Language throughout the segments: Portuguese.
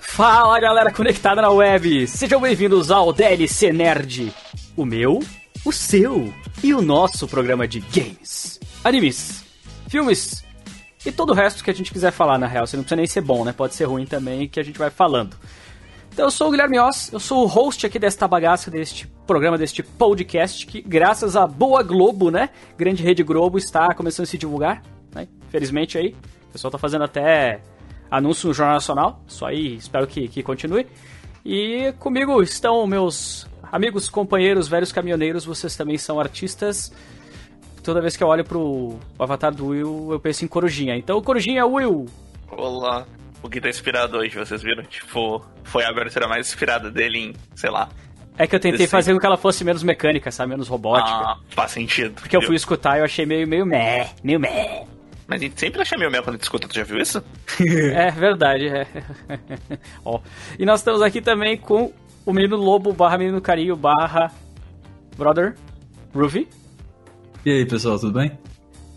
Fala galera conectada na web, sejam bem-vindos ao DLC Nerd, o meu, o seu e o nosso programa de games, animes, filmes e todo o resto que a gente quiser falar na real. Você não precisa nem ser bom, né? Pode ser ruim também que a gente vai falando. Então eu sou o Guilherme Oss, eu sou o host aqui desta bagaça, deste programa, deste podcast que graças à boa Globo, né? Grande Rede Globo está começando a se divulgar? Felizmente aí, o pessoal tá fazendo até anúncio no Jornal Nacional. Isso aí, espero que, que continue. E comigo estão meus amigos, companheiros, velhos caminhoneiros. Vocês também são artistas. Toda vez que eu olho pro avatar do Will, eu penso em Corujinha. Então, Corujinha, Will! Olá! O que tá inspirado hoje, vocês viram? Tipo, foi a abertura mais inspirada dele em, sei lá. É que eu tentei fazer com que ela fosse menos mecânica, sabe? Menos robótica. Ah, faz sentido. Porque eu fui escutar e eu achei meio, meio meh, meio meh. Mas a gente sempre acha meio mel quando a gente escuta, tu já viu isso? é verdade, é. Ó. E nós estamos aqui também com o menino lobo barra menino carinho barra brother, Ruby. E aí, pessoal, tudo bem?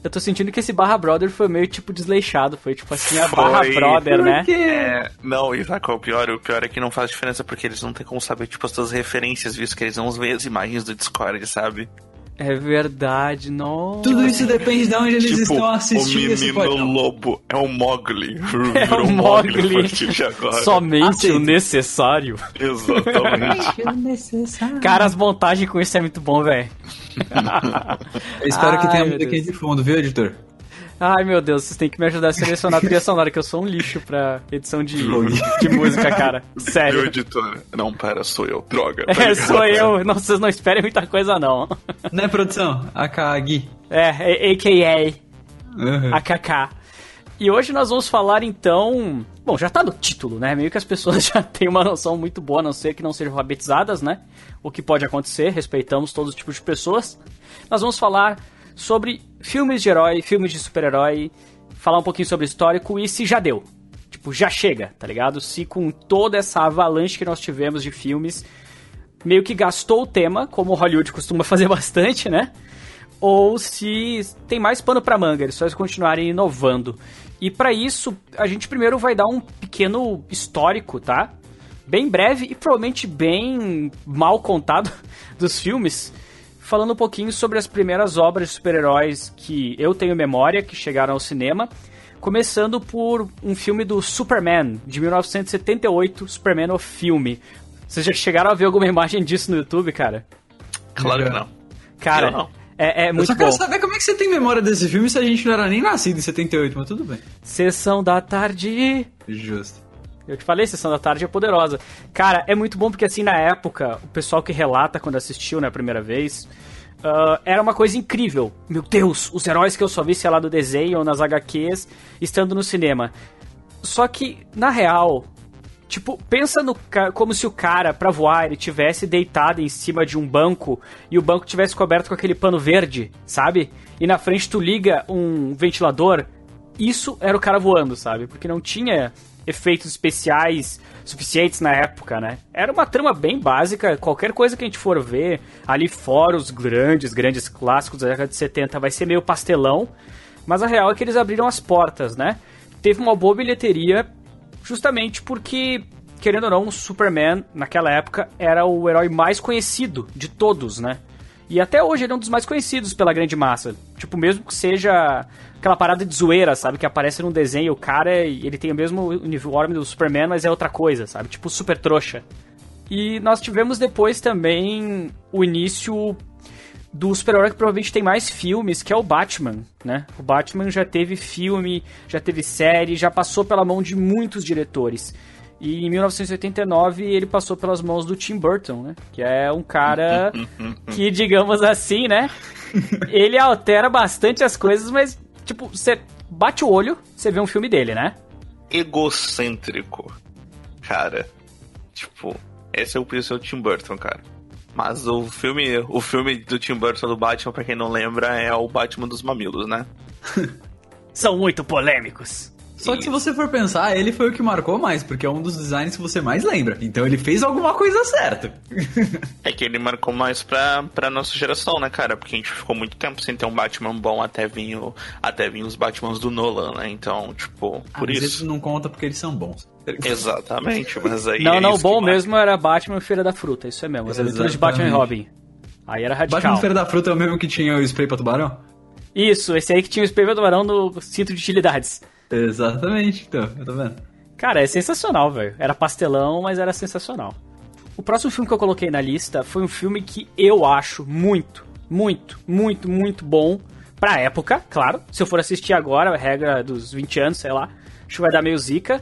Eu tô sentindo que esse barra brother foi meio tipo desleixado, foi tipo assim, a barra brother, né? É, não, e sabe qual é o pior? O pior é que não faz diferença porque eles não têm como saber, tipo, as suas referências, visto que eles não ver as imagens do Discord, sabe? É verdade, nossa. Tudo isso depende de onde eles tipo, estão assistindo esse podcast. O menino lobo é o Mogli. É o Mogli. Somente o necessário. Exatamente. o necessário. Cara, as montagens com isso é muito bom, velho. espero Ai, que tenha música aqui de fundo, viu, editor? Ai meu Deus, vocês têm que me ajudar a selecionar a trilha sonora, que eu sou um lixo pra edição de, de música, cara. Sério. Meu editor. Não, pera, sou eu. Droga. Tá é, sou eu. Não, vocês não esperem muita coisa, não. Né, produção? AKG. É, a.k.a. Uhum. AKK. E hoje nós vamos falar então. Bom, já tá no título, né? Meio que as pessoas já têm uma noção muito boa, a não ser que não sejam alfabetizadas, né? O que pode acontecer, respeitamos todos os tipos de pessoas. Nós vamos falar sobre filmes de herói, filmes de super-herói, falar um pouquinho sobre histórico e se já deu. Tipo, já chega, tá ligado? Se com toda essa avalanche que nós tivemos de filmes, meio que gastou o tema, como Hollywood costuma fazer bastante, né? Ou se tem mais pano para manga, eles só continuarem inovando. E para isso, a gente primeiro vai dar um pequeno histórico, tá? Bem breve e provavelmente bem mal contado dos filmes falando um pouquinho sobre as primeiras obras de super-heróis que eu tenho memória, que chegaram ao cinema. Começando por um filme do Superman, de 1978, Superman o filme. Vocês já chegaram a ver alguma imagem disso no YouTube, cara? Claro que não. Cara, não. É, é muito eu só quero saber como é que você tem memória desse filme se a gente não era nem nascido em 78, mas tudo bem. Sessão da tarde. Justo. Eu te falei, Sessão da Tarde é poderosa. Cara, é muito bom porque, assim, na época, o pessoal que relata quando assistiu, né, a primeira vez, uh, era uma coisa incrível. Meu Deus, os heróis que eu só vi, sei lá, do desenho ou nas HQs, estando no cinema. Só que, na real, tipo, pensa no como se o cara, pra voar, ele tivesse deitado em cima de um banco e o banco tivesse coberto com aquele pano verde, sabe? E na frente tu liga um ventilador. Isso era o cara voando, sabe? Porque não tinha efeitos especiais suficientes na época, né? Era uma trama bem básica, qualquer coisa que a gente for ver ali fora, os grandes, grandes clássicos da década de 70 vai ser meio pastelão, mas a real é que eles abriram as portas, né? Teve uma boa bilheteria justamente porque, querendo ou não, o Superman, naquela época, era o herói mais conhecido de todos, né? E até hoje ele é um dos mais conhecidos pela grande massa. Tipo, mesmo que seja aquela parada de zoeira, sabe? Que aparece num desenho, o cara, ele tem o mesmo uniforme do Superman, mas é outra coisa, sabe? Tipo, super trouxa. E nós tivemos depois também o início do super-herói que provavelmente tem mais filmes, que é o Batman, né? O Batman já teve filme, já teve série, já passou pela mão de muitos diretores. E em 1989 ele passou pelas mãos do Tim Burton, né? Que é um cara que, digamos assim, né? Ele altera bastante as coisas, mas, tipo, você bate o olho, você vê um filme dele, né? Egocêntrico. Cara. Tipo, esse é o, esse é o Tim Burton, cara. Mas o filme, o filme do Tim Burton do Batman, pra quem não lembra, é o Batman dos Mamilos, né? São muito polêmicos. Só que se você for pensar, ele foi o que marcou mais, porque é um dos designs que você mais lembra. Então ele fez alguma coisa certa. É que ele marcou mais pra, pra nossa geração, né, cara? Porque a gente ficou muito tempo sem ter um Batman bom até vir, o, até vir os Batmans do Nolan, né? Então, tipo, por ah, isso. Mas não conta porque eles são bons. Exatamente, mas aí. Não, é não, o bom mesmo era Batman e Feira da Fruta, isso é mesmo. As aventuras de Batman e Robin. Aí era radical. Batman Feira da Fruta é o mesmo que tinha o spray pra tubarão? Isso, esse aí que tinha o spray pra tubarão no cinto de utilidades. Exatamente, então, eu tô vendo. Cara, é sensacional, velho. Era pastelão, mas era sensacional. O próximo filme que eu coloquei na lista foi um filme que eu acho muito, muito, muito, muito bom pra época, claro. Se eu for assistir agora, a regra dos 20 anos, sei lá, acho que vai dar meio zica,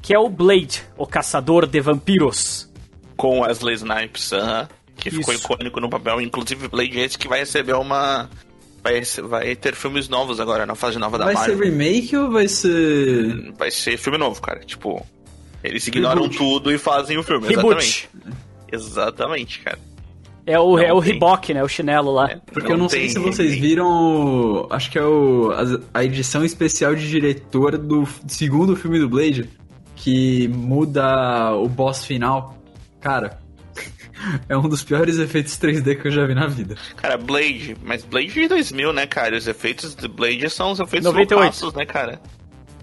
que é o Blade, o Caçador de Vampiros. Com Wesley Snipes, uh -huh, que ficou Isso. icônico no papel. Inclusive, Blade é esse que vai receber uma... Vai, vai ter filmes novos agora na fase nova da Vai Marvel. ser remake ou vai ser. Vai ser filme novo, cara. Tipo, eles ignoram Reboot. tudo e fazem o filme. Reboot. Exatamente. Exatamente, cara. É o, Não é o tem. Reebok, né? O chinelo lá. É, Porque eu não sei tem se vocês remake. viram. Acho que é o, a, a edição especial de diretor do segundo filme do Blade. Que muda o boss final. Cara, é um dos piores efeitos 3D que eu já vi na vida. Cara, Blade, mas Blade de 2000, né, cara? Os efeitos de Blade são os efeitos 98. loucaços, né, cara?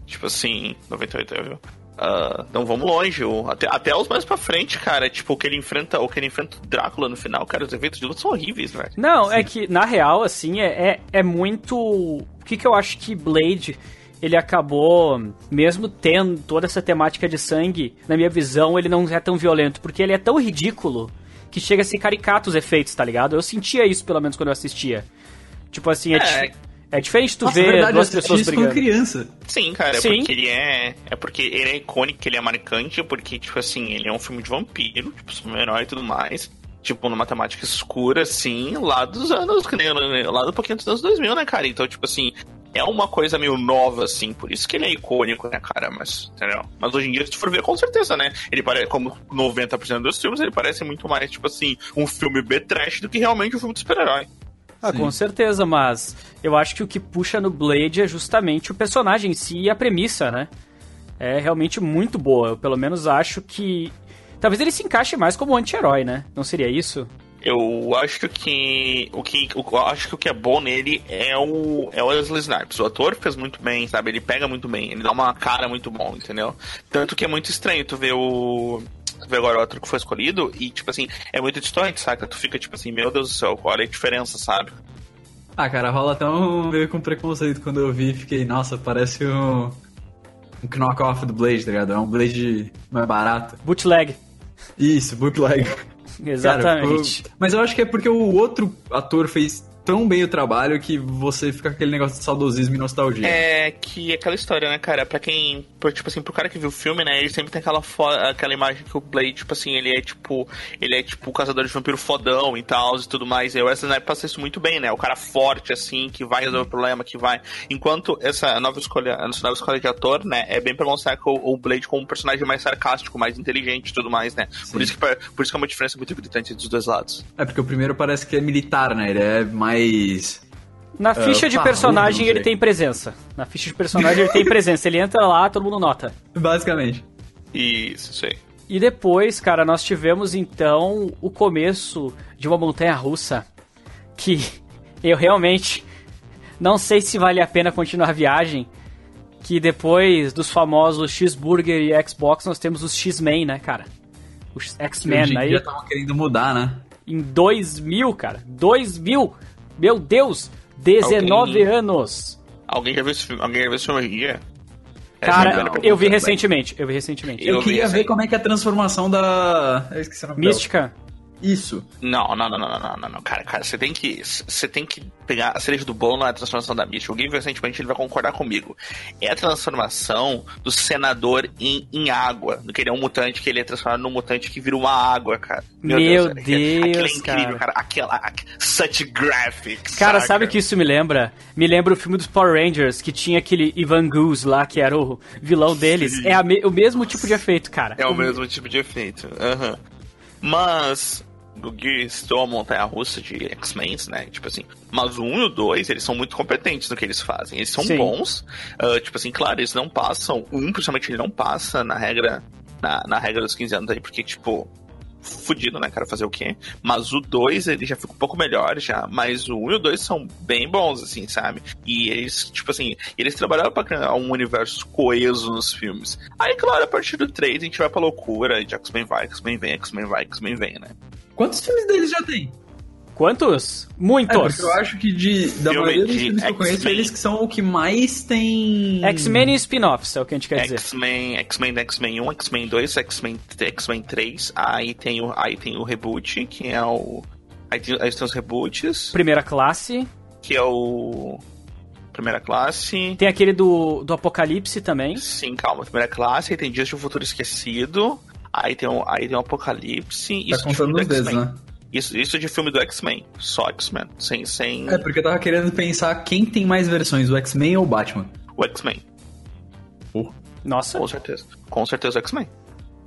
Tipo assim, 98, viu? Ah, então vamos longe, o- até, até os mais pra frente, cara. Tipo, o que ele enfrenta, o que ele enfrenta o Drácula no final, cara, os efeitos de luta são horríveis, velho. Não, é que, na real, assim, é, é, é muito. O que, que eu acho que Blade. Ele acabou, mesmo tendo toda essa temática de sangue, na minha visão, ele não é tão violento, porque ele é tão ridículo que chega a ser caricato os efeitos, tá ligado? Eu sentia isso, pelo menos, quando eu assistia. Tipo assim, é, É. dif- é diferente tu Nossa, ver verdade, duas pessoas isso brigando. com criança. Sim, cara, é Sim. porque ele é. É porque ele é icônico, ele é marcante, porque, tipo assim, ele é um filme de vampiro, tipo, super-herói e tudo mais. Tipo, numa temática escura, assim, lá dos anos, lá do pouquinho dos anos 2000, né, cara? Então, tipo assim, é uma coisa meio nova, assim, por isso que ele é icônico, né, cara? Mas, entendeu? Mas hoje em dia, se tu for ver, com certeza, né? Ele parece, como 90% dos filmes, ele parece muito mais, tipo assim, um filme B-trash do que realmente um filme de super-herói. Ah, Sim. com certeza, mas eu acho que o que puxa no Blade é justamente o personagem em si e a premissa, né? É realmente muito boa. Eu pelo menos acho que. Talvez ele se encaixe mais como anti-herói, né? Não seria isso? Eu acho que o que o- eu acho que o que é bom nele é o é o Wesley Snipes. O ator fez muito bem, sabe? Ele pega muito bem, ele dá uma cara muito bom, entendeu? Tanto que é muito estranho tu ver o tu ver agora o ator que foi escolhido e tipo assim, é muito distante, saca? Tu fica tipo assim, meu Deus do céu, qual é a diferença, sabe? Ah, cara, rola até um meio com preconceito quando eu vi. Fiquei, nossa, parece um. Um knock-off do Blade, tá ligado? É um Blade mais barato. Bootleg. Isso, bootleg. Exatamente. Cara, ficou- Mas eu acho que é porque o outro ator fez tão bem o trabalho que você fica com aquele negócio de saudosismo e nostalgia. É que aquela história, né, cara? Pra quem. Tipo assim, pro cara que viu o filme, né? Ele sempre tem aquela, aquela imagem que o Blade, tipo assim, ele é tipo. Ele é tipo o caçador de vampiro fodão e tal e tudo mais. E o Wesley Snipes passa isso muito bem, né? O cara forte, assim, que vai resolver o problema, que vai. Enquanto essa nova escolha, essa nova escolha de ator, né? É bem pra mostrar que o, Blade como um personagem mais sarcástico, mais inteligente e tudo mais, né? Por isso, que, por isso que é uma diferença muito gritante dos dois lados. É porque o primeiro parece que é militar, né? Ele é mais. Na ficha de parrudo, personagem ele sei. tem presença. Na ficha de personagem ele tem presença. Ele entra lá, todo mundo nota. Basicamente. Isso, isso aí. E depois, cara, nós tivemos então o começo de uma montanha russa que eu realmente não sei se vale a pena continuar a viagem. Que depois dos famosos X-Burger e Xbox, nós temos os X-Men, né, cara? Os X-Men aí. dia estavam querendo mudar, né? Em 2000, cara. 2000! Meu Deus! 19 Alguém- anos! Alguém já viu esse filme? Alguém já viu esse filme? Essa é Cara, primeira eu vi né? recentemente. Eu vi recentemente. Eu Eu, queria ver como é que é a transformação da. Eu esqueci o nome dela. Isso. Não, não, não, não, não, não, não, cara, cara, você tem que, você tem que pegar a cereja do bolo na transformação da. O Gui recentemente ele vai concordar comigo. É a transformação do senador em, em água, do que ele é um mutante, que ele é transformado num mutante que vira uma água, cara. Meu aquilo- Deus, aquilo é incrível, cara. cara. Aquela, aqu- such graphics. Cara, saca? sabe o que isso me lembra? Me lembra o filme dos Power Rangers, que tinha aquele Ivan Goose lá, que era o vilão deles. Sim. É a me- o mesmo tipo de efeito, cara. É o mesmo tipo de efeito. aham. Mas o Gui citou a montanha russa de X-Men, né? Tipo assim. Mas o 1 e o 2, eles são muito competentes no que eles fazem. Eles são Sim. bons. ah, tipo assim, claro, eles não passam. O 1, principalmente, ele não passa na regra. Na, na regra dos 15 anos aí, porque, tipo. Fudido, né, cara? Fazer o quê? Mas o 2, ele já fica um pouco melhor já. Mas o 1 e o 2 são bem bons, assim, sabe? E eles, tipo assim, eles trabalharam pra criar um universo coeso nos filmes. Aí, claro, a partir do 3 a gente vai pra loucura. E X-Men vai, X-Men vem, X-Men vai, X-Men vem, né? Quantos filmes deles já tem? Quantos? É, Muitos! porque eu acho que de, da Filme maioria dos filmes que eu conheço, eles que são o que mais tem. X-Men e spin-offs, é o que a gente quer dizer. X-Men, X-Men, X-Men 1, X-Men 2, X-Men, X-Men 3. Aí tem o, aí tem o reboot, que é o aí tem, aí tem os reboots, Primeira classe. que é o primeira classe. Tem aquele do, do Apocalipse também. Sim, calma, primeira classe, aí tem Dias de um Futuro Esquecido. Aí tem o, aí tem o Apocalipse. Tá Isso contando do os dedos, X-Men. né? Isso, isso de filme do X-Men. Só X-Men. Sem, sem É, porque eu tava querendo pensar quem tem mais versões, o X-Men ou o Batman. o X-Men. Nossa, Com certeza. Com certeza o X-Men.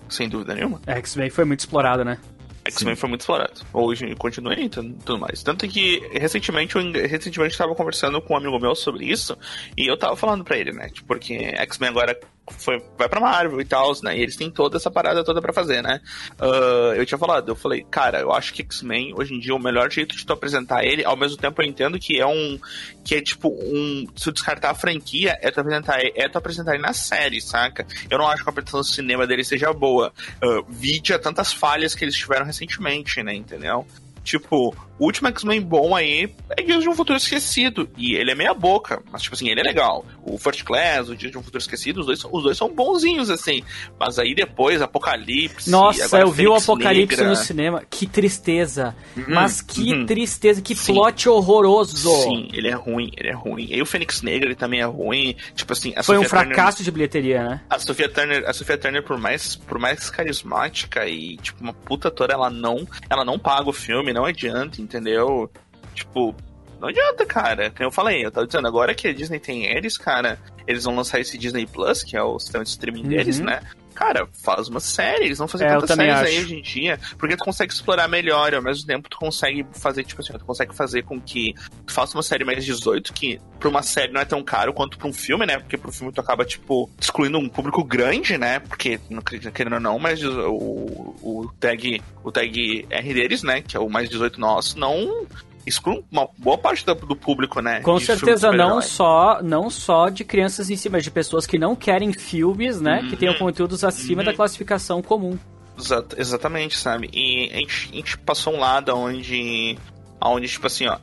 Sem dúvida nenhuma. X-Men foi muito explorado, né? X-Men foi muito explorado. Hoje continua aí, tudo tudo mais. Tanto que recentemente eu recentemente estava conversando com um amigo meu sobre isso e eu tava falando pra ele, né? tipo, Porque X-Men agora foi, vai pra Marvel e tal, né? E eles têm toda essa parada toda pra fazer, né? Ah, eu tinha falado, eu falei, cara, eu acho que X-Men hoje em dia é o melhor jeito de tu apresentar ele. Ao mesmo tempo eu entendo que é um. que é tipo um. Se tu descartar a franquia, é tu apresentar, é tu apresentar ele na série, saca? Eu não acho que a apresentação do cinema dele seja boa. Uh, vide a tantas falhas que eles tiveram recentemente, né? Entendeu? Tipo, o último X-Men bom aí é Dias de um Futuro Esquecido. E ele é meia boca, mas tipo assim, ele é legal. O First Class, o Dias de um Futuro Esquecido, os dois, são- os dois são bonzinhos, assim. Mas aí depois, Apocalipse. Nossa, eu vi o Apocalipse Negra. no cinema. Que tristeza. Mas que uhum. tristeza, que Sim. plot horroroso. Sim, ele é ruim, ele é ruim. E o Fênix Negra, ele também é ruim. Tipo assim, a Foi um Sophia Turner- fracasso de bilheteria, né? A Sofia Turner, a Sofia Turner por mais, por mais carismática e tipo uma puta atora, ela não, ela não paga o filme, não adianta, entendeu? Tipo, não adianta, cara. Como eu falei, eu tava dizendo, agora que a Disney tem eles, cara, eles vão lançar esse Disney Plus, que é o sistema de streaming deles, Uhum. né? Cara, faz uma série, eles vão fazer É, tantas séries aí acho. hoje em dia, porque tu consegue explorar melhor, e ao mesmo tempo tu consegue fazer, tipo assim, tu consegue fazer com que tu faça uma série mais 18, que pra uma série não é tão caro quanto pra um filme, né? Porque pro filme tu acaba, tipo, excluindo um público grande, né? Porque, não quer- querendo ou não, mas o, o tag o tag R deles, né? Que é o mais 18 nosso, não exclui uma boa parte do, público, né? Com de certeza não só, não só de crianças em si, mas de pessoas que não querem filmes, né? Que tenham conteúdos acima Uhum. da classificação comum. Exat- exatamente, sabe? E a gente, a gente passou um lado onde, onde tipo assim, ó.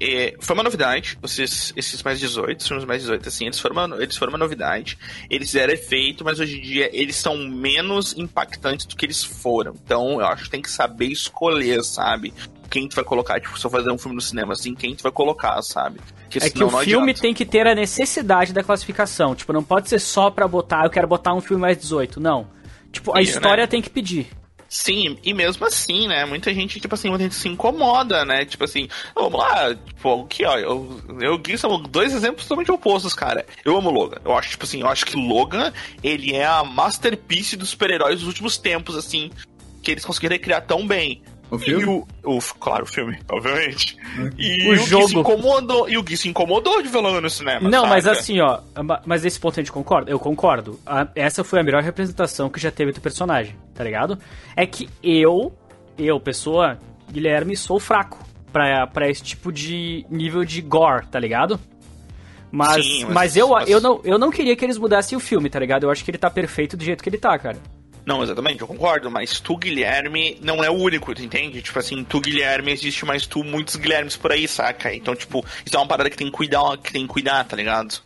É, foi uma novidade, esses, esses mais 18, os filmes mais 18, assim, eles foram, uma, eles foram uma novidade, eles fizeram efeito, mas hoje em dia eles são menos impactantes do que eles foram. Então eu acho que tem que saber escolher, sabe? Quem tu vai colocar, tipo, se eu fazer um filme no cinema, assim, quem tu vai colocar, sabe? Porque É que o filme adianta. tem que ter a necessidade da classificação. Tipo, não pode ser só pra botar, eu quero botar um filme mais 18. Não. Tipo, a história né? tem que pedir. Sim, e mesmo assim, né? Muita gente, tipo assim, muita gente se incomoda, né? Tipo assim, vamos lá, tipo, aqui, ó, eu, eu Gui são dois exemplos totalmente opostos, cara. Eu amo Logan. Eu acho, tipo assim, eu acho que Logan, ele é a masterpiece dos super-heróis dos últimos tempos, assim, que eles conseguiram criar tão bem. O filme? E o, o- claro, o filme, obviamente. E O o, Gui jogo. se incomodou, e o Gui se incomodou de ver Logan no cinema. Não, mas saca? assim, ó. Mas nesse ponto a gente concorda? Eu concordo. A- essa foi a melhor representação que já teve do personagem, tá ligado? É que eu, eu, pessoa, Guilherme, sou fraco pra, pra esse tipo de nível de gore, tá ligado? Mas, Sim, mas, mas- eu, mas- eu, não, eu não queria que eles mudassem o filme, tá ligado? Eu acho que ele tá perfeito do jeito que ele tá, cara. Não, exatamente, eu concordo, mas tu, Guilherme, não é o único, tu entende? Tipo assim, tu, Guilherme, existe mais tu, muitos Guilhermes por aí, saca? Então, tipo, isso é uma parada que tem que cuidar, que tem que cuidar, tá ligado?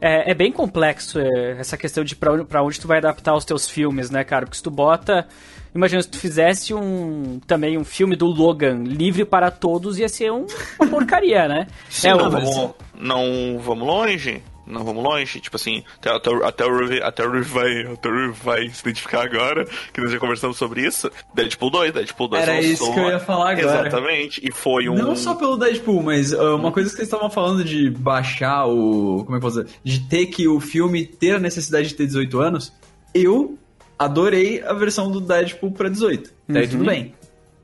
É, é bem complexo é, essa questão de pra onde, pra onde tu vai adaptar os teus filmes, né, cara? Porque se tu bota. Imagina, se tu fizesse um. Também um filme do Logan livre para todos, ia ser um- uma porcaria, né? Sim, é, não, o- vamos, não vamos longe, não vamos longe, tipo assim, até, até, o- até, o Riv- até o Riv vai, até o Riv vai se identificar agora, que nós já conversamos sobre isso, Deadpool 2, Deadpool 2 Era lançou isso que eu ia falar agora. Exatamente, e foi um... Não só pelo Deadpool, mas uh, uma coisa que vocês estavam falando de baixar o. Como é que eu posso dizer? De ter que o filme ter a necessidade de ter 18 anos, eu adorei a versão do Deadpool pra 18. Daí Uhum. tudo bem.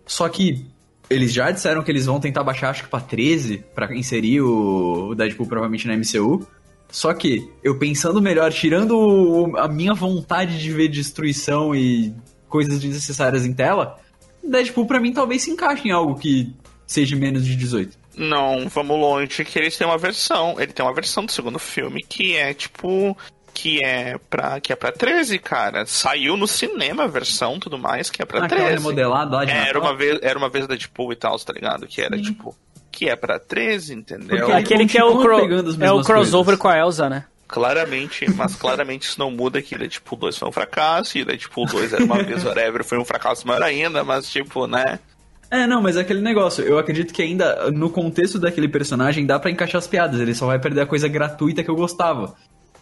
Só que eles já disseram que eles vão tentar baixar, acho que pra 13, pra inserir o Deadpool provavelmente na MCU. Só que, eu pensando melhor, tirando a minha vontade de ver destruição e coisas desnecessárias em tela, Deadpool pra mim talvez se encaixe em algo que seja menos de 18. Não, vamos longe, que eles têm uma versão. Ele tem uma versão do segundo filme que é tipo. Que é pra, que é pra 13, cara. Saiu no cinema a versão tudo mais, que é pra Ah, 13. aquela remodelada lá de É, era uma vez, era uma vez da Deadpool e tal, tá ligado? Que era tipo. Que é pra 13, entendeu? Porque Aquele que é o, cro- é o crossover coisas. com a Elsa, né? Claramente, mas claramente isso não muda que Deadpool 2 foi um fracasso, e Deadpool 2 era uma vez whatever, foi um fracasso maior ainda, mas tipo, né? É, não, mas é aquele negócio. Eu acredito que ainda, no contexto daquele personagem, dá pra encaixar as piadas. Ele só vai perder a coisa gratuita que eu gostava.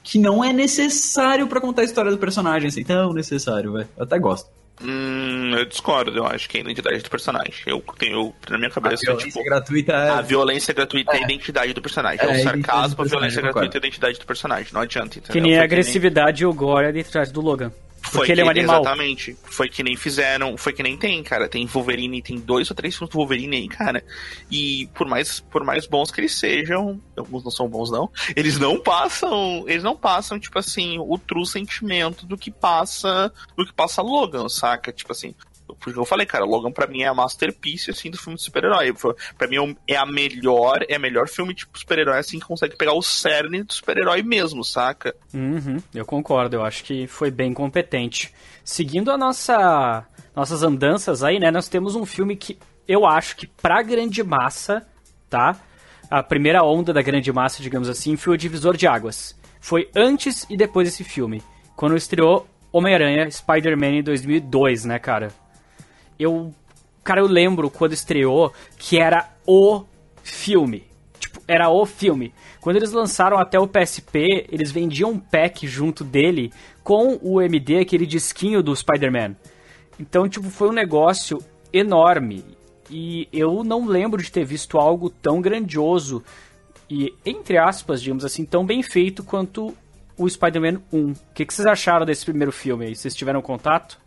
Que não é necessário pra contar a história do personagem, assim. Tão necessário, velho. Eu até gosto. Hum, eu discordo, eu acho que é a identidade do personagem. Eu tenho, na minha A cabeça, violência tipo, gratuita é... a violência gratuita é a identidade do personagem. É, É, a o identidade sarcasmo, a violência gratuita é a identidade do personagem. Não adianta, entendeu? Que nem a Foi agressividade e o gore ali atrás do Logan. Foi Porque ele é um animal. Exatamente. Foi que nem fizeram, foi que nem tem, cara. Tem Wolverine, tem dois ou três filmes do Wolverine aí, cara. E por mais, por mais bons que eles sejam, alguns não são bons não, eles não passam, eles não passam, tipo assim, o true sentimento do que passa, do que passa Logan, saca? Tipo assim, porque eu falei, cara, Logan pra mim é a masterpiece, assim, do filme de super-herói. Pra mim é é a melhor, é a melhor filme tipo super-herói, assim, que consegue pegar o cerne do super-herói mesmo, saca? Uhum, eu concordo, eu acho que foi bem competente. Seguindo a nossa nossas andanças aí, né, nós temos um filme que eu acho que pra grande massa, tá? A primeira onda da grande massa, digamos assim, foi o Divisor de Águas. Foi antes e depois desse filme, quando estreou Homem-Aranha Spider-Man em 2002, né, cara? Eu, cara, eu lembro quando estreou que era o filme. Tipo, era o filme. Quando eles lançaram até o PSP, eles vendiam um pack junto dele com o MD, aquele disquinho do Spider-Man. Então, tipo, foi um negócio enorme. E eu não lembro de ter visto algo tão grandioso e, entre aspas, digamos assim, tão bem feito quanto o Spider-Man 1. O que, que vocês acharam desse primeiro filme aí? Vocês tiveram contato?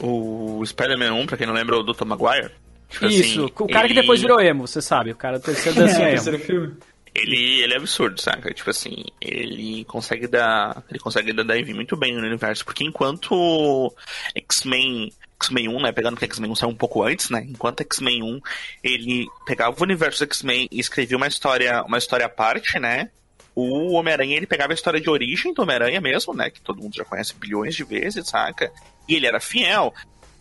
O Spider-Man 1, pra quem não lembra, é o Dr. Maguire. Tipo Isso, assim, o cara que ele- depois virou emo, você sabe, o cara do terceiro dancinha emo. terceiro filme. Ele, ele é absurdo, saca? Tipo assim, ele consegue dar. Ele consegue dar dive muito bem no universo. Porque enquanto X-Men. X-Men 1, né? Pegando que X-Men 1 saiu um pouco antes, né? Enquanto X-Men 1, ele pegava o universo X-Men e escrevia uma história, uma história à parte, né? O Homem-Aranha, ele pegava a história de origem do Homem-Aranha mesmo, né? Que todo mundo já conhece bilhões de vezes, saca? E ele era fiel.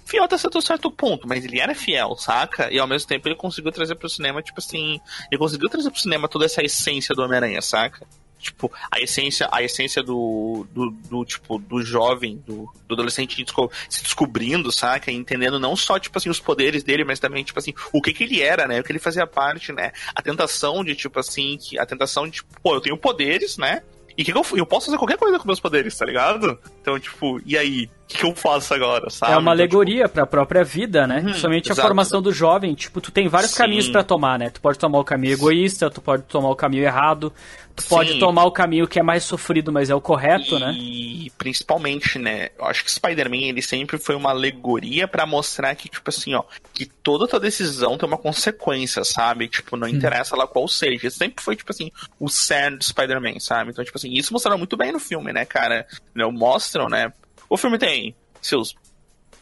Fiel até certo, certo ponto, mas ele era fiel, saca? E ao mesmo tempo ele conseguiu trazer pro cinema, tipo assim. Ele conseguiu trazer pro cinema toda essa essência do Homem-Aranha, saca? Tipo, a essência, a essência do, do, do, tipo, do jovem, do, do adolescente se descobrindo, saca? Entendendo não só, tipo assim, os poderes dele, mas também, tipo assim, o que que ele era, né? O que ele fazia parte, né? A tentação de, tipo assim, que, a tentação de, tipo, pô, eu tenho poderes, né? E que, que eu, eu posso fazer qualquer coisa com meus poderes, tá ligado? Então, tipo, e aí? O que, que eu faço agora, sabe? É uma Então, alegoria pra própria vida, né? Uhum, Principalmente a formação do jovem. Tipo, tu tem vários Sim. caminhos pra tomar, né? Tu pode tomar o caminho egoísta, tu pode tomar o caminho errado, tu pode Sim. tomar o caminho que é mais sofrido, mas é o correto, e, né? E principalmente, né? Eu acho que Spider-Man ele sempre foi uma alegoria pra mostrar que, tipo assim, ó, que toda tua decisão tem uma consequência, sabe? Tipo, não interessa lá qual seja. Sempre foi, tipo assim, o cerne do Spider-Man, sabe? Então, tipo assim, isso mostraram muito bem no filme, né, cara? Mostram, né? O filme tem seus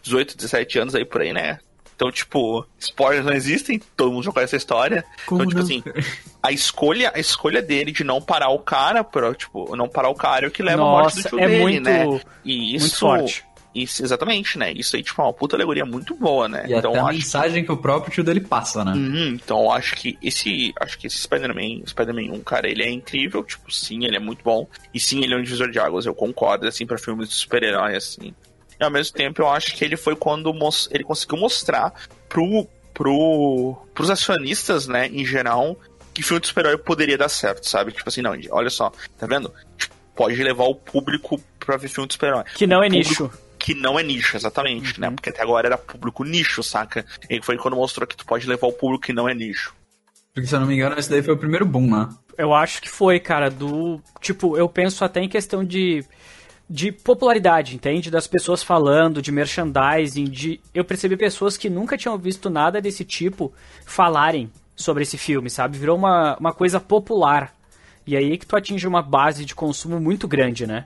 18, 17 anos aí por aí, né? Então, tipo, spoilers não existem, todo mundo já conhece a história. Como então, tipo não? assim, a escolha, a escolha dele de não parar o cara, pra, tipo, não parar o cara é o que leva à morte do Nossa, tio é dele, muito, né? E isso, muito forte. Isso, exatamente, né? Isso aí, tipo, é uma puta alegoria muito boa, né? E até a mensagem que o próprio tio dele passa, né? Uhum, então eu acho que esse. Acho que esse Spider-Man, Spider-Man 1, cara, ele é incrível, tipo, sim, ele é muito bom. E sim, ele é um divisor de águas, eu concordo, assim, pra filmes de super-herói, assim. E ao mesmo tempo eu acho que ele foi quando mos- ele conseguiu mostrar pro, pro, pros acionistas, né, em geral, que filme de super-herói poderia dar certo, sabe? Tipo assim, não, olha só, tá vendo? Tipo, pode levar o público pra ver filme de super-herói. Que não é Público- nicho. Que não é nicho, exatamente, Uhum. né? Porque até agora era público nicho, saca? E foi quando mostrou que tu pode levar o público que não é nicho. Porque se eu não me engano, esse daí foi o primeiro boom, né? Eu acho que foi, cara, do. Tipo, eu penso até em questão de. de popularidade, entende? Das pessoas falando, de merchandising, de. Eu percebi pessoas que nunca tinham visto nada desse tipo falarem sobre esse filme, sabe? Virou uma, uma coisa popular. E aí é que tu atinge uma base de consumo muito grande, né?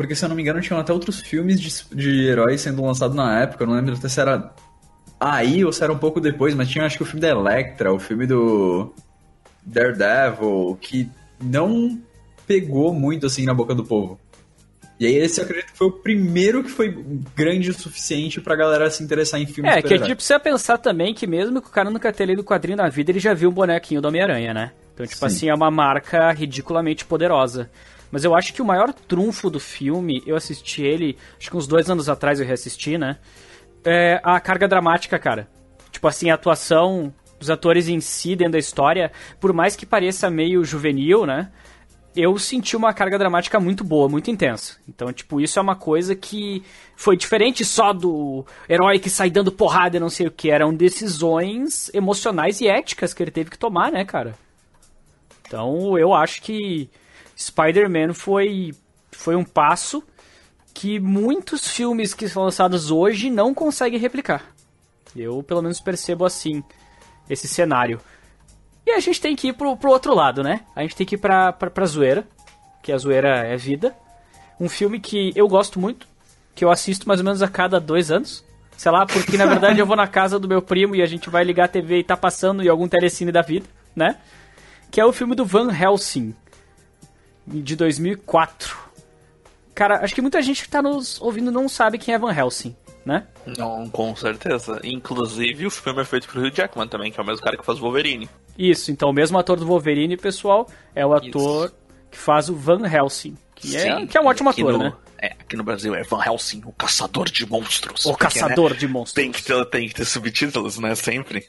Porque, se eu não me engano, tinham até outros filmes de, de heróis sendo lançados na época. Eu não lembro até se era aí ou se era um pouco depois, mas tinha acho que o filme da Electra, o filme do Daredevil, que não pegou muito assim na boca do povo. E aí esse eu acredito que foi o primeiro que foi grande o suficiente pra galera se interessar em filmes É, que a gente precisa pensar também que mesmo que o cara nunca tenha lido quadrinho na vida, ele já viu o bonequinho do Homem-Aranha, né? Então, tipo Sim. assim, é uma marca ridiculamente poderosa. Mas eu acho que o maior trunfo do filme, eu assisti ele, acho que uns dois anos atrás eu reassisti, né? É a carga dramática, cara. Tipo assim, a atuação dos atores em si dentro da história, por mais que pareça meio juvenil, né? eu senti uma carga dramática muito boa, muito intensa. Então, tipo, isso é uma coisa que foi diferente só do herói que sai dando porrada e não sei o que. Eram decisões emocionais e éticas que ele teve que tomar, né, cara? Então, eu acho que Spider-Man foi, foi um passo que muitos filmes que são lançados hoje não conseguem replicar. Eu, pelo menos, percebo assim esse cenário. E a gente tem que ir pro, pro outro lado, né? A gente tem que ir pra, pra, pra zoeira, que a zoeira é vida. Um filme que eu gosto muito, que eu assisto mais ou menos a cada dois anos. Sei lá, porque na verdade eu vou na casa do meu primo e a gente vai ligar a TV e tá passando em algum telecine da vida, né? Que é o filme do Van Helsing, de 2004. Cara, acho que muita gente que tá nos ouvindo não sabe quem é Van Helsing, né? Não, com certeza. Inclusive o filme é feito pelo Hugh Jackman também, que é o mesmo cara que faz Wolverine. Isso, então o mesmo ator do Wolverine, pessoal, é o ator Isso. que faz o Van Helsing. Que, é, Sim, é, que é um ótimo ator, no, né? É, aqui no Brasil é Van Helsing, o caçador de monstros. O porque, caçador né, de monstros. Tem que, ter, tem que ter subtítulos, né? Sempre.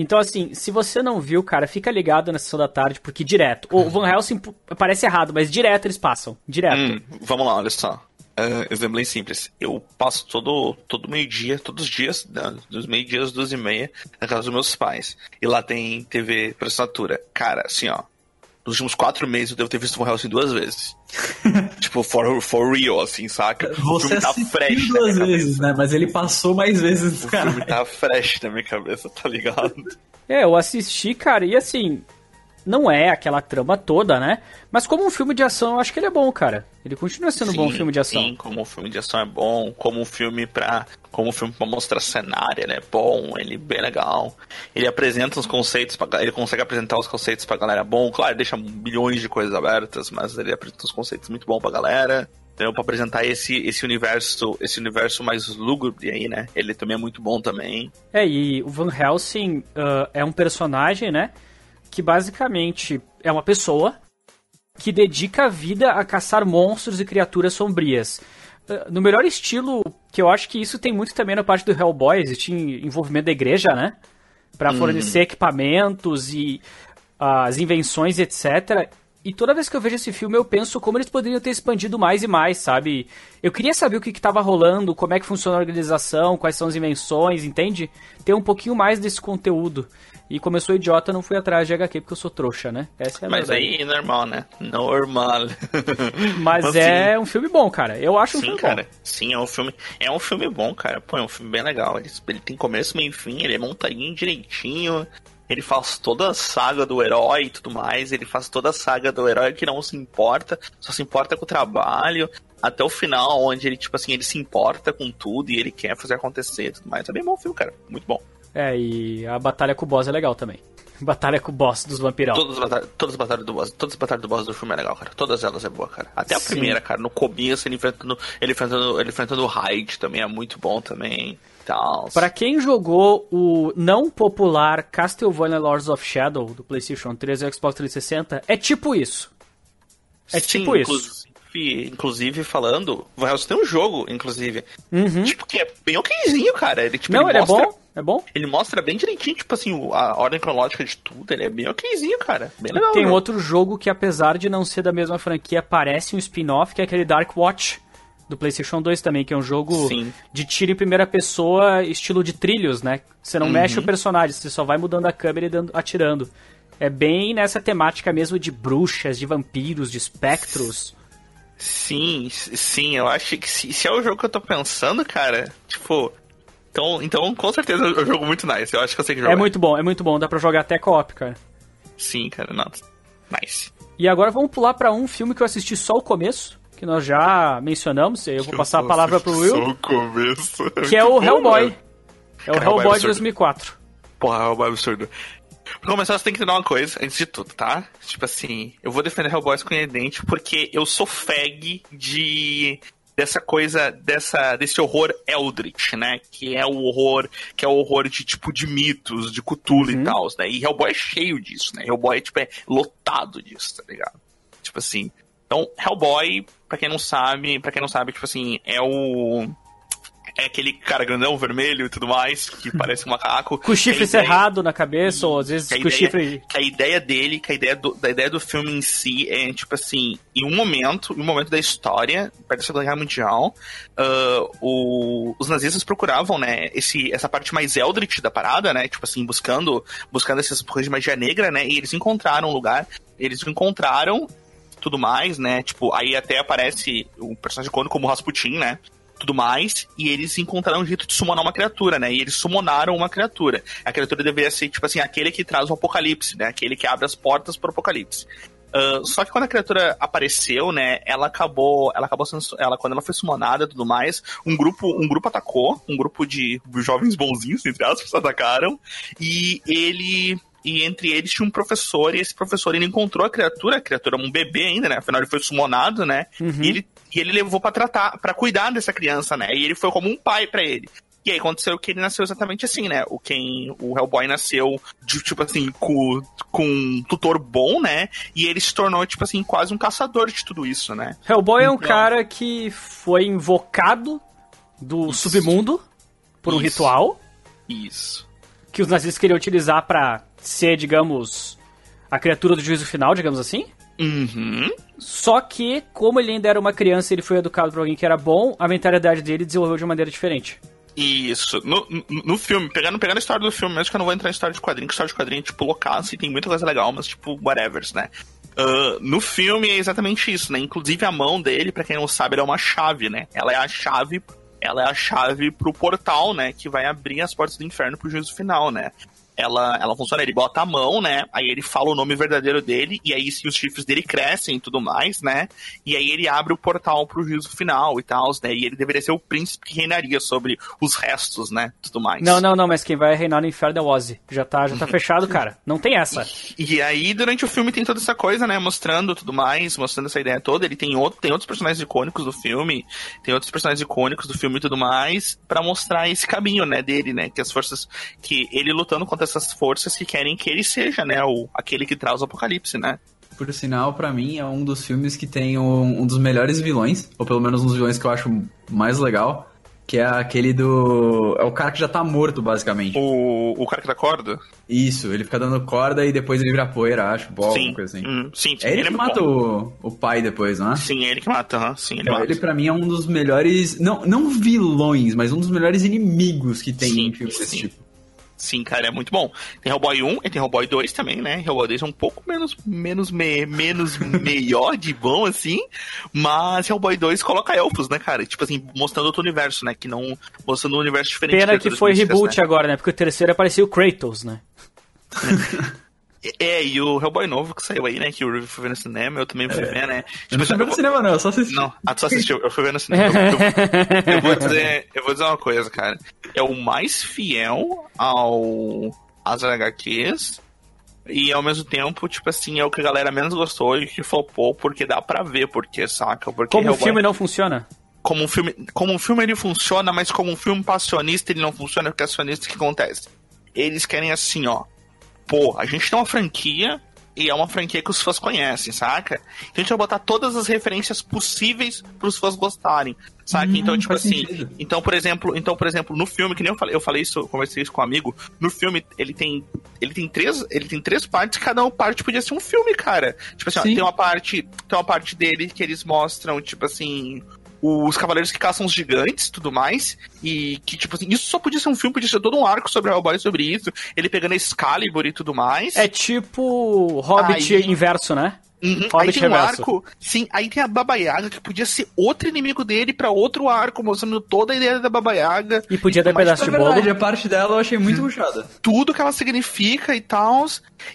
Então, assim, se você não viu, cara, fica ligado na sessão da tarde, porque direto. O Van Helsing parece errado, mas direto eles passam. Direto. Hum, vamos lá, olha só. Uh, exemplo bem simples. Eu passo todo, todo meio-dia, todos os dias, né, dos meio-dias, duas e meia, na casa dos meus pais. E lá tem TV por assinatura. Cara, assim, ó. Nos últimos quatro meses eu devo ter visto Van Helsing duas vezes. tipo, for, for real, assim, saca? Você o filme tá fresh duas vezes, né? Mas ele passou mais vezes, o cara. O filme tá fresh na minha cabeça, tá ligado? É, eu assisti, cara, e assim, não é aquela trama toda, né? Mas como um filme de ação, eu acho que ele é bom, cara. Ele continua sendo sim, um bom filme de ação. Sim, como um filme de ação é bom, como um filme pra. Como um filme pra mostrar cenário, ele é bom, ele é bem legal. Ele apresenta os conceitos, ele consegue apresentar os conceitos pra galera bom. Claro, deixa milhões de coisas abertas, mas ele apresenta os conceitos muito bom pra galera entendeu? Pra apresentar esse, esse universo, esse universo mais lúgubre aí, né? Ele também é muito bom também. É, e o Van Helsing uh, é um personagem, né? Que basicamente é uma pessoa que dedica a vida a caçar monstros e criaturas sombrias. Ah, no melhor estilo, que eu acho que isso tem muito também na parte do Hellboy, existe envolvimento da igreja, né? Para fornecer equipamentos e as invenções, etc. E toda vez que eu vejo esse filme, eu penso como eles poderiam ter expandido mais e mais, sabe? Eu queria saber o que estava rolando, como é que funciona a organização, quais são as invenções, entende? Ter um pouquinho mais desse conteúdo. E como eu sou idiota, não fui atrás de HQ porque eu sou trouxa, né? Essa é a Mas verdade. aí, normal, né? Normal. Mas, Mas é um filme bom, cara. Eu acho um sim, filme cara. bom. Sim, é um filme. É um filme bom, cara. Pô, é um filme bem legal. Ele, ele tem começo, meio e fim, ele é montadinho direitinho. Ele faz toda a saga do herói e tudo mais. Ele faz toda a saga do herói que não se importa, só se importa com o trabalho até o final, onde ele, tipo assim, ele se importa com tudo e ele quer fazer acontecer e tudo mais. É bem bom o filme, cara. Muito bom. É, e a batalha com o boss é legal também. Batalha com o boss dos vampirão. Todas as, batalhas, todas as batalhas do boss, todas as batalhas do boss do filme é legal, cara. Todas elas é boa, cara. Até a Sim. primeira, cara, no começo ele enfrentando, ele enfrentando, ele enfrentando o Hyde também é muito bom também. Para quem jogou o não popular Castlevania Lords of Shadow do PlayStation 3 e Xbox 360, é tipo isso. É Sim, tipo isso. Inclusive, falando, Hell's tem um jogo, inclusive. Uhum. Tipo, que é bem okzinho, cara. Ele, tipo, não, ele, ele mostra... é bom. É bom? Ele mostra bem direitinho, tipo assim, a ordem cronológica de tudo. Ele é bem okzinho, cara. Bem legal. Tem né? outro jogo que, apesar de não ser da mesma franquia, parece um spin-off, que é aquele Dark Watch do PlayStation 2 também, que é um jogo Sim. de tiro em primeira pessoa, estilo de trilhos, né? Você não uhum. mexe o personagem, você só vai mudando a câmera e dando, atirando. É bem nessa temática mesmo de bruxas, de vampiros, de espectros. Sim, sim, eu acho que se, se, é o jogo que eu tô pensando, cara, tipo. Então, então com certeza é um jogo muito nice. Eu acho que eu sei que jogar. É muito bom, é muito bom. Dá pra jogar até co-op, cara. Sim, cara, não. Nice. E agora vamos pular para um filme que eu assisti só o começo, que nós já mencionamos, e aí eu vou passar a palavra pro Will. O começo. Que é o Hellboy. É o Hellboy de 2004. Porra, Hellboy é absurdo. Pra começar, você tem que entender uma coisa, antes de tudo, tá? Tipo assim, eu vou defender Hellboy com dente porque eu sou fag de dessa coisa, dessa, desse horror Eldritch, né? Que é o horror, que é o horror de tipo de mitos, de Cthulhu uhum. e tal, né? E Hellboy é cheio disso, né? Hellboy tipo, é lotado disso, tá ligado? Tipo assim. Então, Hellboy, pra quem não sabe, para quem não sabe, tipo assim, é o é aquele cara grandão, vermelho e tudo mais, que parece um macaco. Com o chifre cerrado na cabeça, ou às vezes com o chifre. Que a ideia dele, que a ideia do, da ideia do filme em si é, tipo assim, em um momento, em um momento da história, perto da Segunda Guerra Mundial, uh, o, os nazistas procuravam, né, esse, essa parte mais Eldritch da parada, né, tipo assim, buscando, buscando essas coisas de magia negra, né, e eles encontraram um lugar, eles encontraram tudo mais, né, tipo, aí até aparece o personagem icônico como Rasputin, né, tudo mais, e eles encontraram um jeito de summonar uma criatura, né? E eles summonaram uma criatura. A criatura deveria ser, tipo assim, aquele que traz o apocalipse, né? Aquele que abre as portas pro apocalipse. Uh, só que quando a criatura apareceu, né, ela acabou, ela acabou sendo, ela quando ela foi summonada e tudo mais, um grupo, um grupo atacou, um grupo de jovens bonzinhos, entre aspas, atacaram, e ele e entre eles tinha um professor, e esse professor ele encontrou a criatura, a criatura um bebê ainda, né? Afinal, ele foi summonado, né? Uhum. E, ele, e ele levou para tratar, para cuidar dessa criança, né? E ele foi como um pai para ele. E aí aconteceu que ele nasceu exatamente assim, né? O quem o Hellboy nasceu de, tipo assim, com, com um tutor bom, né? E ele se tornou, tipo assim, quase um caçador de tudo isso, né? Hellboy então... é um então cara que foi invocado do isso. submundo por um isso. ritual. Isso. Que os nazistas queriam utilizar para ser, digamos, a criatura do juízo final, digamos assim. Uhum. Só que, como ele ainda era uma criança e ele foi educado por alguém que era bom, a mentalidade dele desenvolveu de maneira diferente. Isso. No, no, no, filme, pegando, pegando a história do filme, mesmo que eu não vou entrar em história de quadrinho, que história de quadrinho é tipo loucaço e tem muita coisa legal, mas tipo, whatever, né? Uh, no filme é exatamente isso, né? Inclusive a mão dele, para quem não sabe, é uma chave, né? Ela é a chave ela é a chave pro portal, né, que vai abrir as portas do inferno pro juízo final, né? Ela, ela funciona, ele bota a mão, né? Aí ele fala o nome verdadeiro dele, e aí sim os chifres dele crescem e tudo mais, né? E aí ele abre o portal pro juízo final e tal, né? E ele deveria ser o príncipe que reinaria sobre os restos, né? Tudo mais. Não, não, não, mas quem vai reinar no inferno é o Ozzy. Já tá, já tá fechado, cara. Não tem essa. E, e, aí, durante o filme, tem toda essa coisa, né? Mostrando tudo mais, mostrando essa ideia toda. Ele tem, outro, tem outros personagens icônicos do filme, tem outros personagens icônicos do filme e tudo mais, para mostrar esse caminho, né, dele, né? Que as forças. Que ele lutando contra essas forças que querem que ele seja, né, o, aquele que traz o apocalipse, né? Por sinal, para mim é um dos filmes que tem um, um, dos melhores vilões, ou pelo menos um dos vilões que eu acho mais legal, que é aquele do. É o cara que já tá morto, basicamente. O, o cara que dá corda? Isso, ele fica dando corda e depois ele vira poeira, acho, bola, sim. coisa assim. Hum, sim, sim, É ele, ele que é mata o, o pai depois, não é? Sim, é ele que mata, uh -huh. sim, ele então, mata. Ele pra mim é um dos melhores. Não, não vilões, mas um dos melhores inimigos que tem sim, em filmes desse tipo. Sim, cara, é muito bom. Tem Hellboy 1 e tem Hellboy 2 também, né? Hellboy 2 é um pouco menos menos me, menos melhor de bom assim, mas Hellboy 2 coloca elfos, né, cara? Tipo assim, mostrando outro universo, né, que não mostrando um universo diferente. Pena que foi reboot né? agora, né? Porque o terceiro apareceu o Kratos, né? É, e o Hellboy novo que saiu aí, né? Que o Review foi ver no cinema, eu também fui é. ver, né? Tipo, eu não fui ver no cinema, não, eu só assisti. Não, ah, tu só assistiu, eu fui ver no cinema. eu, eu, eu, vou dizer, eu vou dizer uma coisa, cara. É o mais fiel ao às HQs e ao mesmo tempo, tipo assim, é o que a galera menos gostou e que flopou, porque dá pra ver, porque, saca? Porque Como o filme não funciona? Como um filme, como um filme ele funciona, mas como um filme passionista ele não funciona, porque é acionista que acontece. Eles querem assim, ó pô, a gente tem uma franquia e é uma franquia que os fãs conhecem, saca? Então a gente vai botar todas as referências possíveis pros fãs gostarem, saca? Hum, então, tipo assim, sentido. então, por exemplo, então, por exemplo, no filme, que nem eu falei, eu falei isso, eu conversei isso com um amigo, no filme ele tem ele tem três, ele tem três partes, cada uma parte podia ser um filme, cara. Tipo assim, ó, tem uma parte, tem uma parte dele que eles mostram, tipo assim, os cavaleiros que caçam os gigantes tudo mais. E que, tipo assim, isso só podia ser um filme, podia ser todo um arco sobre Hellboy sobre isso. Ele pegando a Excalibur e tudo mais. É tipo Hobbit Aí... inverso, né? Uhum. Aí tem um Reverso. arco, sim, aí tem a Baba Yaga, que podia ser outro inimigo dele pra outro arco, mostrando toda a ideia da Baba Yaga. E podia ter Mas, pedaço de bolo. verdade, a parte dela eu achei muito ruxada. tudo que ela significa e tal.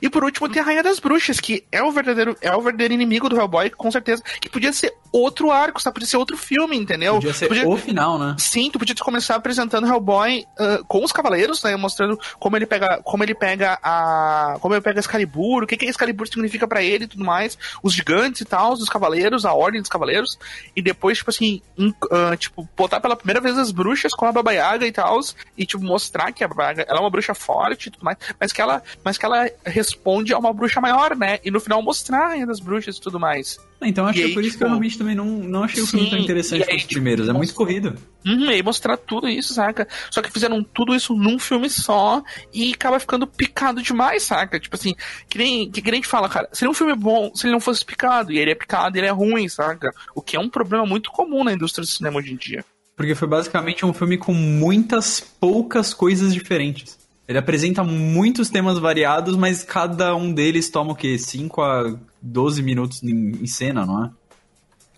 E por último tem a Rainha das Bruxas, que é o verdadeiro, é o verdadeiro inimigo do Hellboy, com certeza. Que podia ser outro arco, sabe? Podia ser outro filme, entendeu? Podia ser o final, né? Sim, tu podia começar apresentando Hellboy ah, com os cavaleiros, né? Mostrando como ele pega, como ele pega a, como ele pega Excalibur, o que que Excalibur significa pra ele e tudo mais, os gigantes e tal, os cavaleiros, a ordem dos cavaleiros, e depois tipo assim, in- ah, tipo botar pela primeira vez as bruxas com a Baba Yaga e tal, e tipo mostrar que a Baba Yaga, ela é uma bruxa forte e tudo mais, mas que ela, mas que ela responde a uma bruxa maior, né? E no final mostrar a Rainha das bruxas e tudo mais. Então acho E que é aí, por isso que eu tipo, realmente também não, não achei o filme sim, tão interessante aí, os tipo, primeiros. É muito corrido. Uhum, e aí mostrar tudo isso, saca? Só que fizeram tudo isso num filme só e acaba ficando picado demais, saca? Tipo assim, que nem, que, que nem a gente fala, cara, seria um filme bom se ele não fosse picado, e ele é picado e ele é ruim, saca? O que é um problema muito comum na indústria do cinema hoje em dia. Porque foi basicamente um filme com muitas poucas coisas diferentes. Ele apresenta muitos temas variados, mas cada um deles toma o quê? 5 a 12 minutos em, em cena, não é?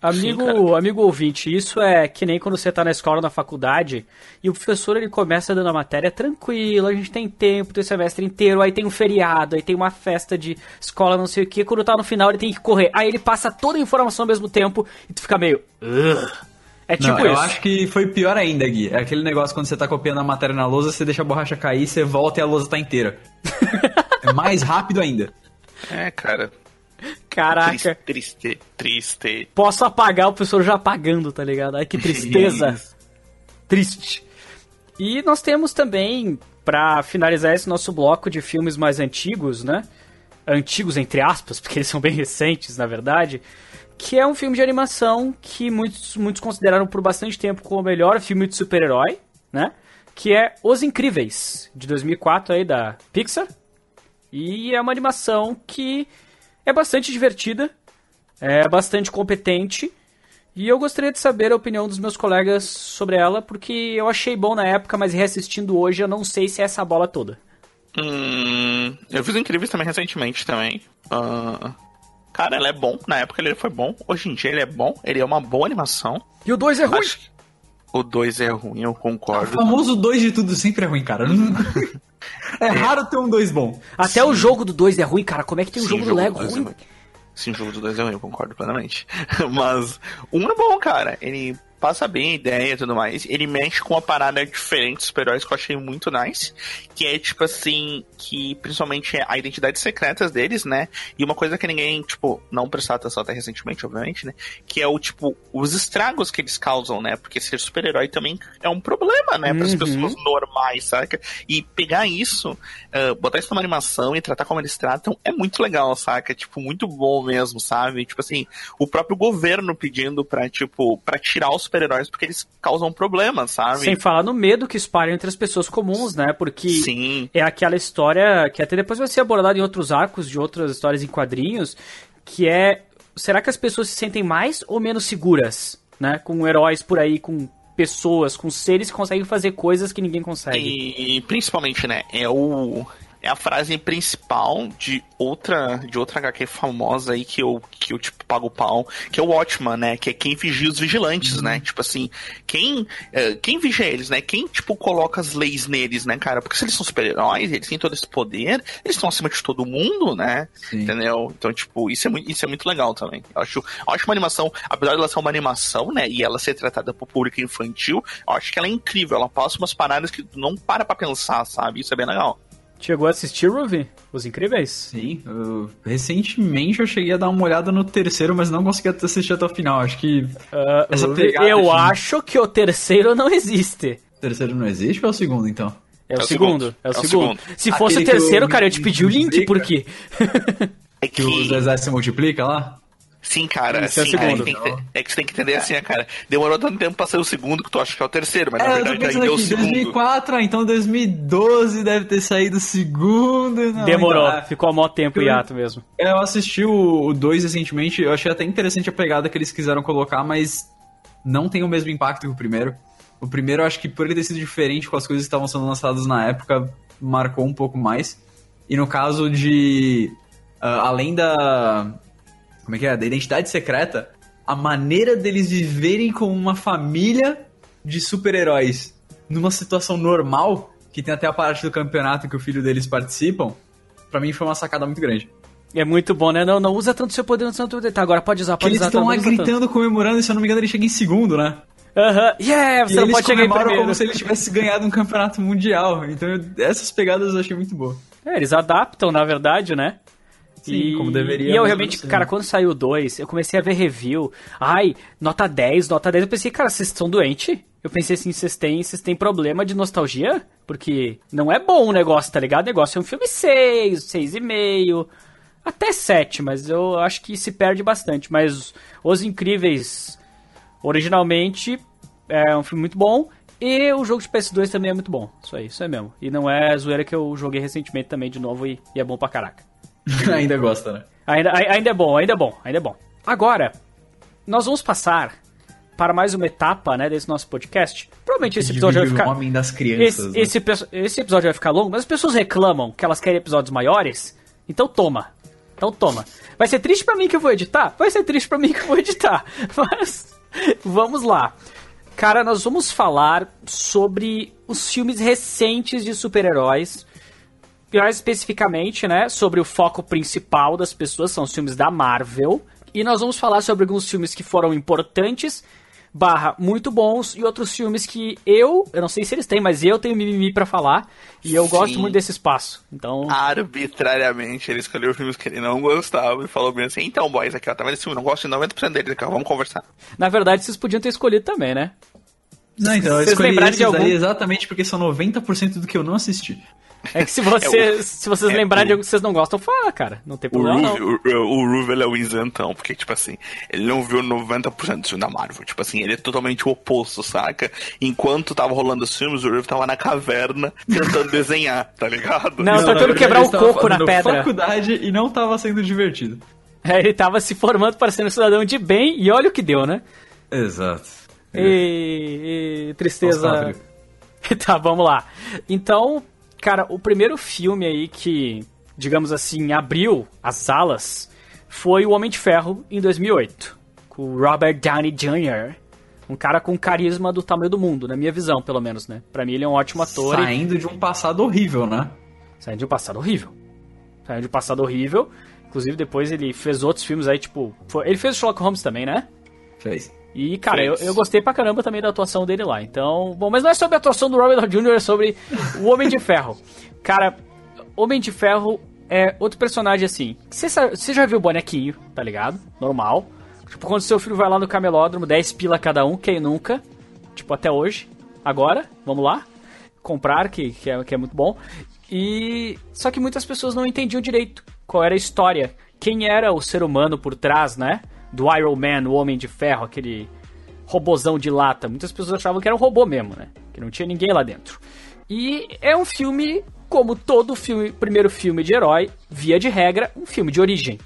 Amigo, Sim, amigo ouvinte, isso é que nem quando você tá na escola, na faculdade, e o professor ele começa dando a matéria tranquilo, a gente tem tempo, tem o semestre inteiro, aí tem um feriado, aí tem uma festa de escola, não sei o que, quando tá no final ele tem que correr. Aí ele passa toda a informação ao mesmo tempo e tu fica meio. "Ugh". É tipo não, eu isso. acho que foi pior ainda, Gui. É aquele negócio quando você tá copiando a matéria na lousa, você deixa a borracha cair, você volta e a lousa tá inteira. é mais rápido ainda. É, cara. Caraca. Triste, triste, triste. Posso apagar o professor já apagando, tá ligado? Ai, que tristeza. Triste. E nós temos também, pra finalizar esse nosso bloco de filmes mais antigos, né? Antigos entre aspas, porque eles são bem recentes, na verdade. Que é um filme de animação que muitos, muitos consideraram por bastante tempo como o melhor filme de super-herói, né? Que é Os Incríveis, de 2004 aí, da Pixar. E é uma animação que é bastante divertida, é bastante competente. E eu gostaria de saber a opinião dos meus colegas sobre ela, porque eu achei bom na época, mas reassistindo hoje eu não sei se é essa bola toda. Hum, eu fiz Incríveis também recentemente também. Ah, cara, ele é bom. Na época ele foi bom. Hoje em dia ele é bom. Ele é uma boa animação. E o 2 é ruim. Acho o 2 é ruim, eu O concordo. famoso 2 de tudo sempre é ruim, cara. é raro ter um 2 bom. Até o jogo do 2 é ruim, cara. Como é que tem um Sim, jogo o do Lego dois é ruim? Sim, o jogo do 2 é ruim, eu concordo plenamente. Mas um é bom, cara. Ele passa bem a ideia e tudo mais. Ele mexe com uma parada diferente dos super-heróis que eu achei muito nice. Que é, tipo assim, que principalmente é a identidade secretas deles, né? E uma coisa que ninguém, tipo, não prestou atenção até recentemente, obviamente, né? Que é o, tipo, os estragos que eles causam, né? Porque ser super-herói também é um problema, né? Para as Uhum. pessoas normais, saca? E pegar isso, ah, botar isso numa animação e tratar como eles tratam é muito legal, saca? Tipo, muito bom mesmo, sabe? Tipo assim, o próprio governo pedindo pra, tipo, pra tirar os super-heróis porque eles causam problemas, sabe? Sem falar no medo que espalham entre as pessoas comuns, né? Porque Sim. é aquela história que até depois vai ser abordada em outros arcos de outras histórias em quadrinhos, que é será que as pessoas se sentem mais ou menos seguras, né? Com heróis por aí, com pessoas, com seres que conseguem fazer coisas que ninguém consegue. E principalmente, né, é o é a frase principal de outra de outra HQ famosa aí que eu que eu tipo pago pau, que é o Watchman, né, que é quem vigia os vigilantes, né? Tipo assim, quem eh, quem vigia eles, né? Quem tipo coloca as leis neles, né, cara? Porque se eles são super-heróis, eles têm todo esse poder, eles estão acima de todo mundo, né? Sim. Entendeu? Então, tipo, isso é, muito, isso é muito legal também. Eu acho, eu acho uma animação, apesar de ela ser uma animação, né, e ela ser tratada por público infantil, eu acho que ela é incrível. Ela passa umas paradas que tu não para pra pensar, sabe? Isso é bem legal. Chegou a assistir, Ruby? Os Incríveis? Sim, eu- recentemente eu cheguei a dar uma olhada no terceiro, mas não consegui assistir até o final. Acho que Ah, Essa Ruby, pegada, eu gente. acho que o terceiro não existe. o terceiro não existe ou é o segundo, então? É o, É o segundo. segundo. É o É o segundo. segundo. Se fosse o Aquele terceiro, o- cara, eu te pedi o link, por quê? É Que os que. exércitos se multiplicam lá? Sim, cara. Esse é o sim, cara, segundo. tem que ter- é que você tem que entender assim, né, cara. Demorou tanto tempo pra ser o segundo que tu acha que é o terceiro, mas na É, eu tô verdade pensando ainda é o segundo. 2004, ah, então 2012 deve ter saído o segundo. Não, Demorou. então, é. Ficou há mó tempo Eu- hiato mesmo. É, Eu assisti o 2 recentemente, eu achei até interessante a pegada que eles quiseram colocar, mas não tem o mesmo impacto que o primeiro. O primeiro, eu acho que por ele ter sido diferente com as coisas que estavam sendo lançadas na época, marcou um pouco mais. E no caso de. ah, além da. Como é que é? Da identidade secreta, a maneira deles viverem como uma família de super-heróis numa situação normal, que tem até a parte do campeonato que o filho deles participam, pra mim foi uma sacada muito grande. É muito bom, né? Não, não usa tanto seu poder, não usa tanto poder. Tá, agora pode usar, Que pode eles usar. estão tá, lá usa tanto. gritando, comemorando, e se eu não me engano, ele chega em segundo, né? Aham, yeah, você e não eles pode chegar em primeiro. como se ele tivesse ganhado um campeonato mundial. Então, eu- essas pegadas eu achei muito boa. É, eles adaptam, na verdade, né? Sim, como deveria E eu realmente, cara, quando saiu o 2, eu comecei a ver review. Ai, nota 10, nota 10. Eu pensei, cara, vocês estão doentes? Eu pensei assim, vocês têm, vocês têm problema de nostalgia? Porque não é bom o negócio, tá ligado? O negócio é um filme 6, 6,5, até 7, mas eu acho que se perde bastante. Mas Os Incríveis, originalmente, é um filme muito bom. E o jogo de PS2 também é muito bom. Isso aí, isso é mesmo. E não é zoeira que eu joguei recentemente também de novo e, e é bom pra caraca. Ainda gosta, né? Ainda, ai- ainda é bom, ainda é bom, ainda é bom. Agora, nós vamos passar para mais uma etapa, né, desse nosso podcast. Provavelmente esse episódio vai Dividir o ficar... homem das crianças. Esse, né? esse, episódio vai ficar longo, mas as pessoas reclamam que elas querem episódios maiores. Então toma. Então toma. Vai ser triste pra mim que eu vou editar? Vai ser triste pra mim que eu vou editar. Mas vamos lá. Cara, nós vamos falar sobre os filmes recentes de super-heróis. Mais especificamente, né, sobre o foco principal das pessoas, são os filmes da Marvel. E nós vamos falar sobre alguns filmes que foram importantes, barra muito bons, e outros filmes que eu, eu não sei se eles têm, mas eu tenho mimimi pra falar, e eu Sim. gosto muito desse espaço. Então, Arbitrariamente, ele escolheu filmes que ele não gostava e falou bem assim: então, boys, aqui ó, tá vendo esse filme? Não gosto de 90% deles aqui ó, vamos conversar. na verdade, vocês podiam ter escolhido também, né? Não, então, eu Vocês escolhi esses de algum? exatamente porque são 90% do que eu não assisti. É que se, você, se vocês é lembrarem o- de algo que vocês não gostam, fala, cara. Não tem O problema, não. O, o Ruve, é o isentão, porque, tipo assim, ele não viu 90% do filme da Marvel. Tipo assim, ele é totalmente o oposto, saca? Enquanto tava rolando os filmes, o Ruve tava na caverna tentando desenhar, tá ligado? Não, na tentando quebrar o coco na pedra. faculdade e não tava sendo divertido. É, ele tava se formando para ser um cidadão de bem, e olha o que deu, né? Exato. E, e tristeza. Nostálgico. tá, vamos lá. Então, cara, o primeiro filme aí que, digamos assim, abriu as alas foi O Homem de Ferro em 2008, com o Robert Downey Jr., um cara com carisma do tamanho do mundo, na minha visão, pelo menos, né? Pra mim ele é um ótimo ator. e- Saindo de um passado horrível, né? Saindo de um passado horrível. Saindo de um passado horrível. Inclusive, depois ele fez outros filmes aí, tipo. foi- Ele fez o Sherlock Holmes também, né? Fez. E, cara, eu, eu gostei pra caramba também da atuação dele lá. Então, bom, mas não é sobre a atuação do Robert Downey Jr., é sobre o Homem de Ferro. Cara, Homem de Ferro é outro personagem assim. Você já viu o bonequinho, tá ligado? Normal. Tipo, quando seu filho vai lá no camelódromo, 10 pila cada um, quem nunca? Tipo, até hoje. Agora, vamos lá. Comprar, que, que, é, que é muito bom. E. Só que muitas pessoas não entendiam direito qual era a história. Quem era o ser humano por trás, né? Do Iron Man, o Homem de Ferro, aquele robozão de lata. Muitas pessoas achavam que era um robô mesmo, né? Que não tinha ninguém lá dentro. E é um filme, como todo filme, primeiro filme de herói, via de regra, um filme de origem,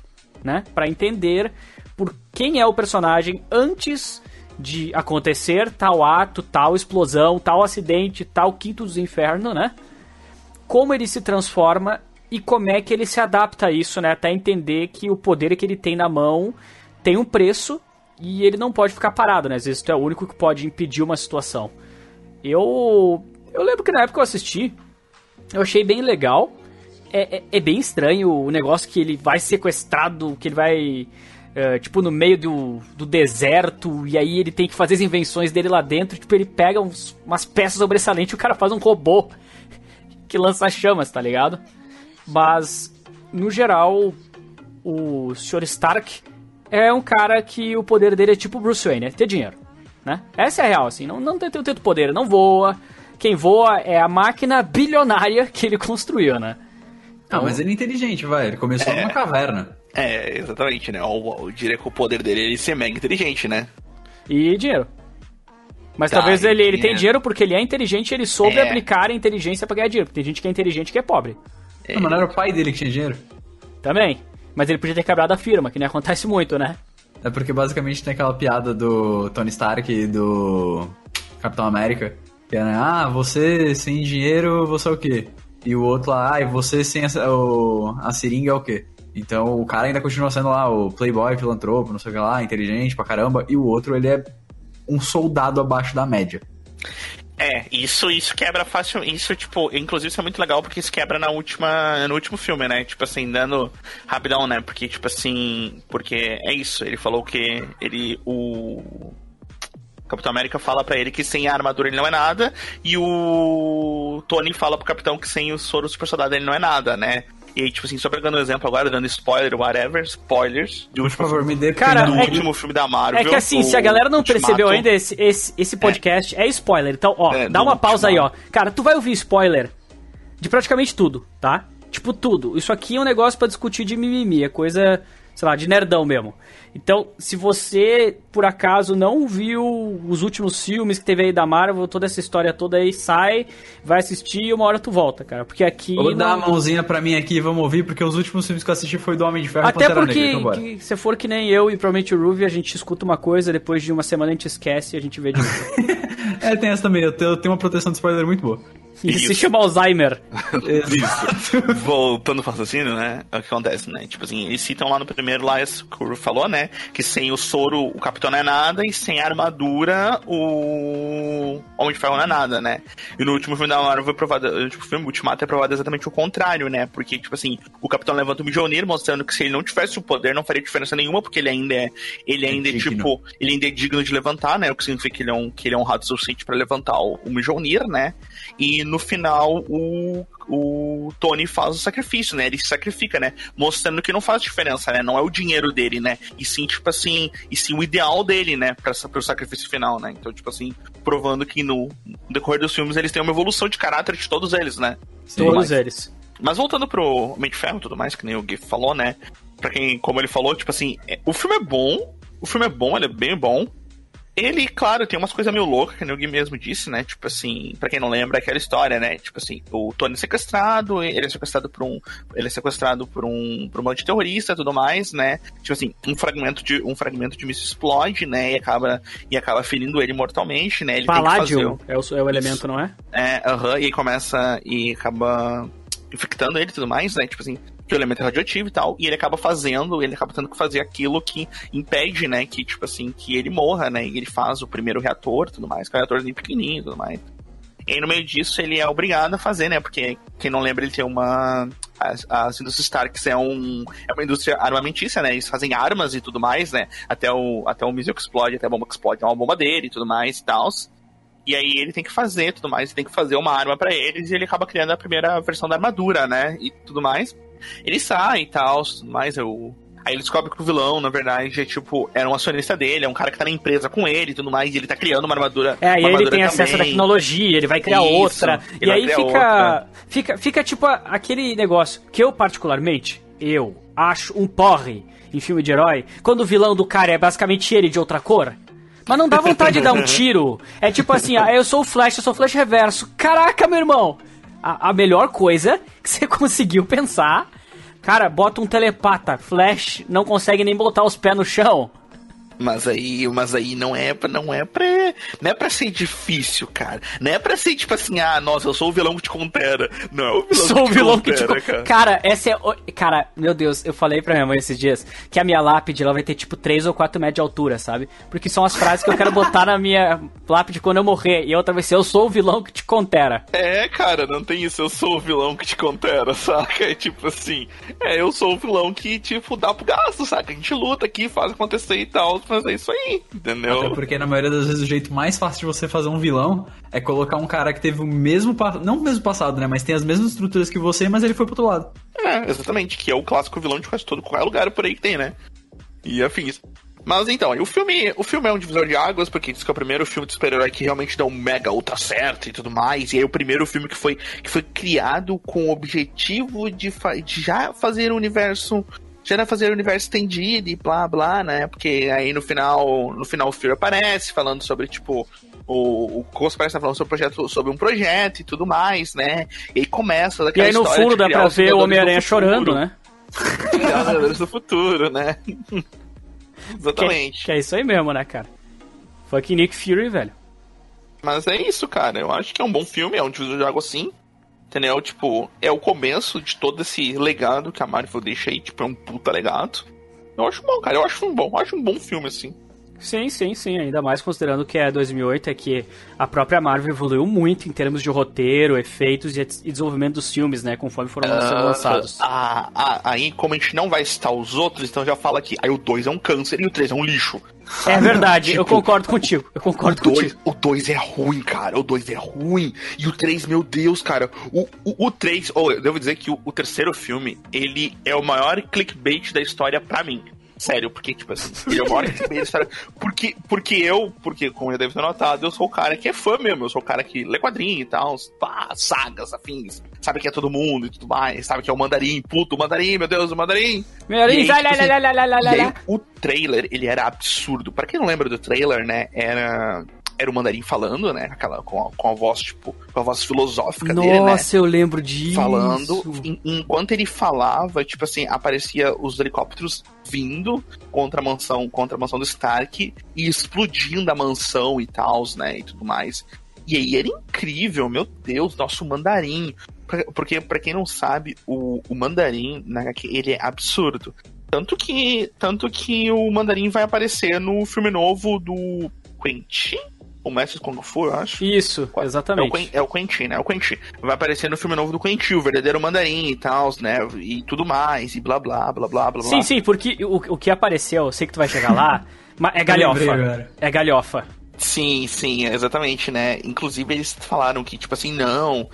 né? Para entender por quem é o personagem antes de acontecer tal ato, tal explosão, tal acidente, tal quinto dos infernos, né? Como ele se transforma e como é que ele se adapta a isso, né? Até entender que o poder que ele tem na mão tem um preço e ele não pode ficar parado, né? Às vezes tu é o único que pode impedir uma situação. Eu eu lembro que na época eu assisti, eu achei bem legal. É, é, é bem estranho o negócio que ele vai sequestrado, que ele vai. é, tipo, no meio do, do deserto, e aí ele tem que fazer as invenções dele lá dentro. Tipo, ele pega uns- umas peças sobressalentes e o cara faz um robô que lança chamas, tá ligado? Mas, no geral, o Sr. Stark é um cara que o poder dele é tipo Bruce Wayne, é ter dinheiro, né? Essa é a real, assim, não, não tem tanto poder, não voa. Quem voa é a máquina bilionária que ele construiu, né? Ah, mas ele é inteligente, vai. Ele começou numa caverna. É, exatamente, né? Eu, eu diria que o poder dele é ele ser mega inteligente, né? E dinheiro. Mas Tá, talvez ele, ele tenha dinheiro. porque ele é inteligente e ele soube É. aplicar a inteligência pra ganhar dinheiro. Porque tem gente que é inteligente e que é pobre. Não, mas não era o pai dele que tinha dinheiro? Também. Mas ele podia ter quebrado a firma, que nem acontece muito, né? É porque basicamente tem aquela piada do Tony Stark e do Capitão América. Que é, né? Ah, você sem dinheiro, você é o quê? E o outro lá, ah, e você sem a, o- a seringa é o quê? Então o cara ainda continua sendo lá o playboy, filantropo, não sei o que lá, inteligente pra caramba, e o outro ele é um soldado abaixo da média. É, isso, isso quebra fácil. Isso, tipo, inclusive isso é muito legal porque isso quebra na última, no último filme, né? Tipo assim, dando rapidão, né? Porque, tipo assim. Porque é isso, ele falou que ele. O. Capitão América fala para ele que sem a armadura ele não é nada, e o Tony fala pro Capitão que sem o soro super soldado ele não é nada, né? E aí, tipo assim, só pegando um exemplo agora, dando spoiler, whatever, spoilers. De Por favor, me dê Cara, do é último filme da Marvel. É que assim, se a galera não percebeu ainda, esse, esse, esse podcast é. é spoiler. Então, ó, É, dá uma pausa aí, último. ó. Cara, tu vai ouvir spoiler de praticamente tudo, tá? Tipo, tudo. Isso aqui é um negócio pra discutir de mimimi, é coisa, sei lá, de nerdão mesmo. Então, se você, por acaso, não viu os últimos filmes que teve aí da Marvel, toda essa história toda aí, sai, vai assistir e uma hora tu volta, cara. Porque aqui. Vou dar a não- mãozinha pra mim aqui e vamos ouvir, porque os últimos filmes que eu assisti foi do Homem de Ferro Até Pantera porque, Negra, então que, se for que nem eu e provavelmente o Ruby, a gente escuta uma coisa, depois de uma semana a gente esquece e a gente vê de novo. É, tem essa também, eu tenho, eu tenho uma proteção de spoiler muito boa. Isso se chama Alzheimer. Isso. Voltando ao raciocínio, né? É o que acontece, né? Tipo assim, eles citam lá no primeiro, lá, isso que o Ru falou, né? Que sem o soro o capitão não é nada e sem a armadura o Homem de Ferro não é nada, né? E no último filme da Marvel foi provado, no último filme, o Ultimato é provado exatamente o contrário, né? Porque, tipo assim, o capitão levanta o Mjolnir mostrando que se ele não tivesse o poder não faria diferença nenhuma, porque ele ainda é, ele ainda é, digno. tipo, ele ainda é digno de levantar, né? O que significa que ele é um, que ele é honrado o suficiente pra levantar o, o Mjolnir, né? E no final o, o Tony faz o sacrifício, né? Ele se sacrifica, né? Mostrando que não faz diferença, né? Não é o dinheiro dele, né? E sim, tipo assim, e sim o ideal dele, né? Pra, pro sacrifício final, né? Então, tipo assim, provando que no, no decorrer dos filmes eles têm uma evolução de caráter de todos eles, né? Todos mais. eles. Mas voltando pro Homem de Ferro e tudo mais, que nem o Gui falou, né? Pra quem, como ele falou, tipo assim, é- o filme é bom, o filme é bom, ele é bem bom. Ele, claro, tem umas coisas meio loucas, que o Gui mesmo disse, né? Tipo assim, pra quem não lembra, aquela história, né? Tipo assim, o Tony é sequestrado, ele é sequestrado por um. Ele é sequestrado por um, por um monte de terrorista e tudo mais, né? Tipo assim, um fragmento de, um fragmento de míssil explode, né? E acaba, e acaba ferindo ele mortalmente, né? Ele Paládio o- é o, é o elemento, não é? é, aham, e aí começa e acaba infectando ele e tudo mais, né? Tipo assim, que o elemento é radioativo e tal, e ele acaba fazendo, ele acaba tendo que fazer aquilo que impede, né, que, tipo assim, que ele morra, né? E ele faz o primeiro reator tudo mais, que é um reatorzinho pequenininho e tudo mais. E aí, no meio disso, ele é obrigado a fazer, né? Porque, quem não lembra, ele tem uma. As, as indústrias Starks é, um, é uma indústria armamentícia, né? Eles fazem armas e tudo mais, né? Até o, até o míssil que explode, até a bomba que explode, é uma bomba dele e tudo mais e tal. E aí ele tem que fazer tudo mais, tem que fazer uma arma pra eles e ele acaba criando a primeira versão da armadura, né? E tudo mais. Ele sai e tal, tudo mais. Eu... Aí ele descobre que o vilão, na verdade, é tipo, era um acionista dele, é um cara que tá na empresa com ele e tudo mais, e ele tá criando uma armadura. É, e aí ele tem acesso à tecnologia, ele vai criar Isso, outra. E aí fica, outra. fica. Fica tipo aquele negócio que eu, particularmente, eu acho um porre em filme de herói, quando o vilão do cara é basicamente ele de outra cor. Mas não dá vontade de dar um tiro. É tipo assim, ah, eu sou o Flash, eu sou o Flash reverso. Caraca, meu irmão! A, a melhor coisa que você conseguiu pensar. Cara, bota um telepata. Flash não consegue nem botar os pés no chão. Mas aí, mas aí não é, pra- não é pra, não é pra ser difícil, cara. Não é pra ser tipo assim, ah, nossa, eu sou o vilão que te contera. Não é o vilão Sou o vilão que te. contera, co- cara. Cara, essa é. o- Cara, meu Deus, eu falei pra minha mãe esses dias que a minha lápide ela vai ter tipo 3 ou 4 metros de altura, sabe? Porque são as frases que eu quero botar na minha lápide quando eu morrer. E a outra vai ser: Eu sou o vilão que te contera. É, cara, não tem isso. Eu sou o vilão que te contera, saca? É tipo assim. É, eu sou o vilão que, tipo, dá pro gasto, saca? A gente luta aqui, faz acontecer e tal, é isso aí, Até entendeu? porque na maioria das vezes o jeito mais fácil de você fazer um vilão é colocar um cara que teve o mesmo não o mesmo passado, né, mas tem as mesmas estruturas que você, mas ele foi pro outro lado. É, exatamente, que é o clássico vilão de quase todo qualquer lugar por aí que tem, né? E afins. Mas então, o filme, o filme é um divisor de águas, porque diz que é o primeiro filme de super-herói que realmente dá um mega ultra certo e tudo mais. E é o primeiro filme que foi, que foi criado com o objetivo de, fa- de já fazer o universo. Era fazer o universo estendido e blá blá, né? Porque aí no final, no final o Fury aparece falando sobre, tipo, o, o Costa parece estar falando sobre, projeto, sobre um projeto e tudo mais, né? E aí começa E daquela aí no fundo dá pra ver o Homem-Aranha chorando, né? Os Vingadores do futuro, né? Que, Exatamente. que é isso aí mesmo, né, cara? Fucking Nick Fury, velho. Mas é isso, cara. Eu acho que é um bom filme, é um divisor de água sim. Entendeu? Tipo, é o começo de todo esse legado que a Marvel deixa aí, tipo, é um puta legado. Eu acho bom, cara. Eu acho um bom, acho um bom filme, assim. Sim, sim, sim. Ainda mais considerando que é 2008, é que a própria Marvel evoluiu muito em termos de roteiro, efeitos e desenvolvimento dos filmes, né? Conforme foram sendo uh, lançados. Ah, ah, aí, como a gente não vai citar os outros, então já fala que aí o 2 é um câncer e o 3 é um lixo. É verdade, tipo, eu concordo contigo. Eu concordo o dois, contigo. O 2 é ruim, cara. O 2 é ruim. E o 3, meu Deus, cara. O 3, oh, eu devo dizer que o, o terceiro filme, ele é o maior clickbait da história pra mim. Sério, porque, tipo assim, ele é o maior história. Porque, porque eu, porque, como já deve ter notado, eu sou o cara que é fã mesmo. Eu sou o cara que lê quadrinho e tal, pá, sagas, afins. Sabe que é todo mundo e tudo mais. Sabe que é o mandarim, puto, o mandarim, meu Deus, o mandarim. Mandarim, tipo, lá, lá, lá, lá, lá, lá. o trailer, ele era absurdo. Pra quem não lembra do trailer, né, era era o mandarim falando, né? Aquela, com, a, com a voz, tipo, com a voz filosófica Nossa, dele, né? Nossa, eu lembro disso. Falando. enquanto ele falava, tipo assim, aparecia os helicópteros vindo contra a mansão, contra a mansão do Stark e explodindo a mansão e tal, né? E tudo mais. E aí era incrível, meu Deus, nosso mandarim. Porque, para quem não sabe, o, o mandarim, né, ele é absurdo. Tanto que, tanto que o mandarim vai aparecer no filme novo do Quentin? O Mestre Kung Fu, eu acho. Isso, exatamente. É o, é o Quentin, né? É o Quentin. Vai aparecer no filme novo do Quentin, o verdadeiro mandarim e tal, né? E tudo mais, e blá blá blá blá blá. Sim, sim, porque o, o que apareceu, eu sei que tu vai chegar lá, mas é galhofa. É galhofa. Sim, sim, exatamente, né? Inclusive eles falaram que, tipo assim, não,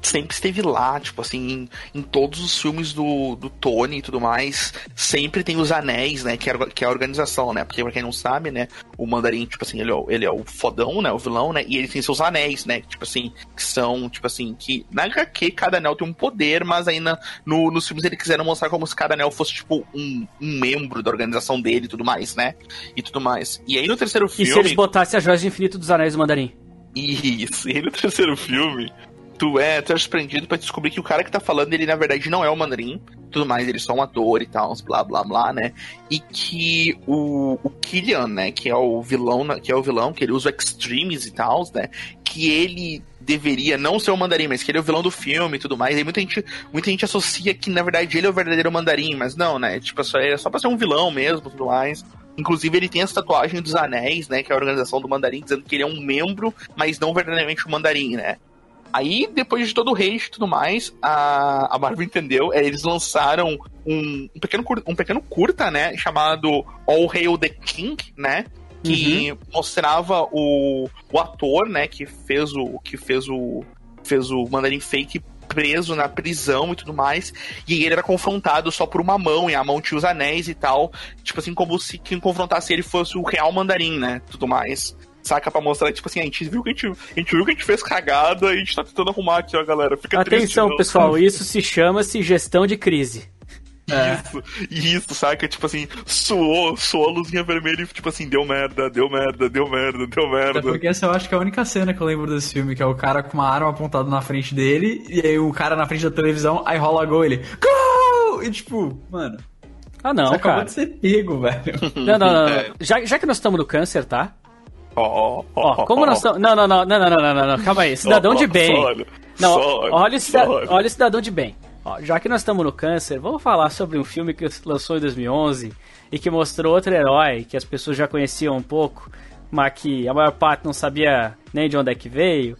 sempre esteve lá, tipo assim, em, em, todos os filmes do, do Tony e tudo mais, sempre tem os anéis, né? Que é, que é a organização, né? Porque pra quem não sabe, né? O Mandarim, tipo assim, ele é, o, ele é o fodão, né? O vilão, né? E ele tem seus anéis, né? Tipo assim, que são, tipo assim, que na HQ cada anel tem um poder, mas aí na, no, nos filmes eles quiseram mostrar como se cada anel fosse, tipo, um, um membro da organização dele e tudo mais, né? E tudo mais. E aí no terceiro filme. E se eles botassem a joias de infinito dos anéis do mandarim? Isso, e no terceiro filme, tu é, tu é surpreendido pra descobrir que o cara que tá falando, ele na verdade não é o mandarim, tudo mais, ele é só um ator e tal, blá blá blá, né? E que o, o Killian, né, que é o vilão, que é o vilão, que ele usa extremes e tal, né? Que ele deveria não ser o mandarim, mas que ele é o vilão do filme e tudo mais. E muita gente, muita gente associa que, na verdade, ele é o verdadeiro mandarim, mas não, né? Tipo, é só, é só pra ser um vilão mesmo tudo mais. Inclusive, ele tem essa tatuagem dos anéis, né? Que é a organização do mandarim, dizendo que ele é um membro, mas não verdadeiramente um mandarim, né? Aí, depois de todo o hate e tudo mais, a, a Marvel entendeu. É, eles lançaram um, um, pequeno, um pequeno curta, né? Chamado All Hail the King, né? Que uhum. mostrava o, o ator, né? Que fez o. Que fez o. Fez o Mandarim Fake preso na prisão e tudo mais. E ele era confrontado só por uma mão, e a mão tinha os anéis e tal. Tipo assim, como se quem confrontasse ele fosse o real mandarim, né? Tudo mais saca pra mostrar, tipo assim, a gente viu que a gente, a gente viu que a gente fez cagada e a gente tá tentando arrumar aqui, ó, galera. Fica Atenção, triste, pessoal, isso se chama-se gestão de crise. É. Isso, isso, saca? Tipo assim, suou, suou a luzinha vermelha e tipo assim, deu merda, deu merda, deu merda, deu merda. É porque essa eu acho que é a única cena que eu lembro desse filme, que é o cara com uma arma apontada na frente dele, e aí o cara na frente da televisão, aí rola gol ele, gol! E tipo, mano. Ah não, cara. acabou de ser pego, velho. Não, não, não. É. Já, já que nós estamos no câncer, tá? Ó, oh, oh, oh, como nós estamos. Não, não, não, não, não, não, não, não, calma aí. Cidadão de bem. Não, olha, o olha o cidadão de bem. Ó, já que nós estamos no câncer, vamos falar sobre um filme que lançou em 2011 e que mostrou outro herói que as pessoas já conheciam um pouco, mas que a maior parte não sabia nem de onde é que veio.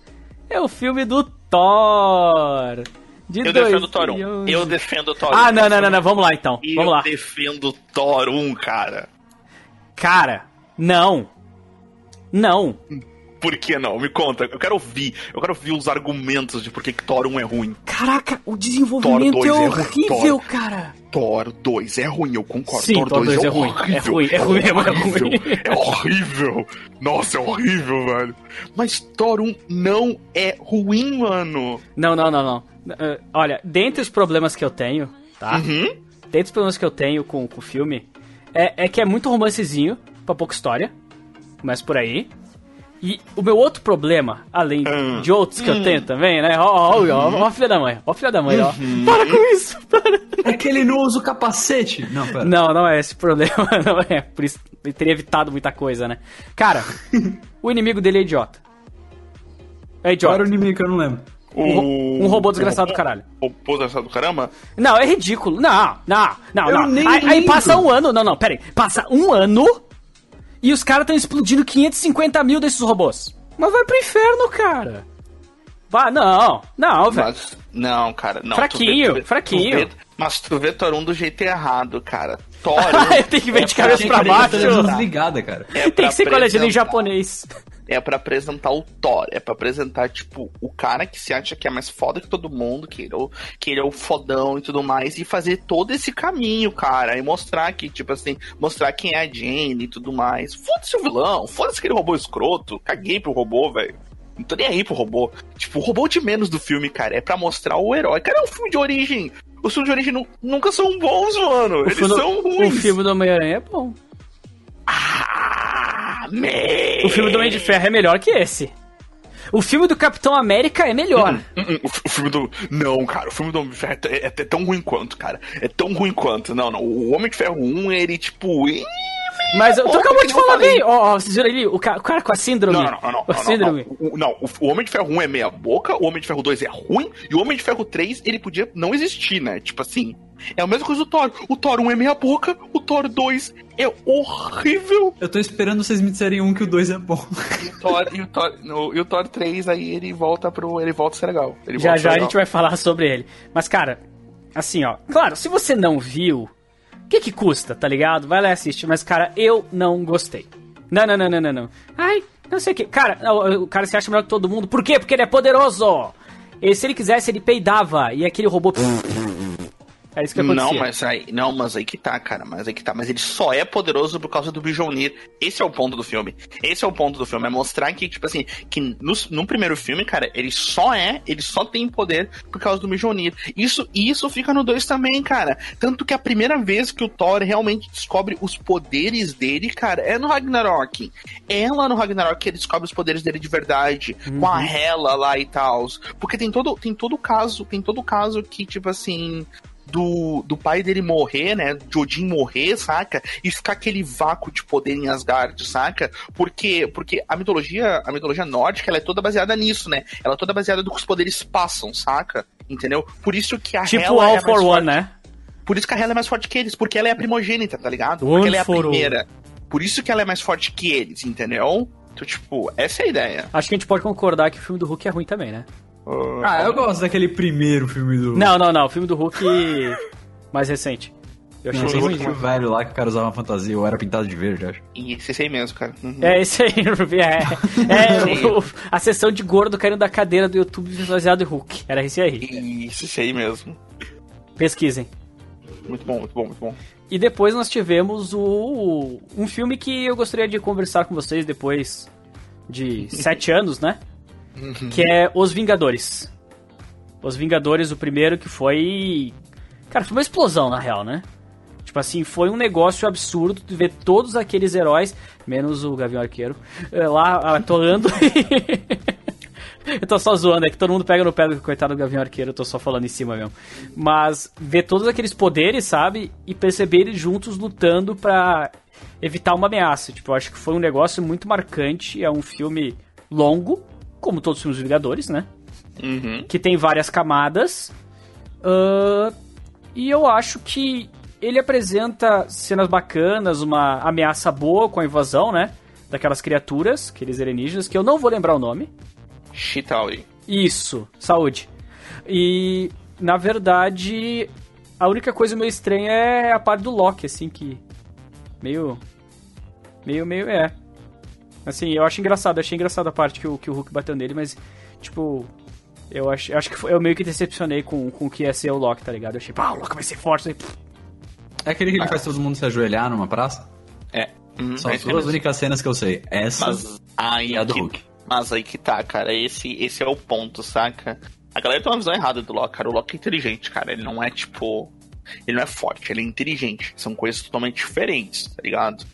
É o filme do Thor. De eu defendo o Thor 1. Eu defendo o Thor 1. Ah, não, não, não, não, vamos lá então. Vamos eu lá. Eu defendo o Thor 1, cara. Cara, não. Não. Por que não? Me conta. Eu quero ouvir. Eu quero ouvir os argumentos de por que Thor 1 é ruim. Caraca, o desenvolvimento é, é horrível, Thor, cara. Thor 2 é ruim, eu concordo. Sim, Thor, Thor 2, 2 é, é, ruim. É ruim, é ruim, é, ruim, é horrível. É horrível. Nossa, é horrível, velho. Mas Thor 1 não é ruim, mano. Não, não, não, não. Uh, olha, dentre os problemas que eu tenho, tá? Uhum. Dentre os problemas que eu tenho com, com o filme, é, é que é muito romancezinho, pra pouca história. Começa por aí. E o meu outro problema, além hum. de outros que hum. eu tenho também, né? Ó, ó, ó, ó, filha da mãe, ó, filha da mãe, ó. Uhum. Para com isso, para. É que ele não usa o capacete. Não, pera. Não, não é esse problema, não é. Por isso ele teria evitado muita coisa, né? Cara, o inimigo dele é idiota. É idiota. Qual era o inimigo que eu não lembro? Um, um robô desgraçado do caralho. Robô desgraçado do caramba? Não, é ridículo. Não, não, não, Eu não. nem Aí, aí passa um ano. Não, não, pera aí. Passa um ano e os caras estão explodindo 550 mil desses robôs. Mas vai pro inferno, cara. Vai, não, não, velho. Não, cara, não. Fraquinho, tu vê- tu vê- fraquinho. tu vê- mas tu vê Thor 1 do jeito errado, cara. Thor 1 Tem que ver de é pra- cabeça pra baixo. desligada, cara. é Tem pra que ser com a legenda em japonês. É pra apresentar o Thor, é pra apresentar, tipo, o cara que se acha que é mais foda que todo mundo, que ele, é o, que ele é o fodão e tudo mais, e fazer todo esse caminho, cara, e mostrar que, tipo assim, mostrar quem é a Jane e tudo mais. Foda-se o vilão, foda-se aquele robô escroto, caguei pro robô, velho. Não tô nem aí pro robô. Tipo, o robô de menos do filme, cara, é pra mostrar o herói. Cara, é um filme de origem. Os filmes de origem nu- nunca são bons, mano. O Eles são o ruins. filme do Homem-Aranha é bom. Man. O filme do Homem de Ferro é melhor que esse. O filme do Capitão América é melhor. Hum, O, f- o filme do. Não, cara, o filme do Homem de Ferro é, é t- tão ruim quanto, cara. É tão ruim quanto. Não, não. O Homem de Ferro 1, ele, tipo. ih, Mas eu, tu Pô, acabou de falar bem. Ó, ó, vocês viram ali? O ca- o cara, com a síndrome. Não, não, não, não. O não, não, síndrome. não. O, não, o, o Homem de Ferro 1 é meia boca, o Homem de Ferro 2 é ruim, e o Homem de Ferro 3, ele podia não existir, né? Tipo assim. É a mesma coisa do Thor. O Thor 1 é meia boca, o Thor 2 é horrível. Eu tô esperando vocês me disserem um que o dois é bom. E o Thor, e o Thor, no- e o Thor 3, aí ele volta pro. Ele volta a ser legal. Ele Já a ser já a legal. gente vai falar sobre ele. Mas, cara, assim, ó. Claro, se você não viu, que que custa, tá ligado? Vai lá e assiste. Mas, cara, eu não gostei. Não, não, não, não, não, não. Ai, não sei o que. Cara, o cara se acha melhor que todo mundo. Por quê? Porque ele é poderoso. E se ele quisesse, ele peidava. E aquele robô. É isso que acontecia. Não, mas aí, não, mas aí que tá, cara, mas aí que tá. Mas ele só é poderoso por causa do Bijonir. Esse é o ponto do filme. Esse é o ponto do filme, é mostrar que, tipo assim, que no, no primeiro filme, cara, ele só é, ele só tem poder por causa do Bijonir. Isso, isso fica no 2 também, cara. Tanto que a primeira vez que o Thor realmente descobre os poderes dele, cara, é no Ragnarok. É lá no Ragnarok que ele descobre os poderes dele de verdade, com a Hela lá e tal. Porque tem todo, tem todo caso, tem todo caso que, tipo assim, do, do pai dele morrer, né? De Odin morrer, saca? E ficar aquele vácuo de poder em Asgard, saca? Porque, porque a mitologia, a mitologia nórdica, ela é toda baseada nisso, né? Ela é toda baseada do que os poderes passam, saca? Entendeu? Por isso que a Tipo Hela All é for forte. One, né? Por isso que a Hela é mais forte que eles, porque ela é a primogênita, tá ligado? One Porque ela é a primeira. Por isso que ela é mais forte que eles, entendeu? Então, tipo, essa é a ideia. Acho que a gente pode concordar que o filme do Hulk é ruim também, né? Ah, eu gosto daquele primeiro filme do. Não, não, não. O filme do Hulk mais recente. Eu achei Não, filme velho lá que o cara usava uma fantasia, eu era pintado de verde, acho. Isso, esse aí mesmo, cara. Uhum. É esse aí, é. É o- a sessão de gordo caindo da cadeira do YouTube visualizado de Hulk. Era esse aí. Isso, esse aí mesmo. Pesquisem. Muito bom, muito bom, muito bom. E depois nós tivemos o um filme que eu gostaria de conversar com vocês depois de sete anos, né? Que é Os Vingadores. Os Vingadores, o primeiro que foi. Cara, foi uma explosão na real, né? Tipo assim, foi um negócio absurdo de ver todos aqueles heróis, menos o Gavião Arqueiro, eh, lá atuando. eu tô só zoando, é que todo mundo pega no pé do coitado do Gavião Arqueiro, eu tô só falando em cima mesmo. Mas ver todos aqueles poderes, sabe? E perceber eles juntos lutando pra evitar uma ameaça. Tipo, eu acho que foi um negócio muito marcante. É um filme longo, como todos os filmes dos Vingadores, né? Uhum. que tem várias camadas. ah, e eu acho que ele apresenta cenas bacanas, uma ameaça boa com a invasão, né? Daquelas criaturas, aqueles alienígenas, que eu não vou lembrar o nome. Chitauri. Isso, saúde. E, na verdade, a única coisa meio estranha é a parte do Loki, assim, que. Meio. Meio, meio. É. Assim, eu acho engraçado, achei engraçado a parte que o, que o Hulk bateu nele, mas, tipo. Eu acho, acho que foi- eu meio que decepcionei com, com o que ia ser o Loki, tá ligado? Eu achei, pá, o Loki vai ser forte. Aí, pff, É aquele que ele faz todo mundo se ajoelhar numa praça? É. Uhum, São é as duas únicas cenas que eu sei. Essa Mas aí e a do que, Hulk. Mas aí que tá, cara. Esse, esse é o ponto, saca? A galera tem uma visão errada do Loki, cara. O Loki é inteligente, cara. Ele não é tipo. Ele não é forte, ele é inteligente. São coisas totalmente diferentes, tá ligado?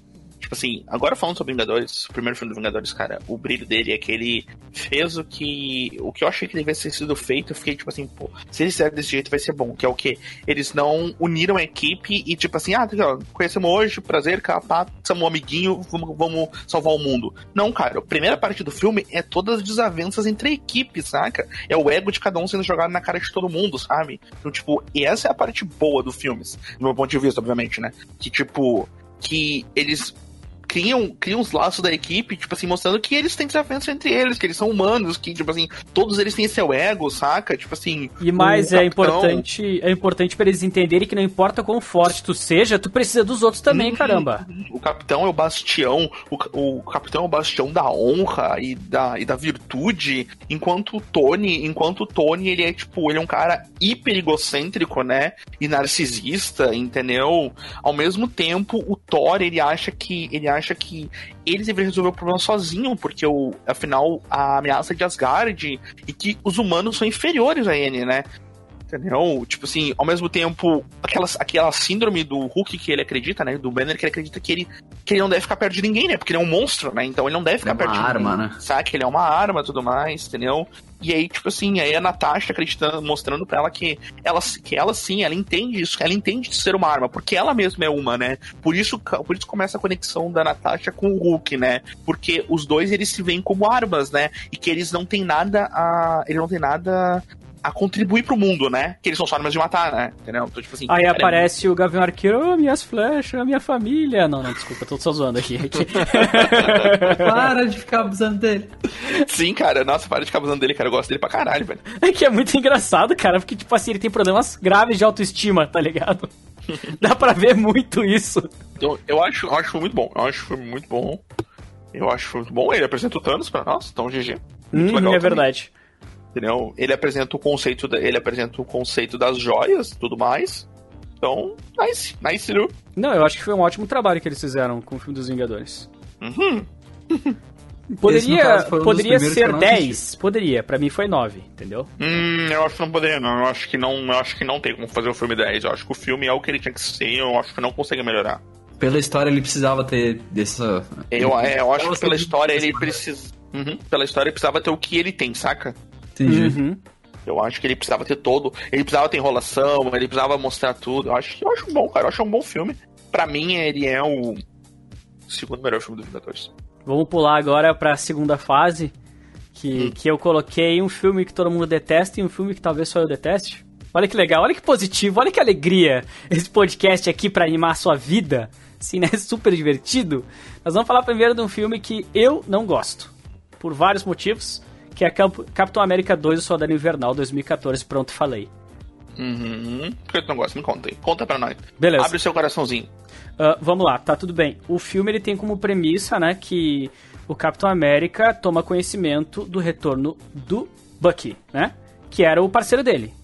Tipo assim, agora falando sobre Vingadores, o primeiro filme do Vingadores, cara, o brilho dele é que ele fez o que. O que eu achei que devia ter sido feito, eu fiquei tipo assim, pô, se eles fizerem desse jeito vai ser bom. Que é o quê? Eles não uniram a equipe e, tipo assim, ah, ó, conhecemos hoje, prazer, capá, somos um amiguinho, vamos, vamos salvar o mundo. Não, cara, a primeira parte do filme é todas as desavenças entre equipes, saca? É o ego de cada um sendo jogado na cara de todo mundo, sabe? Então, tipo, essa é a parte boa do filme, do meu ponto de vista, obviamente, né? Que, tipo, que eles criam, criam os laços da equipe, tipo assim, mostrando que eles têm desavenças entre eles, que eles são humanos, que, tipo assim, todos eles têm seu ego, saca? Tipo assim. E mais é capitão... importante, é importante para eles entenderem que não importa quão forte tu seja, tu precisa dos outros também, uhum. caramba. O capitão é o bastião, o, o capitão é o bastião da honra e da, e da virtude, enquanto o Tony, enquanto o Tony, ele é, tipo, ele é um cara hiper egocêntrico, né? E narcisista, entendeu? Ao mesmo tempo, o Thor, ele acha que, ele acha acha que eles deveriam resolver o problema sozinho, porque o, afinal a ameaça é de Asgard e que os humanos são inferiores a ele, né? Entendeu? Tipo assim, ao mesmo tempo, aquela, aquela síndrome do Hulk que ele acredita, né? Do Banner que ele acredita que ele, que ele não deve ficar perto de ninguém, né? Porque ele é um monstro, né? Então ele não deve ficar é perto de arma, ninguém. Né? Sabe? Que ele é uma arma e tudo mais, entendeu? E aí, tipo assim, aí a Natasha acreditando, mostrando pra ela que ela, que ela sim, ela entende isso, ela entende de ser uma arma, porque ela mesma é uma, né? Por isso, por isso começa a conexão da Natasha com o Hulk, né? Porque os dois eles se veem como armas, né? E que eles não têm nada a. Eles não têm nada a contribuir pro mundo, né? Que eles são só armas de matar, né? Entendeu? Então, tipo assim, Aí aparece é... o Gavião Arqueiro, oh, minhas flechas, minha família. Não, não, desculpa, tô só zoando aqui. para de ficar abusando dele. Sim, cara, nossa, para de ficar abusando dele, cara. Eu gosto dele pra caralho, velho. É que é muito engraçado, cara, porque, tipo assim, ele tem problemas graves de autoestima, tá ligado? Dá pra ver muito isso. Eu, eu acho, eu acho muito bom. Eu acho que foi muito bom. Eu acho muito bom. Ele apresenta o Thanos pra nós, então GG. Muito hum, legal é também. verdade. Entendeu? Ele apresenta o conceito, da, ele apresenta o conceito das joias, tudo mais. Então, nice, nice, Lu. Não, eu acho que foi um ótimo trabalho que eles fizeram com o filme dos Vingadores. Uhum. Poderia, caso, um poderia ser 10, poderia. Pra mim foi 9, entendeu? Hum, eu acho que não poderia, não. Eu acho que não, eu acho que não tem como fazer o filme 10. Eu acho que o filme é o que ele tinha que ser, eu acho que não consegue melhorar. Pela história ele precisava ter dessa. Eu, é, eu acho que pela história ele precisa. Uhum, pela história ele precisava ter o que ele tem, saca? Entendi. Uhum. Eu acho que ele precisava ter todo. Ele precisava ter enrolação, ele precisava mostrar tudo. Eu acho, eu acho bom, cara. Eu acho um bom filme. Pra mim, ele é o segundo melhor filme do Vingadores. Vamos pular agora pra segunda fase. Que, hum. que eu coloquei um filme que todo mundo detesta e um filme que talvez só eu deteste. Olha que legal, olha que positivo, olha que alegria esse podcast aqui para animar a sua vida. Assim, né? Super divertido. Nós vamos falar primeiro de um filme que eu não gosto. Por vários motivos que é Capitão América 2, o Soldado Invernal 2014. Pronto, falei. Uhum. Por que tu não gosta? Me conta aí. Conta pra nós. Beleza. Abre o seu coraçãozinho. Uh, vamos lá, tá tudo bem. O filme ele tem como premissa, né, que o Capitão América toma conhecimento do retorno do Bucky, né? Que era o parceiro dele.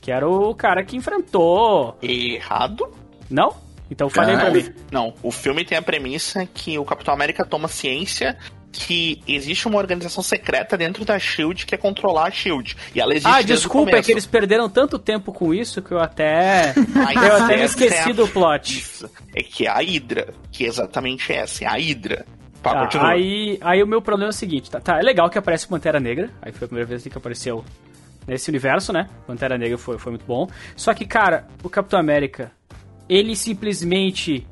Que era o cara que enfrentou. Errado? Não? Então falei pra mim. Não, o filme tem a premissa que o Capitão América toma ciência que existe uma organização secreta dentro da Shield que é controlar a Shield. E ela existe Ah, desculpa, é que eles perderam tanto tempo com isso que eu até. eu até me esqueci é do plot. É que é a Hydra, que é exatamente essa, é a Hydra. tá, aí, aí o meu problema é o seguinte, tá, tá, é legal que aparece Pantera Negra, aí foi a primeira vez que apareceu nesse universo, né? Pantera Negra foi, foi muito bom. Só que, cara, o Capitão América, ele simplesmente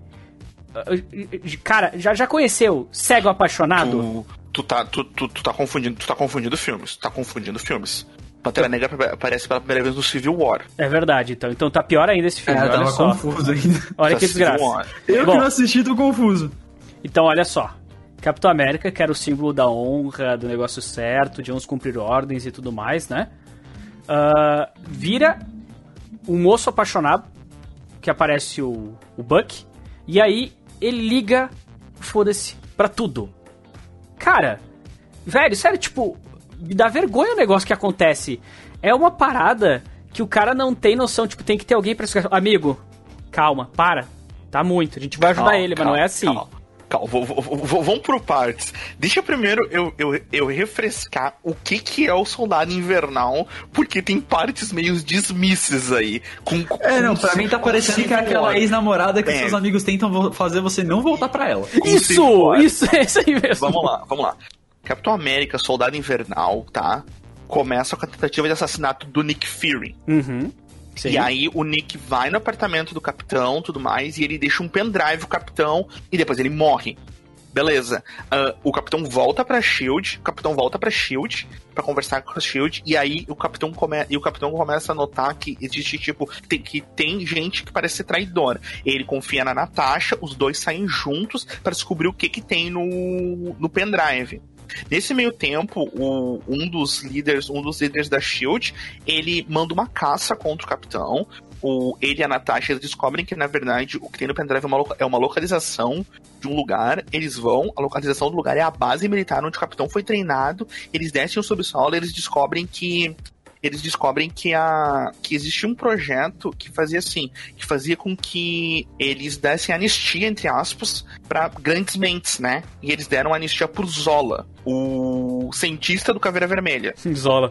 Cara, já, já conheceu Cego Apaixonado? Tu, tu, tá, tu, tu, tu tá confundindo, tu tá confundindo filmes. Tu tá confundindo filmes. Pantera Negra aparece pela primeira vez no Civil War. É verdade, então. Então tá pior ainda esse filme. É, olha tava só. confuso ainda. Olha tá que desgraça. Eu Bom, que não assisti, tô confuso. Então, olha só. Capitão América, que era o símbolo da honra, do negócio certo, de uns cumprir ordens e tudo mais, né? Uh, vira um moço apaixonado, que aparece o, o Buck, e aí ele liga, foda-se, pra tudo. Cara, velho, sério, tipo, me dá vergonha o negócio que acontece. É uma parada que o cara não tem noção, tipo, tem que ter alguém pra. Amigo, calma, para. Tá muito. A gente vai ajudar calma, ele, calma, mas não é assim. Calma. Calma, vou- vou- vou- vamos por partes. Deixa primeiro eu, eu, eu refrescar o que que é o Soldado Invernal, porque tem partes meio dismisses aí. Com, É, não, com- pra mim tá com parecendo que é aquela ex-namorada que É. seus amigos tentam fazer você não voltar pra ela. Com Isso! Isso, é isso aí mesmo. Vamos lá, vamos lá. Capitão América, Soldado Invernal, tá? Começa com a tentativa de assassinato do Nick Fury. Uhum. Sim. E aí o Nick vai no apartamento do capitão, tudo mais, e ele deixa um pendrive o capitão e depois ele morre. Beleza. Ah, o capitão volta pra Shield, o capitão volta pra Shield pra conversar com a Shield e aí o capitão come... e o capitão começa a notar que existe tipo tem, que tem gente que parece ser traidora. Ele confia na Natasha, os dois saem juntos pra descobrir o que que tem no no pendrive. Nesse meio tempo, o- um dos líderes, um dos líderes da Shield, ele manda uma caça contra o capitão. O, ele e a Natasha eles descobrem que, na verdade, o que tem no pendrive é uma, é uma localização de um lugar. Eles vão, a localização do lugar é a base militar onde o capitão foi treinado. Eles descem o subsolo e eles descobrem que. Eles descobrem que, a, que existia um projeto que fazia assim, que fazia com que eles dessem anistia, entre aspas, para grandes mentes, né? E eles deram anistia por Zola, o cientista do Caveira Vermelha. Zola.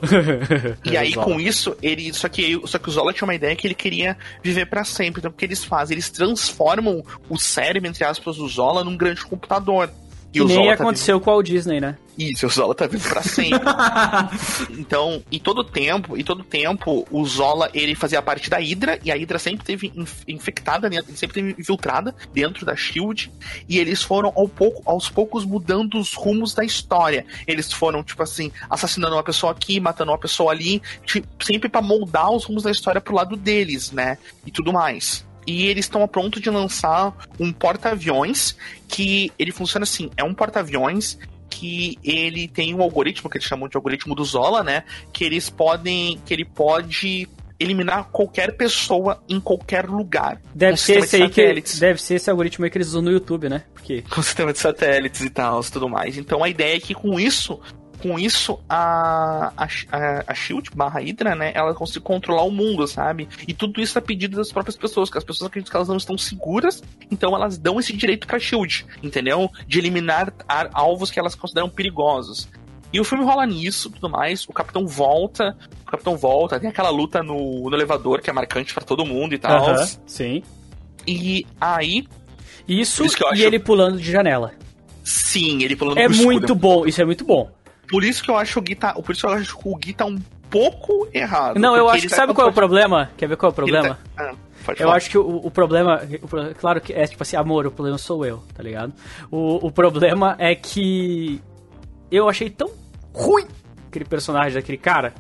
E aí, Zola. com isso, ele. Só que, só que o Zola tinha uma ideia que ele queria viver pra sempre. Então, o que eles fazem? Eles transformam o cérebro, entre aspas, do Zola num grande computador. E Que o nem tá aconteceu com a Walt Disney, né? Isso, o Zola tá vivo pra sempre. então, e todo tempo, e todo tempo, o Zola, ele fazia parte da Hydra, e a Hydra sempre teve inf- infectada, né? sempre teve infiltrada dentro da SHIELD, e eles foram ao pouco, aos poucos mudando os rumos da história. Eles foram, tipo assim, assassinando uma pessoa aqui, matando uma pessoa ali, ti- sempre pra moldar os rumos da história pro lado deles, né? E tudo mais. E eles estão a ponto de lançar um porta-aviões que ele funciona assim, é um porta-aviões que ele tem um algoritmo que eles chamam de algoritmo do Zola, né? Que eles podem, que ele pode eliminar qualquer pessoa em qualquer lugar. Deve ser esse de aí que. Deve ser esse algoritmo aí que eles usam no YouTube, né? Porque. com sistema de satélites e tal, tudo mais. Então a ideia é que com isso, com isso a a, a, a Shield barra Hydra, né, ela consegue controlar o mundo, sabe? E tudo isso a pedido das próprias pessoas, que as pessoas acreditam que elas não estão seguras, então elas dão esse direito pra Shield, entendeu? De eliminar ar- alvos que elas consideram perigosos. E o filme rola nisso, tudo mais. O Capitão volta, o Capitão volta, tem aquela luta no, no elevador que é marcante pra todo mundo e tal. Aham, sim. E aí, Isso, isso e acho- ele pulando de janela. sim, ele pulando É muito bom, isso é muito bom. Por isso que eu acho o Gui tá, por isso que eu acho que o Gui tá um pouco errado. Não, eu acho que tá sabe qual é o problema? Quer ver qual é o ele problema? tá- Ah, Eu falar. acho que o, o problema, o claro que é tipo assim, amor, o problema sou eu, tá ligado? O, o problema é que eu achei tão ruim aquele personagem daquele cara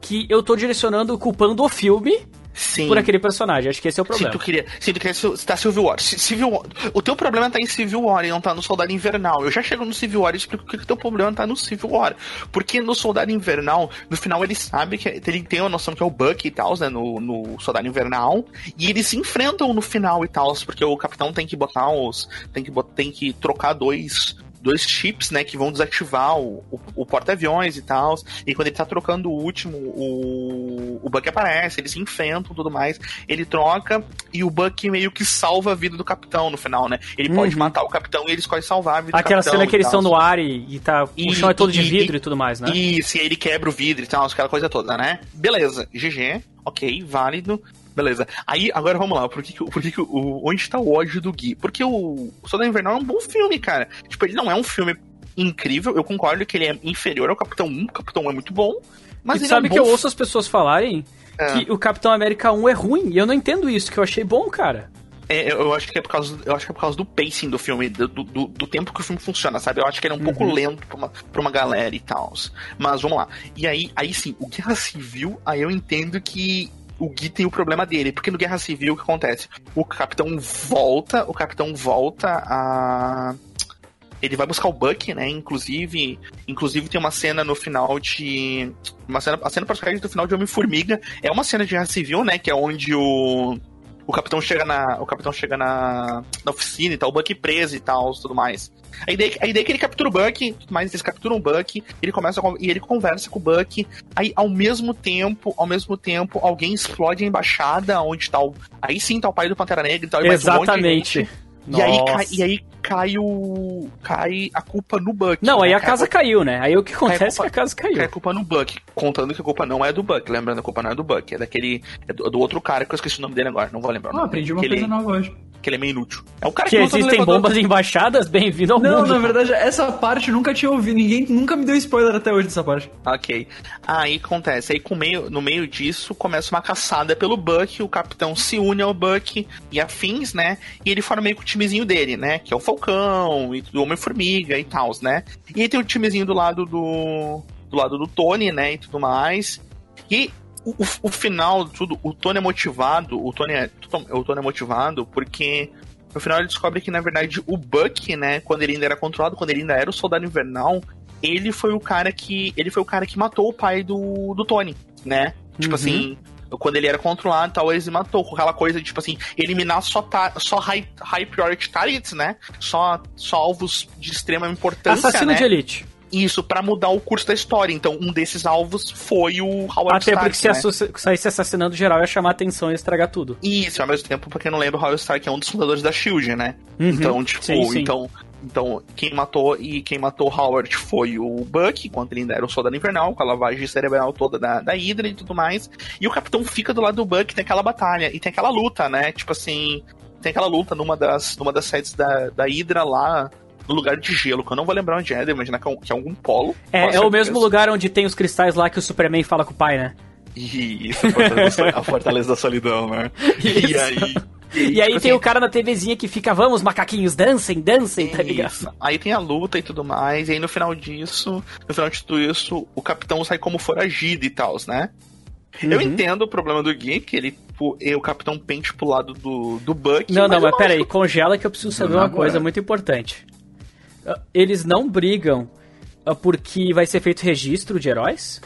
que eu tô direcionando, culpando o filme Sim. por aquele personagem. Acho que esse é o Se problema. tu queria, se tu queria citar Civil War, Se- Civil War, o teu problema tá em Civil War e não tá no Soldado Invernal. Eu já chego no Civil War e explico que o teu problema tá no Civil War. Porque no Soldado Invernal, no final ele sabe que ele tem uma noção que é o Bucky e tal, né, no, no Soldado Invernal, e eles se enfrentam no final e tal, porque o capitão tem que botar os, tem que bot- tem que trocar dois dois chips, né, que vão desativar o, o, o porta-aviões e tal. E quando ele tá trocando o último, o, o Bucky aparece, eles se enfrentam e tudo mais. Ele troca e o Bucky meio que salva a vida do capitão no final, né? Ele pode Uhum. matar o capitão e ele escolhe salvar a vida Aquela do capitão. cena que eles estão no ar e, e tá. o E- chão é todo de e- vidro e, tudo mais, né? Isso, e aí ele quebra o vidro e tal, aquela coisa toda, né? Beleza, GG, ok, válido. Beleza. Aí, agora vamos lá. Por que, por que, o, onde tá o ódio do Gui? Porque o, Soldado Invernal é um bom filme, cara. Tipo, ele não é um filme incrível. Eu concordo que ele é inferior ao Capitão 1. O Capitão 1 é muito bom. Mas ele sabe é um que eu ouço as pessoas falarem É. que o Capitão América 1 é ruim, e eu não entendo isso, que eu achei bom, cara. É, eu acho que é por causa, eu acho que é por causa do pacing do filme, do, do, do tempo que o filme funciona, sabe? Eu acho que ele é um pouco lento pra uma, pra uma galera e tal. Mas vamos lá. E aí, aí sim, o Guerra Civil, aí eu entendo que o Gui tem o problema dele, porque no Guerra Civil o que acontece? O capitão volta, o capitão volta a ele vai buscar o Buck, né? Inclusive, inclusive tem uma cena no final de uma cena, a cena pós-crédito do final de Homem-Formiga é uma cena de guerra civil, né? Que é onde o o capitão chega na o capitão chega na, na oficina e tal, o Buck preso e tal, tudo mais. A ideia, a ideia é que ele captura o Buck, tudo mais, eles capturam o Buck, ele começa a con- e ele conversa com o Buck. Aí, ao mesmo tempo, ao mesmo tempo, alguém explode a embaixada onde tá o. Aí sim tá o pai do Pantera Negra e tal, um Exatamente. gente. E aí, cai, e aí cai o. cai a culpa no Buck. Não, né? aí a Cai casa caiu, né? Aí o que Cai a acontece é culpa- que a casa Cai a caiu. culpa no Buck, contando que a culpa não é do Buck. Lembrando, a culpa não é do Buck, é daquele. É do, do outro cara que eu esqueci o nome dele agora, não vou lembrar. Ah, aprendi uma que coisa ele, nova hoje. Que ele é meio inútil. É o cara Que que, existem bombas embaixadas, bem-vindo ao Não, mundo. na verdade, essa parte eu nunca tinha ouvido. Ninguém nunca me deu spoiler até hoje dessa parte. Ok. Aí acontece, aí com meio, no meio disso começa uma caçada pelo Buck, o capitão se une ao Buck e afins, né? E ele forma meio que o timezinho dele, né? Que é o Falcão e o Homem-Formiga e tal, né? E aí tem o timezinho do lado do. do lado do Tony, né? E tudo mais. E o, o, final de tudo, o Tony é motivado, o Tony é, o Tony é motivado porque no final ele descobre que, na verdade, o Buck, né, quando ele ainda era controlado, quando ele ainda era o soldado invernal, ele foi o cara que. Ele foi o cara que matou o pai do, do Tony, né? Tipo Uhum. assim. Quando ele era controlado e tal, eles matou com aquela coisa de, tipo assim, eliminar só, ta- só high, high priority targets, né? Só, só alvos de extrema importância, Assassino né? de elite. Isso, pra mudar o curso da história. Então, um desses alvos foi o Howard Até Stark, porque se né? saísse assassinando geral ia chamar atenção e estragar tudo. Isso, ao mesmo tempo, pra quem não lembra, o Howard Stark é um dos fundadores da SHIELD, né? Uhum. Então, tipo, Sim, sim. então... Então, quem matou e quem matou o Howard foi o Buck, enquanto ele ainda era o soldado invernal, com a lavagem cerebral toda da, da Hydra e tudo mais. E o capitão fica do lado do Buck, tem aquela batalha, e tem aquela luta, né? Tipo assim, tem aquela luta numa das, numa das sedes da, da Hydra lá, no lugar de gelo, que eu não vou lembrar onde é, devo imaginar que é, um- que é algum polo. É, é o mesmo lugar onde tem os cristais lá que o Superman fala com o pai, né? Isso, a fortaleza, a fortaleza da solidão, né? E Isso. aí. E aí tipo tem assim, o cara na TVzinha que fica, vamos, macaquinhos, dancem, dancem, tá ligado? Isso. Aí tem a luta e tudo mais, e aí no final disso, no final de tudo isso, o capitão sai como foragido e tal, né? Eu Uhum. entendo o problema do Gui, que ele, e o capitão pente pro lado do, do Buck. Não, não, eu mas acho peraí, congela que eu preciso saber Não, uma agora. coisa muito importante. Eles não brigam ah, porque vai ser feito registro de heróis?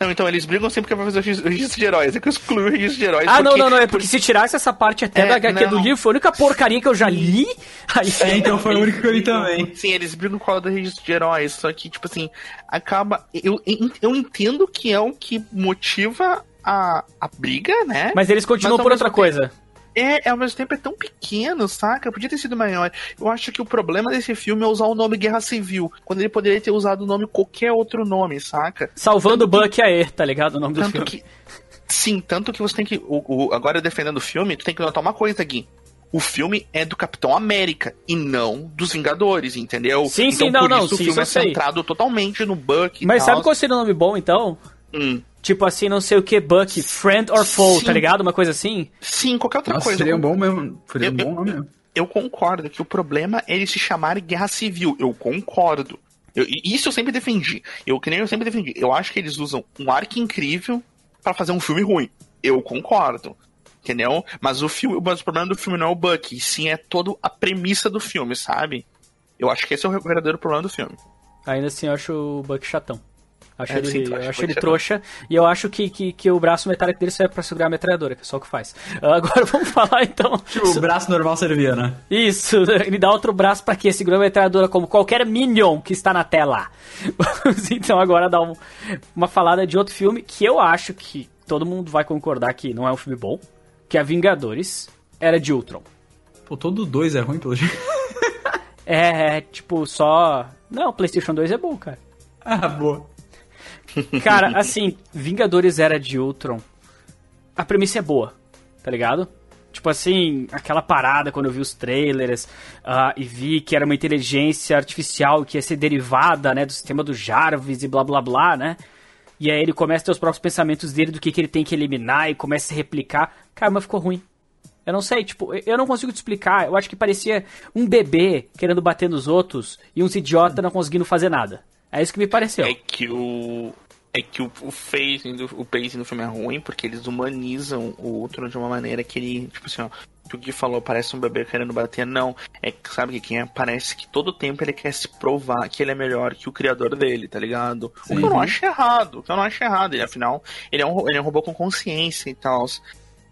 Não, então eles brigam sempre que vai fazer o registro de heróis. É que eu excluí o registro de heróis. Ah, não, porque- não, não, é porque se tirasse essa parte até É, da HQ do não. livro, foi a única porcaria que eu já li. Aí, É, então foi o único que eu li também. Sim, eles brigam com a do registro de heróis, só que, tipo assim, acaba. Eu, eu entendo que é o que motiva a, a briga, né? Mas eles continuam Mas por outra coisa. É, ao mesmo tempo é tão pequeno, saca? Podia ter sido maior. Eu acho que o problema desse filme é usar o nome Guerra Civil, quando ele poderia ter usado o nome qualquer outro nome, saca? Salvando o Buck e a E, tá ligado? O nome do Tanto filme. que. Sim, tanto que você tem que. O, o- agora defendendo o filme, tu tem que notar uma coisa aqui. O filme é do Capitão América e não dos Vingadores, entendeu? Sim, então, sim, não, por não, isso sim, o filme é centrado totalmente no Buck Mas sabe qual seria o nome bom, então? Hum. Tipo assim, não sei o que, Buck, Friend or Foe, Sim. tá ligado? Uma coisa assim? Sim, qualquer outra Nossa, coisa. seria um bom mesmo. Seria um Eu- bom nome mesmo. eu concordo que o problema é ele se chamar Guerra Civil. Eu concordo. Eu- e isso eu sempre defendi. Eu que nem eu sempre defendi. Eu acho que eles usam um arco incrível pra fazer um filme ruim. Eu concordo. Entendeu? Mas o filme, mas o problema do filme não é o Buck, sim é toda a premissa do filme, sabe? Eu acho que esse é o verdadeiro problema do filme. Ainda assim, eu acho o Buck chatão. Acho É, ele, sim, eu acho ele trouxa e eu acho que, que, que o braço metálico dele serve pra segurar a metralhadora, que é só o que faz. Ah, Agora vamos falar então. Tipo, o braço normal servia, né? Isso, ele dá outro braço pra quê? Segurar a metralhadora como qualquer Minion que está na tela. Vamos então agora dar um- uma falada de outro filme que eu acho que todo mundo vai concordar que não é um filme bom, que é Vingadores, Era de Ultron. Pô, todo dois é ruim pelo jeito. É, tipo, só... Não, PlayStation 2 é bom, cara. ah, boa. Cara, assim, Vingadores Era de Ultron, a premissa é boa, tá ligado? Tipo assim, aquela parada quando eu vi os trailers ah, e vi que era uma inteligência artificial que ia ser derivada, né, do sistema do Jarvis e blá blá blá, né? E aí ele começa a ter os próprios pensamentos dele do que, que ele tem que eliminar e começa a replicar. Cara, mas ficou ruim. Eu não sei, tipo, eu não consigo te explicar. Eu acho que parecia um bebê querendo bater nos outros e uns idiotas não conseguindo fazer nada. É isso que me pareceu. É que o. É que o, o, pacing do, o pacing do filme é ruim porque eles humanizam o outro de uma maneira que ele, tipo assim, ó, o que o Gui falou, parece um bebê querendo bater. Não, é que sabe que que é? Parece que todo tempo ele quer se provar que ele é melhor que o criador dele, tá ligado? O que eu não acho errado, o que eu não acho errado. E, afinal, ele é, um, ele é um robô com consciência e tal.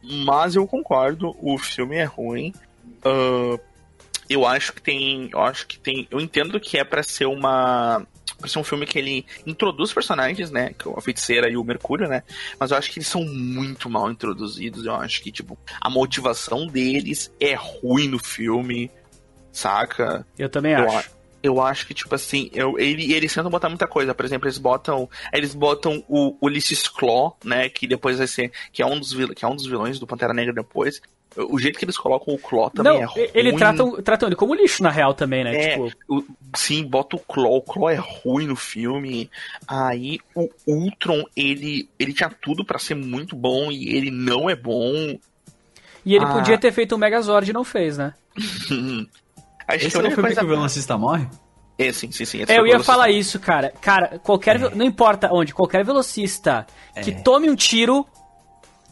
Mas eu concordo, o filme é ruim. Ah, eu acho que tem. Eu acho que tem. Eu entendo que é pra ser uma. Ser um filme que ele introduz personagens, né? Que é a feiticeira e o Mercúrio, né? Mas eu acho que eles são muito mal introduzidos. Eu acho que, tipo, a motivação deles é ruim no filme. saca? Eu também Eu, acho. a- eu acho que, tipo assim, eu, ele, eles tentam botar muita coisa. Por exemplo, eles botam. Eles botam o Ulysses Claw, né? Que depois vai ser. Que é um dos, vil- que é um dos vilões do Pantera Negra depois. O jeito que eles colocam o Claw também Não, é ruim. ele tratam, tratam ele como lixo, na real, também, né? É, Tipo, o- sim, bota o Claw. O Claw é ruim no filme. Aí o Ultron, ele, ele tinha tudo pra ser muito bom e ele não é bom. e ele ah. podia ter feito um Megazord e não fez, né? Acho Esse que a é o filme coisa. que o velocista morre? É, sim, sim, sim. É, foi eu o ia falar isso, cara. Cara, qualquer. ve- Não importa onde, qualquer velocista que tome um tiro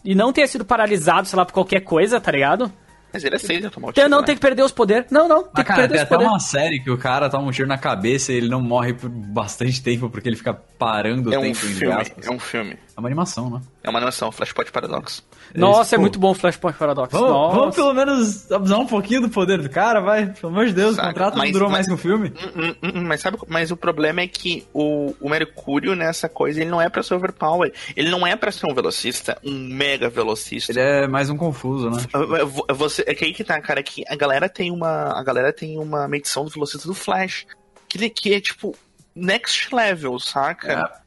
e não tenha sido paralisado, sei lá, por qualquer coisa, tá ligado? Mas ele é tomou o Tem, tiro, não né? tem que perder os poderes. Não, não, tem Ah, que cara, perder tem os até poderes. uma série que o cara toma um tiro na cabeça e ele não morre por bastante tempo porque ele fica parando o É um tempo, entre filme, é um filme. É uma animação, né? É uma animação, Flashpoint Paradox. Nossa, é Pô, muito bom o Flashpoint Paradox. Vamos, Nossa. vamos pelo menos abusar um pouquinho do poder do cara, vai. Pelo amor de Deus, Saca, o contrato mas- não durou mas- mais que um filme. Hum, hum, hum, Mas sabe, mas o problema é que o, o Mercúrio nessa coisa, ele não é pra ser overpower. Ele não é pra ser um velocista, um mega velocista. Ele é mais um confuso, né? Vo- Você, é que aí que tá, cara, que a galera tem uma. A galera tem uma medição do velocista do Flash. Que, que é tipo next level, saca?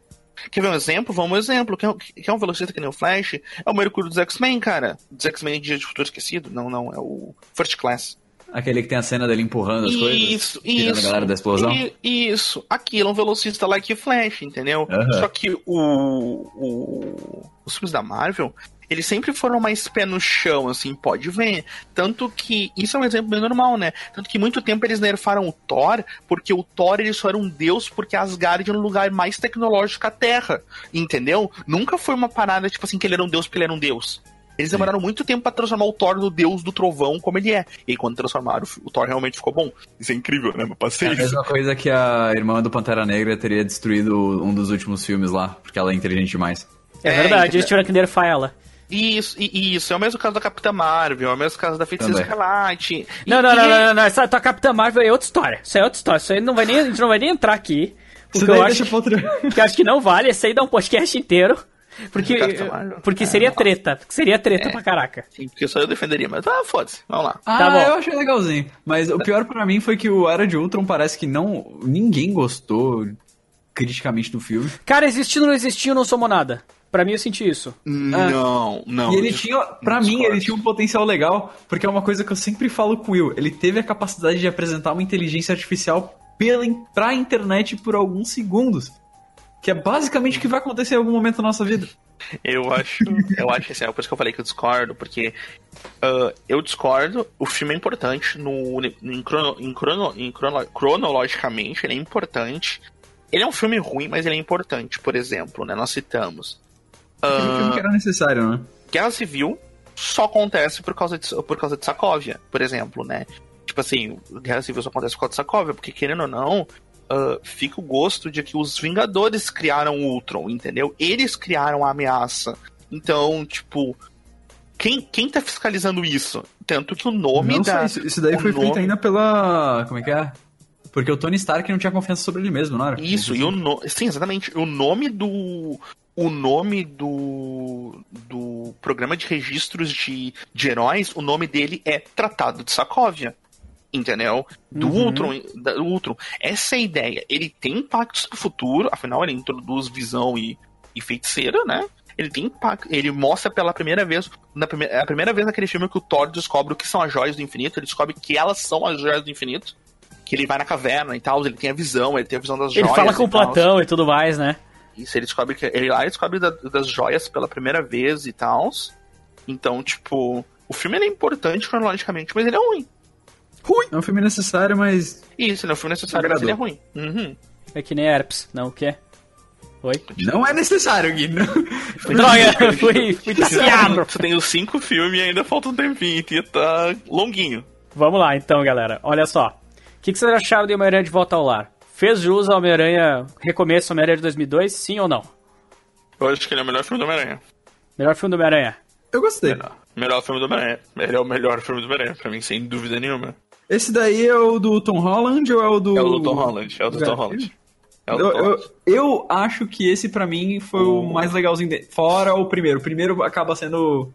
Quer ver um exemplo? Vamos um exemplo. Quer, quer um velocista que nem o Flash? É o Mercúrio dos X-Men, cara. Dos X-Men Dia de Futuro Esquecido? Não, não, é o First Class. Aquele que tem a cena dele empurrando as coisas. Isso, isso. a galera da explosão. Isso. Aquilo é um velocista like Flash, entendeu? Só que o, o- os filmes da Marvel, eles sempre foram mais pé no chão, assim, pode ver. Tanto que, isso é um exemplo bem normal, né? Tanto que muito tempo eles nerfaram o Thor, porque o Thor ele só era um deus porque Asgard era um lugar mais tecnológico que a Terra, entendeu? Nunca foi uma parada, tipo assim, que ele era um deus porque ele era um deus. Eles demoraram muito tempo pra transformar o Thor no deus do trovão como ele é. E aí, quando transformaram, o Thor realmente ficou bom. Isso é incrível, né? É passei a isso. mesma coisa que a irmã do Pantera Negra teria destruído um dos últimos filmes lá, porque ela é inteligente demais. É, É, verdade, eles tiveram que nerfar ela. Isso, e- isso. É o mesmo caso da Capitã Marvel, é o mesmo caso da Feiticeira. Escarlate. Não, não, não, não, não, não. Essa tua Capitã Marvel é outra história. Isso é outra história. Isso aí não vai nem, a gente não vai nem entrar aqui. Porque eu acho, outro... que eu acho que não vale. Esse aí dá um podcast inteiro. Porque, porque É, seria treta. Porque seria treta pra caraca. Sim, porque só eu defenderia, mas ah, foda-se, vamos lá. Ah, Tá bom. eu achei legalzinho. Mas o pior pra mim foi que o Era de Ultron parece que não... Ninguém gostou criticamente do filme. Cara, existindo ou não existindo, não somou nada. Pra mim, eu senti isso. Não, não. e ele tinha, pra discordo. mim, ele tinha um potencial legal, porque é uma coisa que eu sempre falo com o Will. Ele teve a capacidade de apresentar uma inteligência artificial pela, pra internet por alguns segundos. Que é basicamente o que vai acontecer em algum momento da nossa vida. Eu acho, eu acho assim, é por isso que eu falei que eu discordo, porque ah, eu discordo, o filme é importante, no, em crono, em crono, em crono- cronologicamente ele é importante. Ele é um filme ruim, mas ele é importante, por exemplo, né? Nós citamos. Aquele filme que era necessário, né? Guerra Civil só acontece por causa de, por causa de Sokovia, por exemplo, né? Tipo assim, Guerra Civil só acontece por causa de Sokovia, porque querendo ou não, ah, fica o gosto de que os Vingadores criaram o Ultron, entendeu? Eles criaram a ameaça. Então, tipo, quem, quem tá fiscalizando isso? Tanto que o nome Não da. isso, isso daí foi feito nome- ainda pela. Como é que é? Porque o Tony Stark não tinha confiança sobre ele mesmo, não era? Isso, e o no... Sim, exatamente. O nome do. O nome do. Do programa de registros de, de heróis, o nome dele é Tratado de Sokovia. Entendeu? Do Uhum. Ultron, da, do Ultron. Essa é a ideia. Ele tem impactos pro futuro, afinal ele introduz visão e, e feiticeira, né? Ele tem impacto. Ele mostra pela primeira vez. Na primeira, é a primeira vez naquele filme que o Thor descobre o que são as joias do infinito. Ele descobre que elas são as joias do infinito. Que ele vai na caverna e tal, ele tem a visão, ele tem a visão das Ele joias. fala com o. Platão e tudo mais, né? Isso, ele descobre que. Ele lá descobre da- das joias pela primeira vez e tal. Então, tipo, o filme ele é importante cronologicamente, mas ele é ruim. É um filme necessário, mas. Isso, ele é um filme necessário, mas ele é ruim. Uhum. É que nem herpes. Não, o quê? Oi? Não é necessário, Gui. Não. Droga, fui, fui desfiado. Você tem os cinco filmes e ainda falta um tempinho, que tá longuinho. Vamos lá, então, galera. Olha só. O que, que vocês acharam de Homem-Aranha de Volta ao Lar? Fez jus ao Homem-Aranha, recomeço Homem-Aranha de 2002, sim ou não? Eu acho que ele é o melhor filme do Homem-Aranha. Melhor filme do Homem-Aranha. Eu gostei. Melhor. Melhor filme do Homem-Aranha. Ele é o melhor filme do Homem-Aranha, pra mim, sem dúvida nenhuma. Esse daí é o do Tom Holland ou é o do. É o do Tom Holland. É o do Tom? Holland. É Eu, eu, Holland. eu acho que esse pra mim foi o mais legalzinho dele. Fora o primeiro. O primeiro acaba sendo.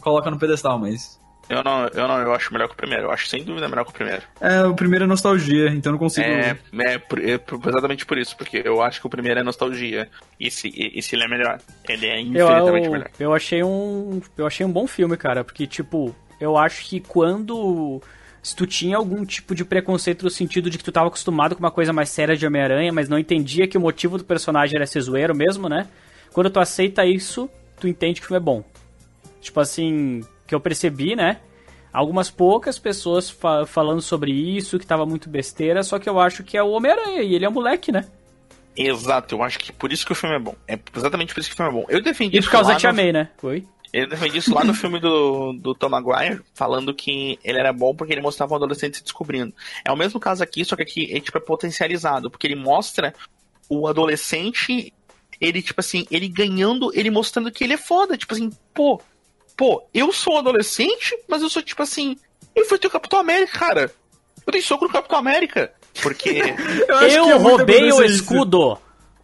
Coloca no pedestal, mas. Eu não, eu não, eu acho melhor que o primeiro. Eu acho sem dúvida melhor que o primeiro. É, o primeiro é nostalgia, então não consigo. É, é, é por- exatamente por isso, porque eu acho que o primeiro é nostalgia. E se, e, e se ele é melhor. Ele é Eu, infinitamente eu, melhor. eu achei um. Eu achei um bom filme, cara. Porque, tipo, eu acho que quando. Se tu tinha algum tipo de preconceito no sentido de que tu tava acostumado com uma coisa mais séria de Homem-Aranha, mas não entendia que o motivo do personagem era ser zoeiro mesmo, né? Quando tu aceita isso, tu entende que o filme é bom. Tipo assim, que eu percebi, né? Algumas poucas pessoas fa- falando sobre isso, que tava muito besteira, só que eu acho que é o Homem-Aranha e ele é um moleque, né? Exato, eu acho que por isso que o filme é bom. É exatamente por isso que o filme é bom. Eu defendi E isso por causa Tia no- May, né? Oi? Eu defendi isso lá no filme do, do Tom Maguire, falando que ele era bom porque ele mostrava um adolescente se descobrindo. É o mesmo caso aqui, só que aqui é, tipo, é potencializado, porque ele mostra o adolescente, ele, tipo assim, ele ganhando, ele mostrando que ele é foda. Tipo assim, pô, pô, eu sou um adolescente, mas eu sou, tipo assim, eu fui ter o Capitão América, cara. Eu dei soco no Capitão América. Porque. acho Eu que é roubei o escudo!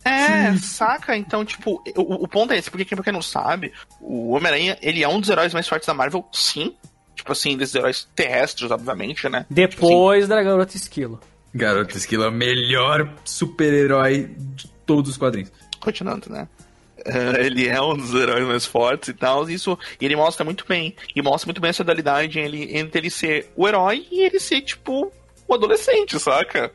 É, saca? Então, tipo, o, o ponto é esse, porque quem, pra quem não sabe, o Homem-Aranha, ele é um dos heróis mais fortes da Marvel, sim. Tipo assim, desses heróis terrestres, obviamente, né? Depois da Garota Esquilo. Garoto Esquilo é o melhor super-herói de todos os quadrinhos. continuando, né? Eh, ele é um dos heróis mais fortes e tal, isso e ele mostra muito bem. E mostra muito bem essa dualidade ele, entre ele ser o herói e ele ser, tipo, o adolescente, saca?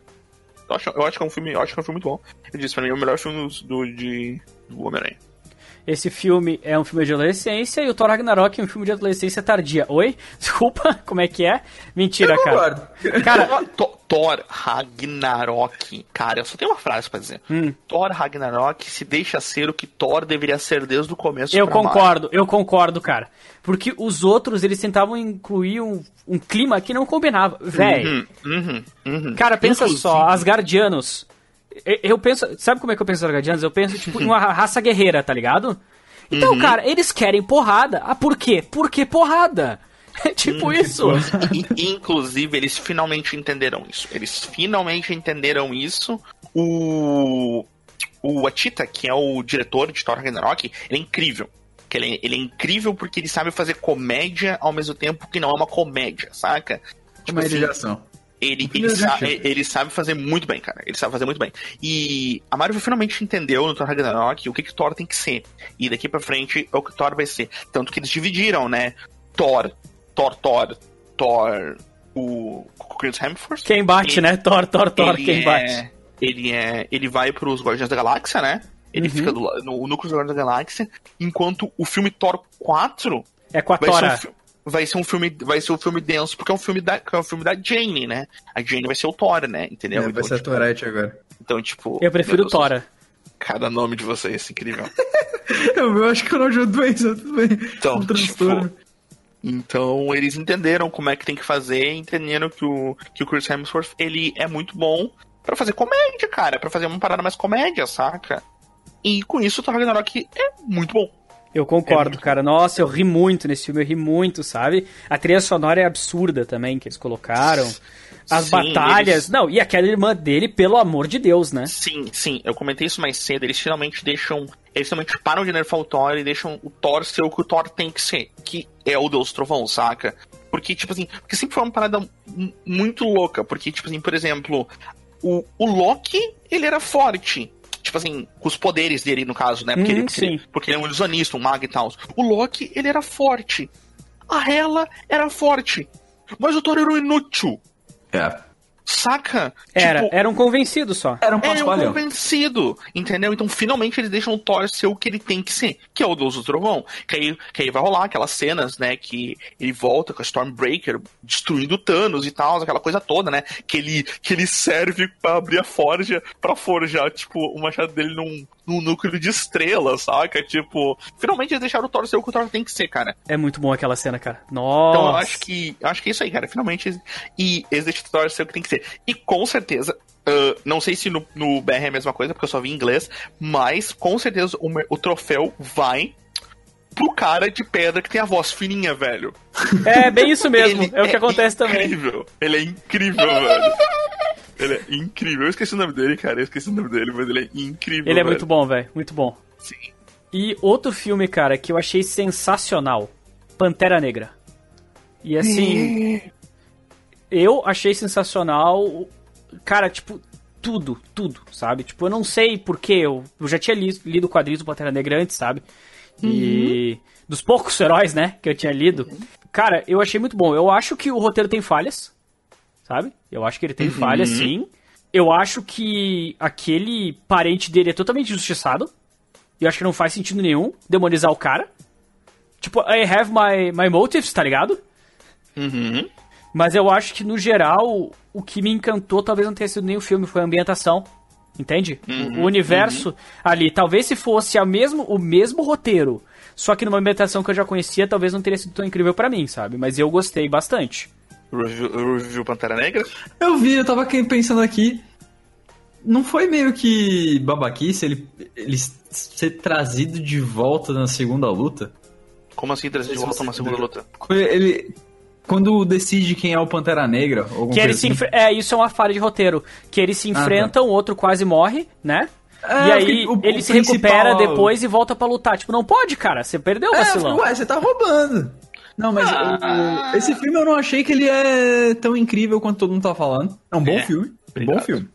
Eu acho, eu acho que é um filme, eu acho que é um filme muito bom. Eu disse, pra mim, é o melhor filme do, de, do Homem-Aranha. Esse filme é um filme de adolescência e o Thor Ragnarok é um filme de adolescência tardia. Oi? Desculpa, como é que é? Mentira, Eu cara. concordo. Cara, Thor, Ragnarok. Cara, eu só tenho uma frase pra dizer. Hum. Thor Ragnarok se deixa ser o que Thor deveria ser desde o começo. eu pra Marvel. concordo, eu concordo, cara. Porque os outros, eles tentavam incluir um, um clima que não combinava. Véi, Uhum, uhum, uhum. cara, pensa Inclusive- só, Asgardianos. Eu, eu penso, sabe como é que eu penso em Asgardianos? Eu penso, tipo, em uma raça guerreira, tá ligado? Então, Uhum. cara, eles querem porrada. Ah, por quê? Por que porrada? É tipo isso. I- Inclusive, eles finalmente entenderam isso. Eles finalmente entenderam isso. O. O Atita, que é o diretor de Thor Ragnarok, ele é incrível. Que Ele é, ele é incrível porque ele sabe fazer comédia ao mesmo tempo que não é uma comédia, saca? Tipo Comédia de assim, ação. ele, ele, Primeiro sa- já chega. ele sabe fazer muito bem, cara. Ele sabe fazer muito bem. E a Marvel finalmente entendeu no Thor Ragnarok o que, que Thor tem que ser. E daqui pra frente é o que Thor vai ser. Tanto que eles dividiram, né? Thor, Thor, Thor, Thor, o Chris Hemsworth. Quem bate, Ele- né? Thor, Thor, Thor, quem é- bate. Ele é. Ele vai pros Guardiões da Galáxia, né? Ele Uhum. fica do, no núcleo dos Guardiões da Galáxia. Enquanto o filme Thor 4 É com a vai ser, um, vai ser um filme vai ser um filme denso porque é um filme da é um filme da Jane né a Jane vai ser o Thor né entendeu É, vai então, ser a tipo, Torete agora. então tipo Eu prefiro Deus, Tora. cada nome de vocês incrível Eu, eu acho que eu não ajudo bem, bem. Então, um transtorno. tipo, então eles entenderam como é que tem que fazer entenderam que o que o Chris Hemsworth ele é muito bom pra fazer comédia cara pra fazer uma parada mais comédia saca e com isso o Thor Ragnarok é muito bom Eu É concordo, cara. Nossa, eu ri muito nesse filme, eu ri muito, sabe? A trilha sonora é absurda também que eles colocaram. As Sim, batalhas. eles- Não, e aquela irmã dele, pelo amor de Deus, né? Sim, sim, eu comentei isso mais cedo. Eles finalmente deixam. Eles finalmente param de nerfar o Thor e deixam o Thor ser o que o Thor tem que ser, que é o Deus Trovão, saca? Porque, tipo assim, porque sempre foi uma parada mu- muito louca. Porque, tipo assim, por exemplo, o, o Loki, ele era forte. Tipo assim, com os poderes dele, no caso, né? Porque, Uhum, ele, porque, ele, sim. porque ele é um ilusionista, um mago e tal. O Loki, ele era forte. A Hela era forte. Mas o Thor era um inútil. É. Saca? Era, Tipo, era um convencido só. Era um é um convencido, entendeu? Então, finalmente, eles deixam o Thor ser o que ele tem que ser, que é o Deus do Trovão. Que aí, que aí vai rolar aquelas cenas, né, que ele volta com a Stormbreaker destruindo Thanos e tal, aquela coisa toda, né? Que ele, que ele serve pra abrir a forja, pra forjar, tipo, o machado dele num, num núcleo de estrela, saca? Tipo, finalmente eles deixaram o Thor ser o que o Thor tem que ser, cara. É muito bom aquela cena, cara. Nossa. Então eu acho que. Eu acho que é isso aí, cara. Finalmente. eles- E eles deixam o Thor ser o que tem que ser. E com certeza. ah, não sei se no, no BR é a mesma coisa, porque eu só vi em inglês, mas com certeza o, o troféu vai pro cara de pedra que tem a voz fininha, velho. É bem isso mesmo. É o que acontece também. incrível. Ele é incrível, velho. Ele é incrível. Eu esqueci o nome dele, cara. Eu esqueci o nome dele, mas ele é incrível. Ele é velho. muito bom, velho. Muito bom. Sim. E outro filme, cara, que eu achei sensacional: Pantera Negra. E assim, eu achei sensacional. Cara, tipo, tudo, tudo, sabe? Tipo, eu não sei porquê, eu, eu já tinha lido, lido quadrinhos do Pantera Negra antes, sabe? E uhum. dos poucos heróis, né, que eu tinha lido. Uhum. Cara, eu achei muito bom. Eu acho que o roteiro tem falhas, sabe? Eu acho que ele tem uhum. falhas, sim. Eu acho que aquele parente dele é totalmente injustiçado. E eu acho que não faz sentido nenhum demonizar o cara. Tipo, I have my, my motives, tá ligado? Uhum. Mas eu acho que, no geral, o que me encantou talvez não tenha sido nem o filme, foi a ambientação. Entende? Uhum, o universo uhum. ali. Talvez se fosse a mesmo, o mesmo roteiro, só que numa ambientação que eu já conhecia, talvez não teria sido tão incrível para mim, sabe? Mas eu gostei bastante. Review, review Pantera Negra? Eu vi, eu tava pensando aqui. Não foi meio que babaquice ele, ele ser trazido de volta na segunda luta? Como assim trazido de volta na segunda luta? Ele, quando decide quem é o Pantera Negra. Que ele assim. se É, isso é uma falha de roteiro. Que eles se enfrentam, ah, tá. o outro quase morre, né? É, e aí o, ele o se recupera depois e volta para lutar. Tipo, não pode, cara. Você perdeu o é, vacilão. É, ué, você tá roubando. Não, mas ah. o, esse filme eu não achei que ele é tão incrível quanto todo mundo tá falando. É um bom é, filme. Um bom filme.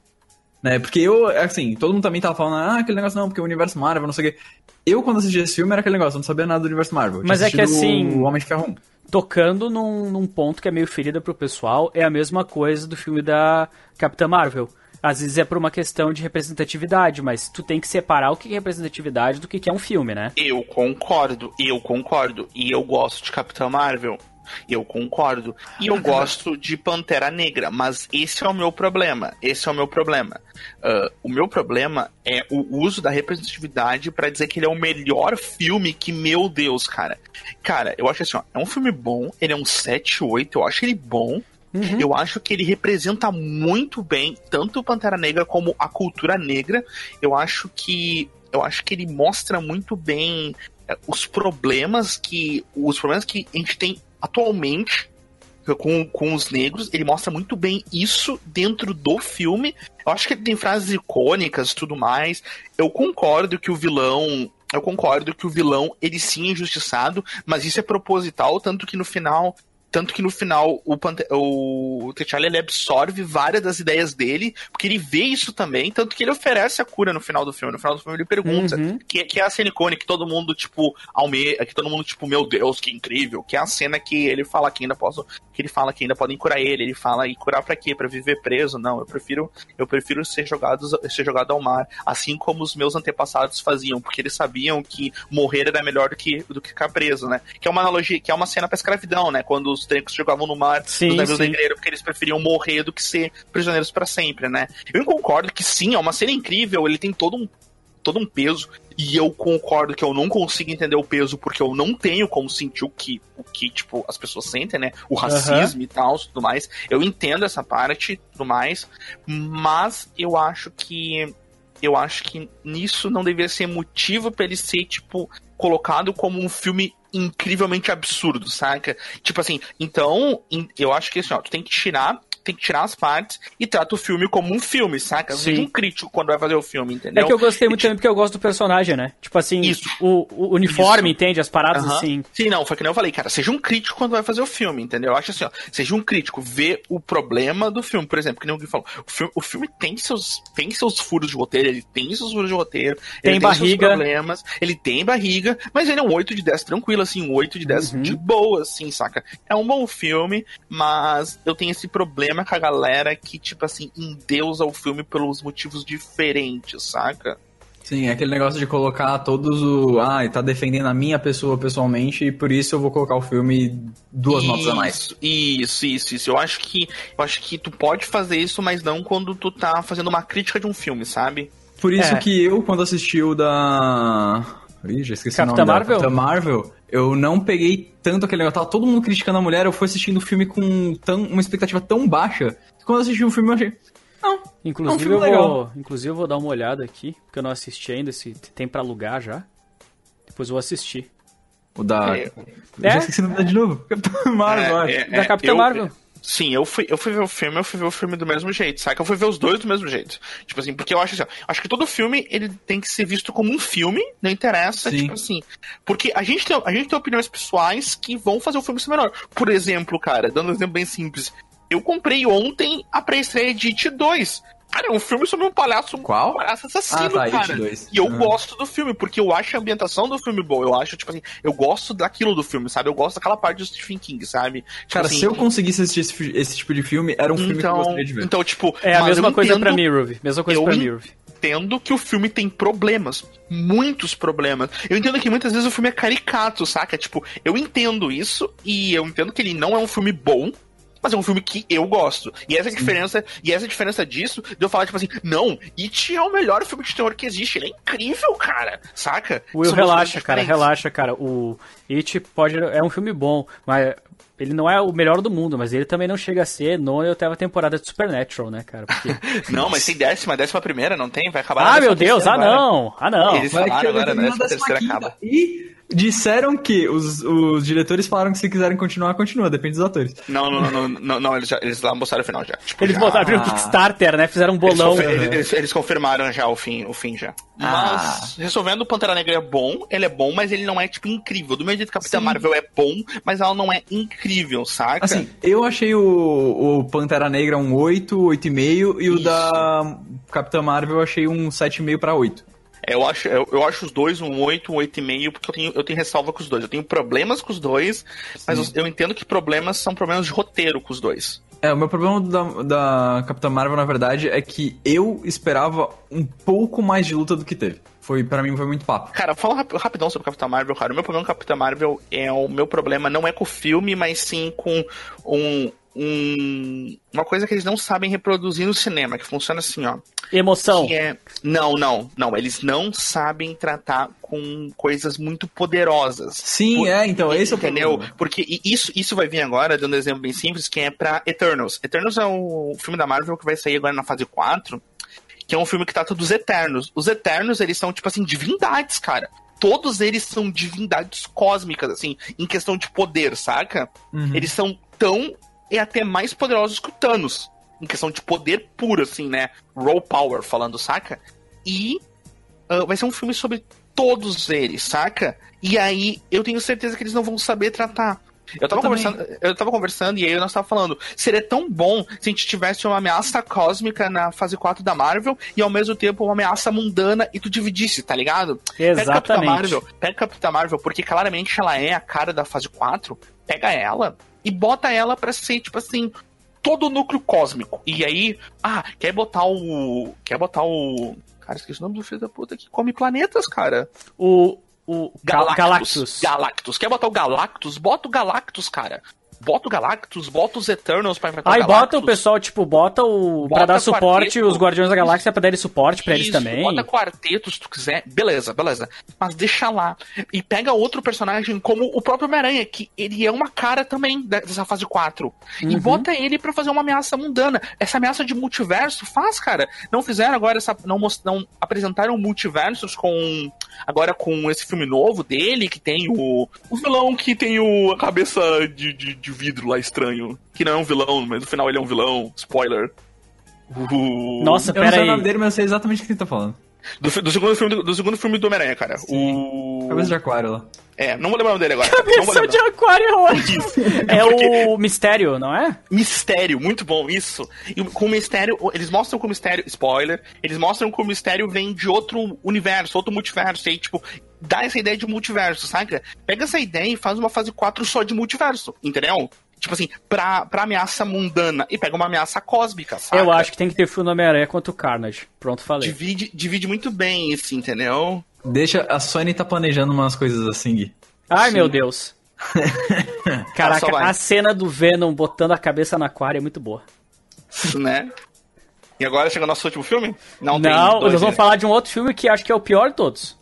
Né? Porque eu, assim, todo mundo também tava falando, ah, aquele negócio não, porque o universo Marvel, não sei o quê. Eu, quando assisti esse filme, era aquele negócio, eu não sabia nada do universo Marvel. Mas é que assim. O Homem de Ferro 1 tocando num, num ponto que é meio ferida pro pessoal, é a mesma coisa do filme da Capitã Marvel. Às vezes é por uma questão de representatividade, mas tu tem que separar o que é representatividade do que é um filme, né? Eu concordo, eu concordo. E eu gosto de Capitã Marvel. Eu concordo. E eu gosto de Pantera Negra, mas esse é o meu problema. Esse é o meu problema. Uh, o meu problema é o uso da representatividade para dizer que ele é o melhor filme que, meu Deus, cara. Cara, eu acho assim, ó, é um filme bom, ele é um 7, 8, eu acho ele bom. Uhum. Eu acho que ele representa muito bem tanto o Pantera Negra como a cultura negra. Eu acho que eu acho que ele mostra muito bem eh, os problemas que os problemas que a gente tem atualmente com, com os negros, ele mostra muito bem isso dentro do filme. Eu acho que ele tem frases icônicas e tudo mais. Eu concordo que o vilão. Eu concordo que o vilão, ele sim é injustiçado, mas isso é proposital, tanto que no final tanto que no final o, o T'Challa ele absorve várias das ideias dele, porque ele vê isso também, tanto que ele oferece a cura no final do filme. No final do filme ele pergunta, uhum. que, que é a cena icônica, que todo mundo, tipo, alme que todo mundo, tipo, meu Deus, que incrível, que é a cena que ele fala que ainda posso, que ele fala que ainda podem curar ele, ele fala, e curar para quê? Para viver preso? Não, eu prefiro, eu prefiro ser jogado, ser jogado ao mar, assim como os meus antepassados faziam, porque eles sabiam que morrer era melhor do que, do que ficar preso, né? Que é uma analogia, que é uma cena pra escravidão, né? Quando os os jogavam no mar sim, no navio negreiro porque eles preferiam morrer do que ser prisioneiros para sempre, né? Eu concordo que sim, é uma cena incrível, ele tem todo um todo um peso e eu concordo que eu não consigo entender o peso porque eu não tenho como sentir o que o que tipo as pessoas sentem, né? O racismo uhum. e tal, tudo mais. Eu entendo essa parte, tudo mais, mas eu acho que eu acho que nisso não deveria ser motivo para ele ser tipo colocado como um filme incrivelmente absurdo, saca? Tipo assim, então, eu acho que assim, ó, tu tem que tirar tem que tirar as partes e trata o filme como um filme, saca? Sim. Seja um crítico quando vai fazer o filme, entendeu? É que eu gostei muito e, também porque eu gosto do personagem, né? Tipo assim, isso, o, o uniforme, isso. entende? As paradas uhum. assim. Sim, não, foi que nem eu falei, cara, seja um crítico quando vai fazer o filme, entendeu? Eu acho assim, ó, seja um crítico, vê o problema do filme, por exemplo, que nem alguém falou, o filme, o filme tem, seus, tem seus furos de roteiro, ele tem seus furos de roteiro, tem ele barriga. tem seus problemas, ele tem barriga, mas ele é um 8 de 10 tranquilo, assim, um 8 de 10 uhum. de boa, assim, saca? É um bom filme, mas eu tenho esse problema com a galera que, tipo assim, endeusa o filme pelos motivos diferentes, saca? Sim, é aquele negócio de colocar todos o. Ah, tá defendendo a minha pessoa pessoalmente e por isso eu vou colocar o filme duas isso, notas a mais. Isso, isso, isso. Eu acho que. Eu acho que tu pode fazer isso, mas não quando tu tá fazendo uma crítica de um filme, sabe? Por isso é. que eu, quando assisti o da. Ih, já esqueci Capitã o nome Marvel? Capitã Marvel, eu não peguei tanto aquele negócio. Tava todo mundo criticando a mulher, eu fui assistindo o filme com tão, uma expectativa tão baixa quando eu assisti o filme eu achei. Não. Inclusive, é um eu vou, inclusive eu vou dar uma olhada aqui, porque eu não assisti ainda, se tem para alugar já. Depois eu vou assistir. O da. É. Já esqueci o nome de novo. Capitão Marvel, é, é, Da Capitã eu... Marvel. Sim, eu fui, eu fui ver o filme, eu fui ver o filme do mesmo jeito, sabe? Eu fui ver os dois do mesmo jeito. Tipo assim, porque eu acho assim, ó, acho que todo filme ele tem que ser visto como um filme, não interessa, Sim. tipo assim. Porque a gente, tem, a gente tem opiniões pessoais que vão fazer o filme ser melhor. Por exemplo, cara, dando um exemplo bem simples, eu comprei ontem a pré-estreia de It 2. Cara, é um filme sobre um palhaço, Qual? um palhaço assassino, Ah, tá, cara. 2. E eu Uhum. gosto do filme, porque eu acho a ambientação do filme boa. Eu acho, tipo assim, eu gosto daquilo do filme, sabe? Eu gosto daquela parte do Stephen King, sabe? Tipo Cara, assim, se eu conseguisse assistir esse, esse tipo de filme, era um filme que eu então, gostaria de ver. então, tipo, É a mesma coisa entendo- pra mim, Ruby. Mesma coisa eu pra mim, Ruby. entendo que o filme tem problemas. Muitos problemas. Eu entendo que muitas vezes o filme é caricato, saca? Tipo, eu entendo isso e eu entendo que ele não é um filme bom. Mas é um filme que eu gosto. E essa é a diferença, e essa diferença disso, de eu falar, tipo assim, não, It é o melhor filme de terror que existe. Ele é incrível, cara. Saca? Will, relaxa, cara, relaxa, cara. O It pode. É um filme bom, mas ele não é o melhor do mundo, mas ele também não chega a ser nona e oitava temporada de Supernatural, né, cara? Porque... Não, mas tem décima, décima primeira, não tem? Vai acabar ah, meu décima Deus, ah agora. não, ah não. Eles Vai falaram agora, né? Essa terceira 15ª. acaba. E disseram que os, os diretores falaram que se quiserem continuar, continua, depende dos atores. Não, não, não, não, não, não, eles, já, eles lá mostraram o final já. Tipo, Eles já- botaram no Kickstarter, né? Fizeram um Eles, bolão. confer- eles- eles- eles confirmaram já o fim, o fim já. Ah. Mas, resolvendo, o Pantera Negra é bom, ele é bom, mas ele não é, tipo, incrível. Do mesmo jeito que a Capitã. Marvel é bom, mas ela não é incrível, saca? Assim, eu achei o, o Pantera Negra um 8, 8,5 e o Isso. da Capitã Marvel eu achei um 7,5 pra 8. Eu acho, eu, eu acho os dois um 8, um 8,5, porque eu tenho, eu tenho ressalva com os dois. Eu tenho problemas com os dois, mas eu, eu entendo que problemas são problemas de roteiro com os dois. É, o meu problema da, da Capitã Marvel, na verdade, é que eu esperava um pouco mais de luta do que teve. Foi, para mim, foi muito papo. Cara, fala rap- rapidão sobre Capitã Marvel, cara. O meu problema com Capitã Marvel é o meu problema não é com o filme, mas sim com um, um- uma coisa que eles não sabem reproduzir no cinema, que funciona assim, ó. Emoção. Que é, não, não, não. Eles não sabem tratar com coisas muito poderosas. Sim, Por- é, então, esse é o Entendeu? problema. Porque isso, isso vai vir agora, dando um exemplo bem simples, que é pra Eternals. Eternals é o filme da Marvel que vai sair agora na fase 4, que é um filme que trata dos Eternos. Os Eternos, eles são, tipo assim, divindades, cara. Todos eles são divindades cósmicas, assim, em questão de poder, saca? Uhum. Eles são tão e até mais poderosos que o Thanos. Em questão de poder puro, assim, né? Raw power, falando, saca? E ah, vai ser um filme sobre todos eles, saca? E aí eu tenho certeza que eles não vão saber tratar. Eu tava, Eu também. conversando, eu tava conversando e aí nós tava falando, seria tão bom se a gente tivesse uma ameaça cósmica na fase 4 da Marvel e ao mesmo tempo uma ameaça mundana e tu dividisse, tá ligado? Pega a Capitã Exatamente. Marvel, pega a Capitã Marvel, porque claramente ela é a cara da fase 4, pega ela e bota ela pra ser, tipo assim, todo o núcleo cósmico. E aí, ah, quer botar o. Quer botar o. Cara, esqueci o nome do filho da puta que come planetas, cara. O. O Gal- Galactus. Galactus. Galactus. Quer botar o Galactus? Bota o Galactus, cara. Bota o Galactus, bota os Eternals pra enfrentar Aí o bota o pessoal, tipo, bota o. pra Bota dar suporte, os Guardiões da Galáxia pra darem suporte pra eles Isso, também. Bota quarteto se tu quiser. Beleza, beleza. Mas deixa lá. E pega outro personagem como o próprio Homem-Aranha, que ele é uma cara também dessa fase 4. E Uhum. bota ele pra fazer uma ameaça mundana. Essa ameaça de multiverso faz, cara. Não fizeram agora essa. Não, não apresentaram multiversos com. Agora com esse filme novo dele, que tem o. O vilão que tem o, a cabeça de, de, de vidro lá estranho. Que não é um vilão, mas no final ele é um vilão. Spoiler. O- Nossa, Eu não pera sei o aí. nome dele, mas eu sei exatamente o que ele tá falando. Do, do segundo filme do, do segundo filme do Homem-Aranha, cara. O. Cabeça de aquário lá. É, não vou lembrar o nome dele agora. Cabeça de aquário é ótimo. É Porque- o Mistério, não é? Mistério, muito bom isso. E com o mistério, eles mostram que o mistério, spoiler, eles mostram que o mistério vem de outro universo, outro multiverso. E aí, tipo, dá essa ideia de multiverso, saca? Pega essa ideia e faz uma fase 4 só de multiverso, entendeu? Tipo assim, pra, pra ameaça mundana. E pega uma ameaça cósmica, saca? Eu acho que tem que ter filme Homem-Aranha contra o Carnage. Pronto, falei. Divide, divide muito bem isso, entendeu? Deixa, a Sony tá planejando umas coisas assim, Gui. Ai, Sim. meu Deus. Caraca, a cena do Venom botando a cabeça no aquário é muito boa. né? E agora chega o nosso último filme? Não, tem Não, nós vamos falar de um outro filme que acho que é o pior de todos.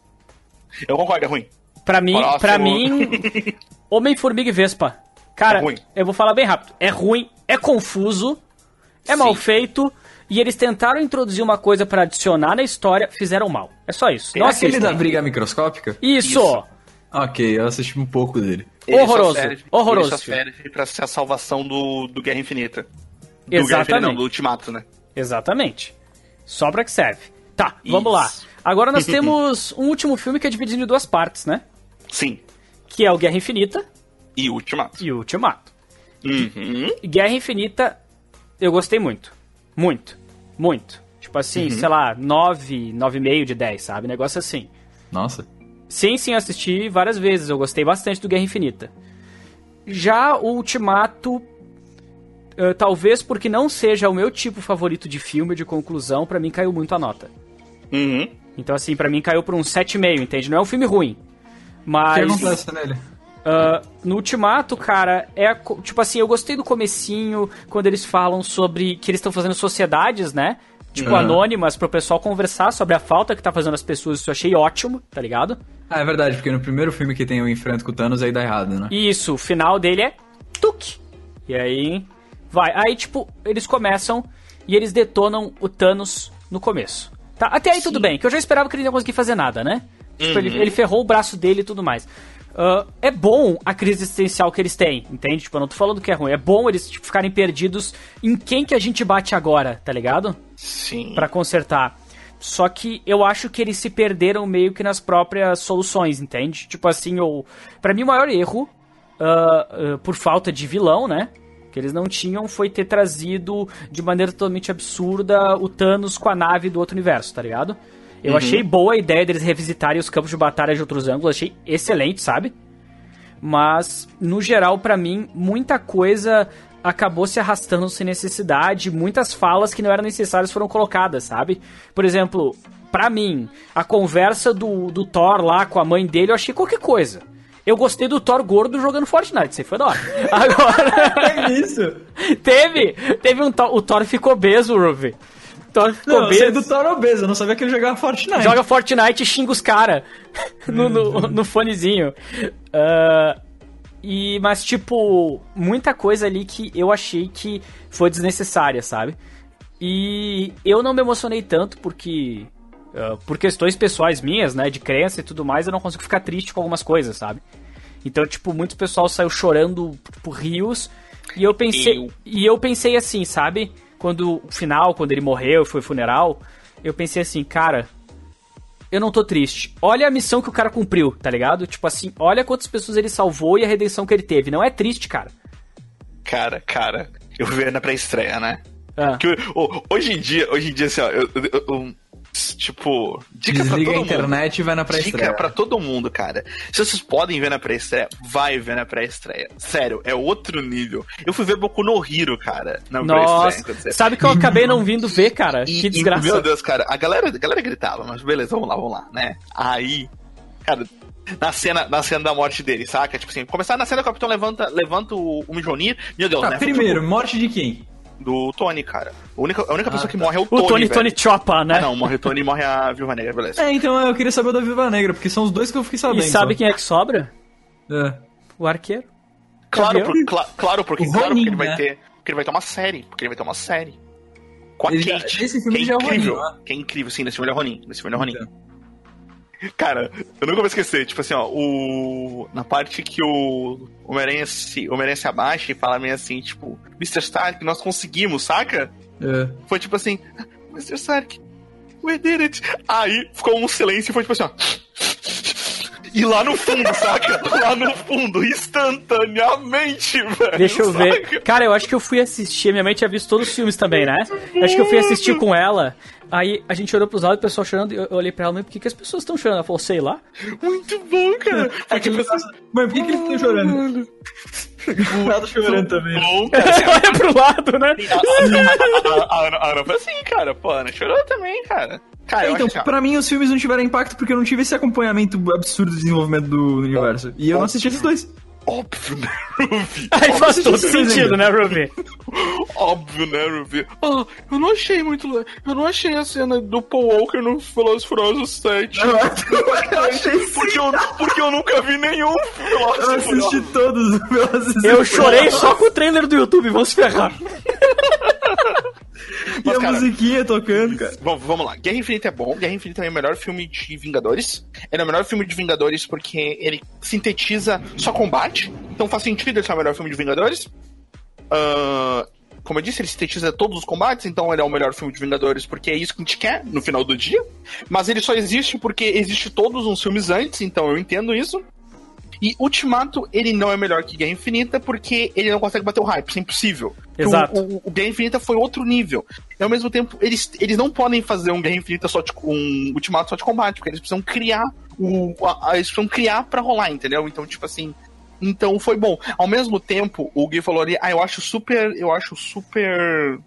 Eu concordo, é ruim. Pra mim, Próximo. pra mim, Homem-Formiga e Vespa. Cara, É ruim. eu vou falar bem rápido. É ruim, é confuso, é Sim. mal feito, e eles tentaram introduzir uma coisa pra adicionar na história, fizeram mal. É só isso. É Não aquele assistam. da briga microscópica? Isso! Isso. Ok, eu assisti um pouco dele. Ele Horroroso, serve, horroroso Ele só serve pra ser a salvação do, do Guerra Infinita. Do Exatamente. Guerra Infinita, não, do Ultimato, né? Exatamente. Só pra que serve. Tá, vamos lá. Isso. Agora nós temos um último filme que é dividido em duas partes, né? Sim. Que é o Guerra Infinita E Ultimato. e o Ultimato. Uhum. Guerra Infinita, eu gostei muito. Muito. Muito. Tipo assim, sei lá, 9, 9,5 de 10, sabe? Negócio assim. Nossa. Sim, sim, eu assisti várias vezes. Eu gostei bastante do Guerra Infinita. Já o Ultimato, eh, talvez porque não seja o meu tipo favorito de filme de conclusão, pra mim caiu muito a nota. Uhum. Então, assim, pra mim caiu pra um 7,5, entende? Não é um filme ruim. O que Mas. acontece nele? Ah, no Ultimato, cara, é tipo assim, eu gostei do comecinho, quando eles falam sobre que eles estão fazendo sociedades, né? Tipo, Uhum. anônimas pro pessoal conversar sobre a falta que tá fazendo as pessoas. Isso eu achei ótimo, tá ligado? Ah, é verdade, porque no primeiro filme que tem o enfrento com o Thanos aí dá errado, né? E isso, o final dele é tuk. E aí vai. Aí, tipo, eles começam e eles detonam o Thanos no começo. Tá? Até aí tudo bem, que eu já esperava que ele não ia conseguir fazer nada, né? Tipo, ele, ele ferrou o braço dele e tudo mais. Ah, é bom a crise existencial que eles têm, entende? Tipo, eu não tô falando que é ruim. É bom eles tipo, ficarem perdidos em quem que a gente bate agora, tá ligado? Sim. Pra consertar. Só que eu acho que eles se perderam meio que nas próprias soluções, entende? Tipo assim, o para mim o maior erro, ah, ah, por falta de vilão, né? Que eles não tinham foi ter trazido de maneira totalmente absurda o Thanos com a nave do outro universo, tá ligado? Eu achei boa a ideia deles revisitarem os campos de batalha de outros ângulos, achei excelente, sabe? Mas, no geral, pra mim, muita coisa acabou se arrastando sem necessidade, muitas falas que não eram necessárias foram colocadas, sabe? Por exemplo, pra mim, a conversa do, do Thor lá com a mãe dele, eu achei qualquer coisa. Eu gostei do Thor gordo jogando Fortnite, isso aí foi da hora. Agora, É isso? teve, teve um o Thor ficou obeso, Ruby. O Thor ficou Não, eu sei obeso. do Thor obeso, eu não sabia que ele jogava Fortnite. Joga Fortnite e xinga os caras no, no, no fonezinho. Ah, e, mas, tipo, muita coisa ali que eu achei que foi desnecessária, sabe? E eu não me emocionei tanto porque. ah, por questões pessoais minhas, né? De crença e tudo mais, eu não consigo ficar triste com algumas coisas, sabe? Então, tipo, muito pessoal saiu chorando por rios. E eu pensei. Eu. E eu pensei assim, sabe? Quando o final, quando ele morreu, foi funeral, eu pensei assim, cara, eu não tô triste. Olha a missão que o cara cumpriu, tá ligado? Tipo assim, olha quantas pessoas ele salvou e a redenção que ele teve. Não é triste, cara. Cara, cara, eu vi na pré-estreia, né? Ah. Que, ô, hoje em dia, hoje em dia, assim, ó, eu, eu- eu- tipo, dica pra Desliga todo a mundo. internet e vai na pré-estreia. Dica pra todo mundo, cara. Se vocês podem ver na pré-estreia, vai ver na pré-estreia. Sério, é outro nível. Eu fui ver Boku no Hiro, cara, na Nossa, pré-estreia. sabe que eu acabei não vindo ver, cara? E- que e, desgraça. meu Deus, cara, a galera, a galera gritava, mas beleza, vamos lá, vamos lá, né? Aí, cara, na cena, na cena da morte dele, saca? Tipo assim, começar na cena que o capitão levanta, levanta o, o Mjolnir, meu Deus, Tá, né? primeiro, morte de quem? Do Tony, cara. A única, a única pessoa que tá. morre é o o Tony. Tony velho. Tony Choppa, né? Ah, não, morre o Tony e morre a Viúva Negra, beleza. É, então eu queria saber o da Viva Negra, porque são os dois que eu fiquei sabendo. e sabe só. quem é que sobra? É. O arqueiro. Claro, por, cla- claro, porque, O claro, porque Ronin, ele vai né? ter. Porque ele vai ter uma série. Porque ele vai ter uma série. Com a Ele já- Kate. nesse filme que é já é o Ronin, incrível. né? que é incrível, sim, nesse filme é Ronin. Nesse filme é Ronin. Então. Cara, eu nunca vou esquecer, tipo assim, ó, o. Na parte que o Homem-Aranha se, o Homem-Aranha se abaixa e fala meio assim, tipo, Mr. Stark, nós conseguimos, saca? É. Foi tipo assim, Mr. Stark, we did it. Aí ficou um silêncio e foi tipo assim, ó. E lá no fundo, saca? Lá no fundo, instantaneamente, velho. Deixa eu ver. saca? Cara, eu acho que eu fui assistir. Minha mãe tinha visto todos os filmes também, né? Eu acho que eu fui assistir com ela. Aí a gente olhou pros lados, o pessoal chorando. e Eu eu olhei pra ela, mãe, por que, que as pessoas estão chorando? Ela falou, sei lá. Muito bom, cara. Foi tipo assim, Mãe, por que, que eles estão chorando? Nada chorando também. bom, cara. Você olha pro lado, né? A, a, a Ana foi assim, cara. Pô, a Ana chorou também, cara. Cara, eu então, acho pra mim, os filmes não tiveram impacto porque eu não tive esse acompanhamento absurdo do desenvolvimento do universo. E eu não assisti esses dois. óbvio, né, Ruby? Aí faz todo sentido, ainda. né, Ruby? Óbvio, né, Ruby? Ah, eu não achei muito. Eu não achei a cena do Paul Walker no Velozes e Furiosos 7. Eu achei Porque eu, porque eu nunca vi nenhum Velozes Eu assisti Furiosos. todos os Velozes Eu chorei só com o trailer do YouTube, vamos se ferrar. E Mas, cara. musiquinha tocando, cara. Bom, vamos lá. Guerra Infinita é bom. Guerra Infinita é o melhor filme de Vingadores. Ele é o melhor filme de Vingadores porque ele sintetiza só combate. Então faz sentido ele ser o melhor filme de Vingadores. Ah, como eu disse, ele sintetiza todos os combates, então ele é o melhor filme de Vingadores porque é isso que a gente quer no final do dia. Mas ele só existe porque existe todos os filmes antes, então eu entendo isso. E Ultimato, ele não é melhor que Guerra Infinita porque ele não consegue bater o hype, isso é impossível. Exato. O, o, o Guerra Infinita foi outro nível. E ao mesmo tempo, eles, eles não podem fazer um Guerra Infinita só de um Ultimato só de combate, porque eles precisam criar o. A, a, eles precisam criar pra rolar, entendeu? Então, tipo assim. Então foi bom. Ao mesmo tempo, o Gui falou ali, ah, eu acho super. Eu acho super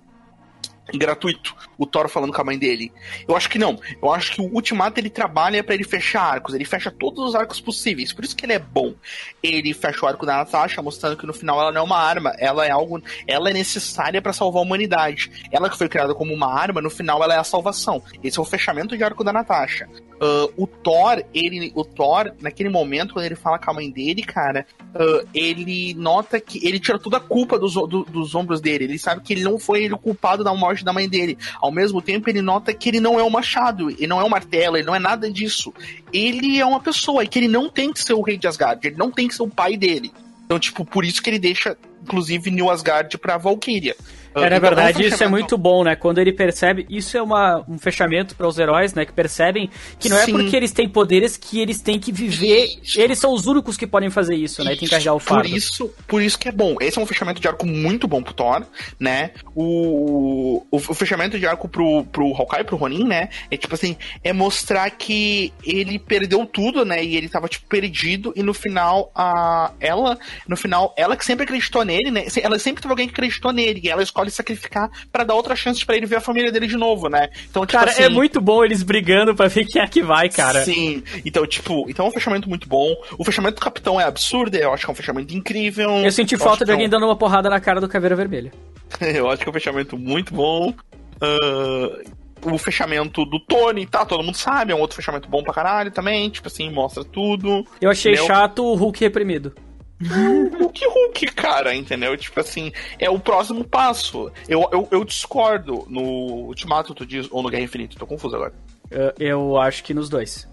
gratuito o Thor falando com a mãe dele. Eu acho que não. Eu acho que o Ultimato ele trabalha para ele fechar arcos. Ele fecha todos os arcos possíveis. Por isso que ele é bom. Ele fecha o arco da Natasha, mostrando que no final ela não é uma arma. Ela é algo. Ela é necessária para salvar a humanidade. Ela que foi criada como uma arma, no final ela é a salvação. Esse é o fechamento de arco da Natasha. Uh, o Thor, ele, o Thor, naquele momento, quando ele fala com a mãe dele, cara, uh, ele nota que ele tira toda a culpa dos, do, dos ombros dele. Ele sabe que ele não foi ele o culpado da morte da mãe dele. Ao mesmo tempo, ele nota que ele não é um machado, ele não é um martelo, ele não é nada disso. Ele é uma pessoa e que ele não tem que ser o rei de Asgard, ele não tem que ser o pai dele. Então, tipo, por isso que ele deixa, inclusive, New Asgard pra Valkyria. É, na verdade, isso é muito bom, né? Quando ele percebe. Isso é uma, um fechamento para os heróis, né? Que percebem que não Sim. é porque eles têm poderes que eles têm que viver. Eles são os únicos que podem fazer isso, né? E tem que carregar o fardo. Por isso, por isso que é bom. Esse é um fechamento de arco muito bom pro Thor, né? O, o, o fechamento de arco pro, pro Hawkeye, pro Ronin, né? É tipo assim, é mostrar que ele perdeu tudo, né? E ele tava, tipo, perdido. E no final, a, ela, no final, ela que sempre acreditou nele, né? Ela sempre teve alguém que acreditou nele. E ela escolhe sacrificar para dar outra chance para ele ver a família dele de novo, né? Então, tipo cara, assim, é muito bom eles brigando para ver quem é que vai, cara. Sim. Então, tipo, então é um fechamento muito bom. O fechamento do Capitão é absurdo, eu acho que é um fechamento incrível. Eu senti eu falta de alguém é um... dando uma porrada na cara do Caveira Vermelha. eu acho que é um fechamento muito bom. Uh, o fechamento do Tony, tá? Todo mundo sabe, é um outro fechamento bom pra caralho também. Tipo assim, mostra tudo. Eu achei Meu... chato o Hulk reprimido. Hulk Hulk, cara, entendeu? Tipo assim, é o próximo passo. Eu, eu, eu discordo no Ultimato, tu diz, ou no Guerra Infinita, tô confuso agora. Eu, eu acho que nos dois.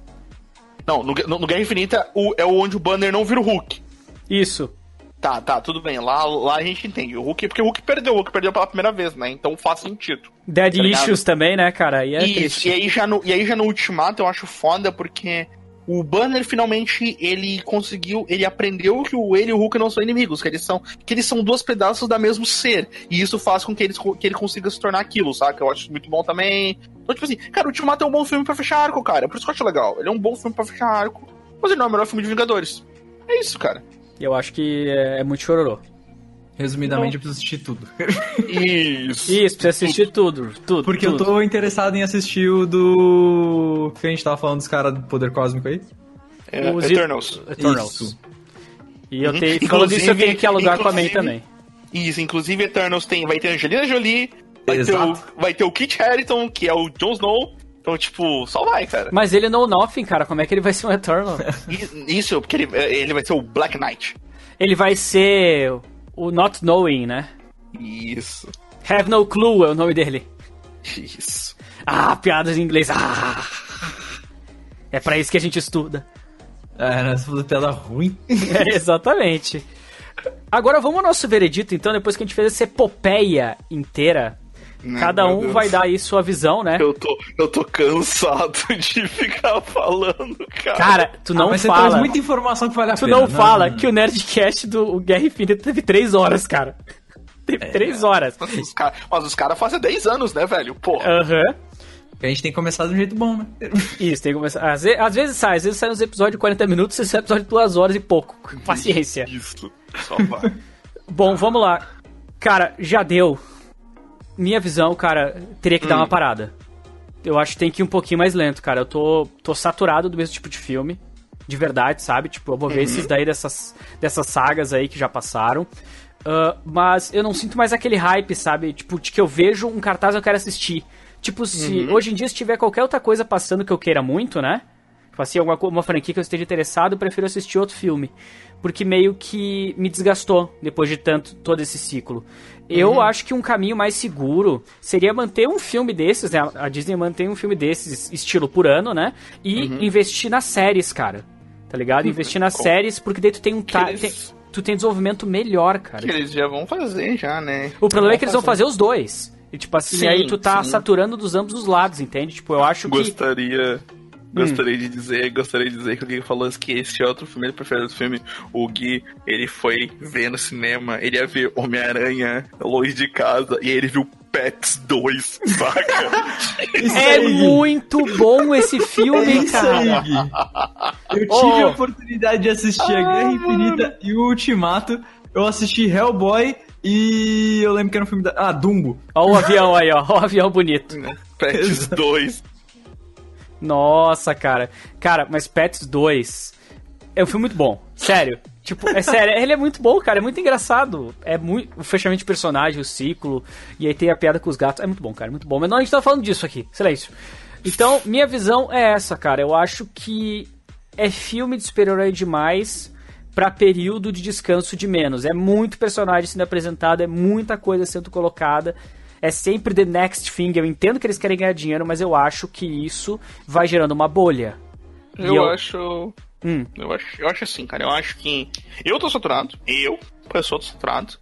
Não, no, no, no Guerra Infinita o, é onde o Banner não vira o Hulk. Isso. Tá, tá, tudo bem. Lá, lá a gente entende. O Hulk, porque o Hulk perdeu, o Hulk perdeu pela primeira vez, né? Então faz sentido. Dead tá Issues também, né, cara? E, é Isso, e aí, já no, e aí já no Ultimato eu acho foda porque o Banner finalmente ele conseguiu, ele aprendeu que o ele e o Hulk não são inimigos, que eles são, que eles são dois pedaços da mesmo ser. E isso faz com que, eles, que ele consiga se tornar aquilo, saca? Eu acho muito bom também. Então, tipo assim, cara, o Ultimato é um bom filme pra fechar arco, cara. Por isso que eu acho legal. Ele é um bom filme pra fechar arco. Mas ele não é o melhor filme de Vingadores. É isso, cara. Eu acho que é, é muito chororô. Resumidamente, eu preciso assistir tudo. Isso. Isso, precisa assistir tudo. tudo Porque tudo. eu tô interessado em assistir o do. que a gente tava falando dos caras do poder cósmico aí? É, Os Eternals. Eternals. Isso. E eu uhum. tenho. Falando isso, eu tenho que alugar com a May também. Isso, inclusive Eternals tem, vai ter Angelina Jolie, vai ter, o, vai ter o Kit Harington, que é o Jon Snow. Então, tipo, só vai, cara. Mas ele não nothing, cara. Como é que ele vai ser um Eternal? Isso, porque ele, ele vai ser o Black Knight. Ele vai ser o Not Knowing, né? Isso. Have No Clue é o nome dele. Isso. Ah, piadas em inglês. Ah. É para isso que a gente estuda. É, nós falamos piada ruim. É, exatamente. Agora vamos ao nosso veredito, então, depois que a gente fez essa epopeia inteira. Não, cada um vai dar aí sua visão, né? Eu tô, eu tô cansado de ficar falando, cara. Cara, tu não ah, mas fala. Você traz muita informação que vale a tu pena. Tu não, não fala não. que o Nerdcast do Guerra Infinita teve 3 horas, cara. Teve 3 é, horas. Mas os caras cara fazem 10 anos, né, velho? Pô. Aham. Uhum. a gente tem que começar de um jeito bom, né? Isso, tem que começar. Às vezes, às vezes sai, às vezes sai uns episódios de 40 minutos, esse episódio de 2 horas e pouco. Paciência. Isso, só vai. bom, vamos lá. Cara, já deu minha visão, cara, teria que hum. dar uma hum. parada. Eu acho que tem que ir um pouquinho mais lento, cara. Eu tô, tô saturado do mesmo tipo de filme. De verdade, sabe? Tipo, eu vou ver uhum. esses daí dessas, dessas sagas aí que já passaram. Uh, mas eu não sinto mais aquele hype, sabe? Tipo, de que eu vejo um cartaz e eu quero assistir. Tipo, se uhum. hoje em dia se tiver qualquer outra coisa passando que eu queira muito, né? Tipo assim, alguma uma franquia que eu esteja interessado, eu prefiro assistir outro filme. Porque meio que me desgastou depois de tanto todo esse ciclo. Eu Uhum. acho que um caminho mais seguro seria manter um filme desses, né? A Disney mantém um filme desses, estilo por ano, né? E Uhum. investir nas séries, cara. Tá ligado? Investir nas Com- séries, porque daí tu tem um. ta- eles- tem- tu tem desenvolvimento melhor, cara. Que eles já vão fazer, já, né? O problema é que eles vão fazer os dois. E, tipo assim, Sim, aí tu tá sim. saturando dos ambos os lados, entende? Tipo, eu acho que. Gostaria. Gostaria de dizer, gostaria de dizer que o Gui falou que esse é outro filme, ele prefere do filme. O Gui, ele foi ver no cinema, ele ia ver Homem-Aranha longe de casa e aí ele viu Pets 2, saca? É muito bom esse É filme, cara. Gui. Eu Oh. tive a oportunidade de assistir a Guerra Infinita e o Ultimato. Eu assisti Hellboy e eu lembro que era um filme da. Ah, Dumbo. Ó o avião aí, ó. Ó o avião bonito. Pets Exato. 2. Nossa, cara. Cara, mas Pets 2 é um filme muito bom. Sério. Tipo, é sério, ele é muito bom, cara. É muito engraçado. É muito. O fechamento de personagem, o ciclo. E aí tem a piada com os gatos. É muito bom, cara. é Muito bom. Mas não, a gente tá falando disso aqui. Silêncio. Então, minha visão é essa, cara. Eu acho que é filme de super-herói demais pra período de descanso de menos. É muito personagem sendo apresentado, é muita coisa sendo colocada. É sempre the next thing. Eu entendo que eles querem ganhar dinheiro, mas eu acho que isso vai gerando uma bolha. Eu, eu- acho. Hum. Eu acho, eu acho assim, cara. Eu acho que. Eu tô saturado. Eu, pessoa, tô saturado.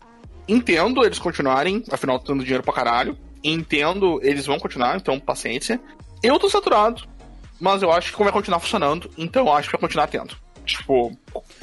Entendo eles continuarem, afinal, tendo dinheiro pra caralho. Entendo, eles vão continuar, então paciência. Eu tô saturado, mas eu acho que vai continuar funcionando, então eu acho que vai continuar tendo. Tipo,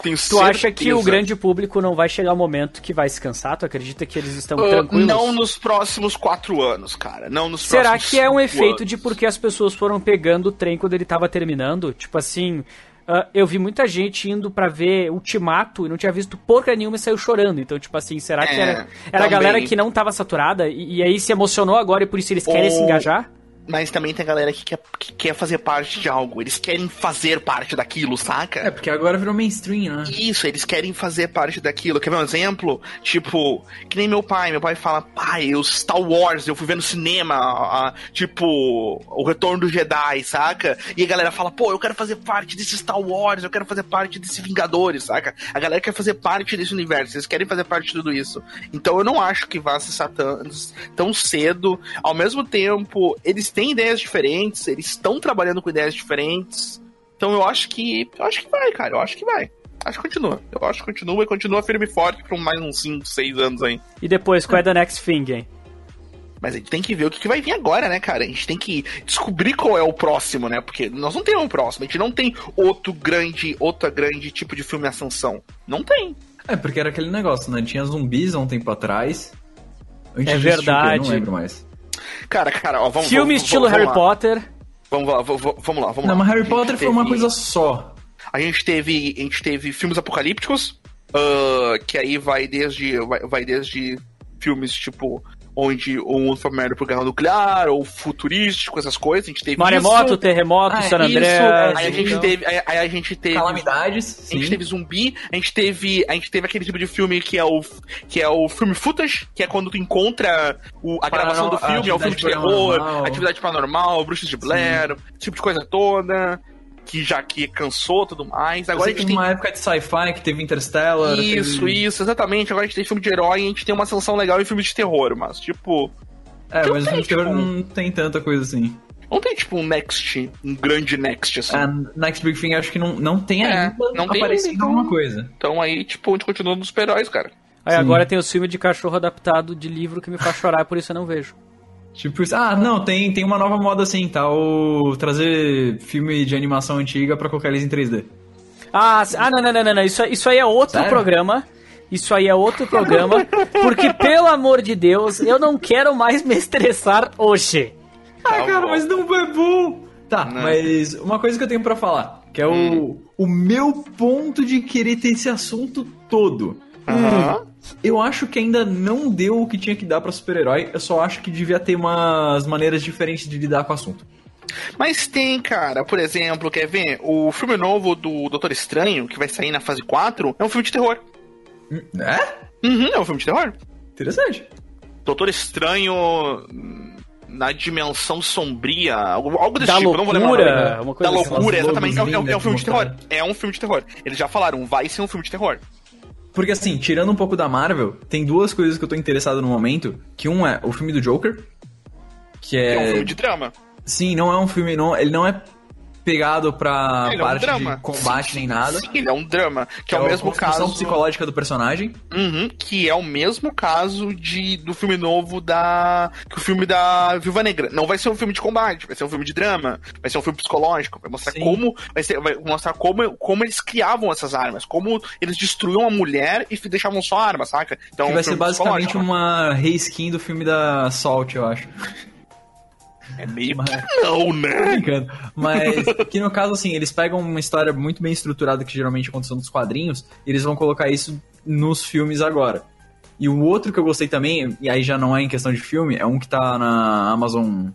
tenho Tu acha que o grande público não vai chegar o momento que vai se cansar? Tu acredita que eles estão Ah, tranquilos? Não nos próximos quatro anos, cara. Não nos Será que é um efeito anos. de porque as pessoas foram pegando o trem quando ele tava terminando? Tipo assim, ah, eu vi muita gente indo pra ver Ultimato e não tinha visto porca nenhuma e saiu chorando. Então, tipo assim, será que É, era, era a galera que não tava saturada e, e aí se emocionou agora e por isso eles querem Ou- se engajar? Mas também tem a galera que quer, que quer fazer parte de algo. Eles querem fazer parte daquilo, saca? É, porque agora virou mainstream, né? Isso, eles querem fazer parte daquilo. Quer ver um exemplo? Tipo, que nem meu pai. Meu pai fala, pai, o Star Wars, eu fui ver no cinema, a- a- tipo, o Retorno do Jedi, saca? E a galera fala, pô, eu quero fazer parte desse Star Wars, eu quero fazer parte desse Vingadores, saca? A galera quer fazer parte desse universo, eles querem fazer parte de tudo isso. Então eu não acho que vá cessar tão, tão cedo. Ao mesmo tempo, eles têm ideias diferentes, eles estão trabalhando com ideias diferentes. Então eu acho que. Eu acho que vai, cara. Eu acho que vai. Acho que continua. Eu acho que continua e continua firme e forte por mais uns 5, 6 anos aí. E depois, qual é the next thing, hein? Mas a gente tem que ver o que, vai vir agora, né, cara? A gente tem que descobrir qual é o próximo, né? Porque nós não temos um próximo. A gente não tem outro grande, outra grande tipo de filme ascensão. Não tem. É, porque era aquele negócio, né? Tinha zumbis há um tempo atrás. Antes É verdade. Não lembro mais. Cara, cara, ó, vamos Filme vamos- estilo vamos Harry lá. Potter. Vamos lá, vamos lá, vamos lá. Vamos Não, lá. mas Harry Potter foi uma teve- coisa só. A gente teve, a gente teve filmes apocalípticos, ah, que aí vai desde, vai, vai desde filmes tipo onde o mundo foi merda por guerra nuclear ou futurístico, essas coisas. A gente teve Maremoto, isso. terremoto, Ah, San isso, Andreas. Aí a gente Então. teve, aí, aí a gente teve Calamidades, a sim. gente teve zumbi, a gente teve, a gente teve aquele tipo de filme que é o que é o filme footage, que é quando tu encontra o- a gravação do filme, é o filme de terror, atividade paranormal, bruxas de Blair, esse tipo de coisa toda, que já que cansou tudo mais. Agora a gente tem tem uma época de sci-fi que teve Interstellar. isso, teve... isso, exatamente. Agora a gente tem filme de herói e a gente tem uma sanção legal em filme de terror, mas tipo, É, mas tem, no terror tipo- não tem tanta coisa assim. não tem tipo um next, um grande next assim. A Next Big Thing acho que não, não tem É, ainda não tem aparecido então- alguma coisa. Então aí, tipo, a gente continua nos super-heróis, cara. Aí Sim. agora tem o filme de cachorro adaptado de livro que me faz chorar, por isso eu não vejo. Tipo, ah, não, tem, tem uma nova moda assim, tá? O trazer filme de animação antiga pra colocar eles em 3D. Ah, ah não, não, não, não, não. Isso, isso aí é outro Sério? programa. Isso aí é outro programa. Porque, pelo amor de Deus, eu não quero mais me estressar hoje. Ah, Tá cara, mas não é bom. Tá, Né? mas uma coisa que eu tenho pra falar, que é o, Hum. o meu ponto de querer ter esse assunto todo. Aham. Eu acho que ainda não deu o que tinha que dar pra super-herói, eu só acho que devia ter umas maneiras diferentes de lidar com o assunto. Mas tem, cara, por exemplo, quer ver? O filme novo do Doutor Estranho, que vai sair na fase 4, é um filme de terror. É? Uhum, é um filme de terror. Interessante. Doutor Estranho hum, na dimensão sombria, algo, algo desse Da tipo, não vou lembrar loucura, uma coisa Da assim. loucura, exatamente. É, é- é um filme de terror. mostraram. É um filme de terror. Eles já falaram, vai ser um filme de terror. Porque assim, tirando um pouco da Marvel, tem duas coisas que eu tô interessado no momento. Que um é o filme do Joker. Que é. É um filme de drama. Sim, não é um filme. Não, ele não é pegado pra Ele é um parte de combate nem nada. Sim, ele é um drama. Que, é o a mesmo caso. psicológica do personagem. Uhum, que é o mesmo caso de, do filme novo da. Que o filme da Viúva Negra. Não vai ser um filme de combate, vai ser um filme de drama, vai ser um filme psicológico, vai mostrar Sim. como. Vai, ser, vai mostrar como, como eles criavam essas armas, como eles destruíam a mulher e deixavam só a arma, saca? Então Que é um vai ser basicamente uma reskin do filme da Salt, eu acho. É meio Mas- que não, né? brincando. Mas que no caso, assim, eles pegam uma história muito bem estruturada que geralmente aconteceu nos quadrinhos, e eles vão colocar isso nos filmes agora. E o outro que eu gostei também, e aí já não é em questão de filme, é um que tá na Amazon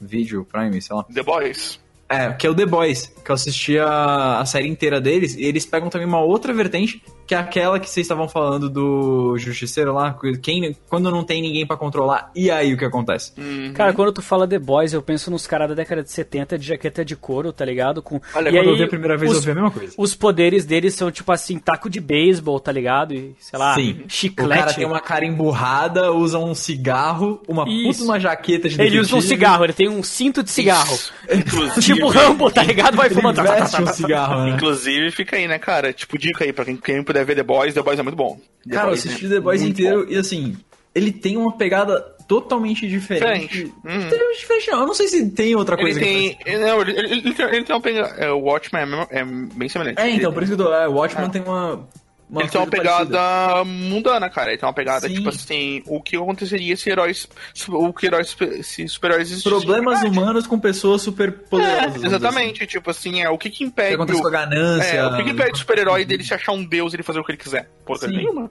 Video Prime, sei lá. The Boys. É, que é o The Boys, que eu assisti a, a série inteira deles, e eles pegam também uma outra vertente, que é aquela que vocês estavam falando do Justiceiro lá, quem, quando não tem ninguém pra controlar, e aí o que acontece? Uhum. Cara, quando tu fala The Boys, eu penso nos caras da década de 70 de jaqueta de couro, tá ligado? Com... Olha, e quando eu aí, vi a primeira vez, os, eu vi a mesma coisa. Os poderes deles são tipo assim, taco de beisebol, tá ligado? E, sei lá, Sim. chiclete. O cara tem uma cara emburrada, usa um cigarro, uma Isso. puta uma jaqueta de Ele usa um cigarro, ele tem um cinto de cigarro. Inclusive, tipo Rambo, tá ligado? Vai fumando. um cigarro, né? inclusive, fica aí, né, cara? Tipo, dica aí pra quem, quem puder ver The Boys, The Boys é muito bom. The Cara, eu Boys, assisti né? The Boys inteiro bom. e assim, ele tem uma pegada totalmente diferente. Uhum. Totalmente diferente, não. Eu não sei se tem outra Ele coisa que tem. ele- Não, ele, ele, ele tem, ele tem uma pegada. É, o Watchmen é, é bem semelhante. É, então, ele, por isso que eu tô. É, o Watchman tem uma. Uma ele tem uma pegada parecida. mundana, cara. Ele tem uma pegada, Sim. tipo assim, o que aconteceria se heróis. O que heróis se super-heróis existissem. Problemas humanos com pessoas super poderosas. É, exatamente. Tipo assim, é o que que assim. O impede. que acontece com a o, ganância. é, o que que impede o super-herói dele se achar um deus e ele fazer o que ele quiser? Porra Sim. nenhuma.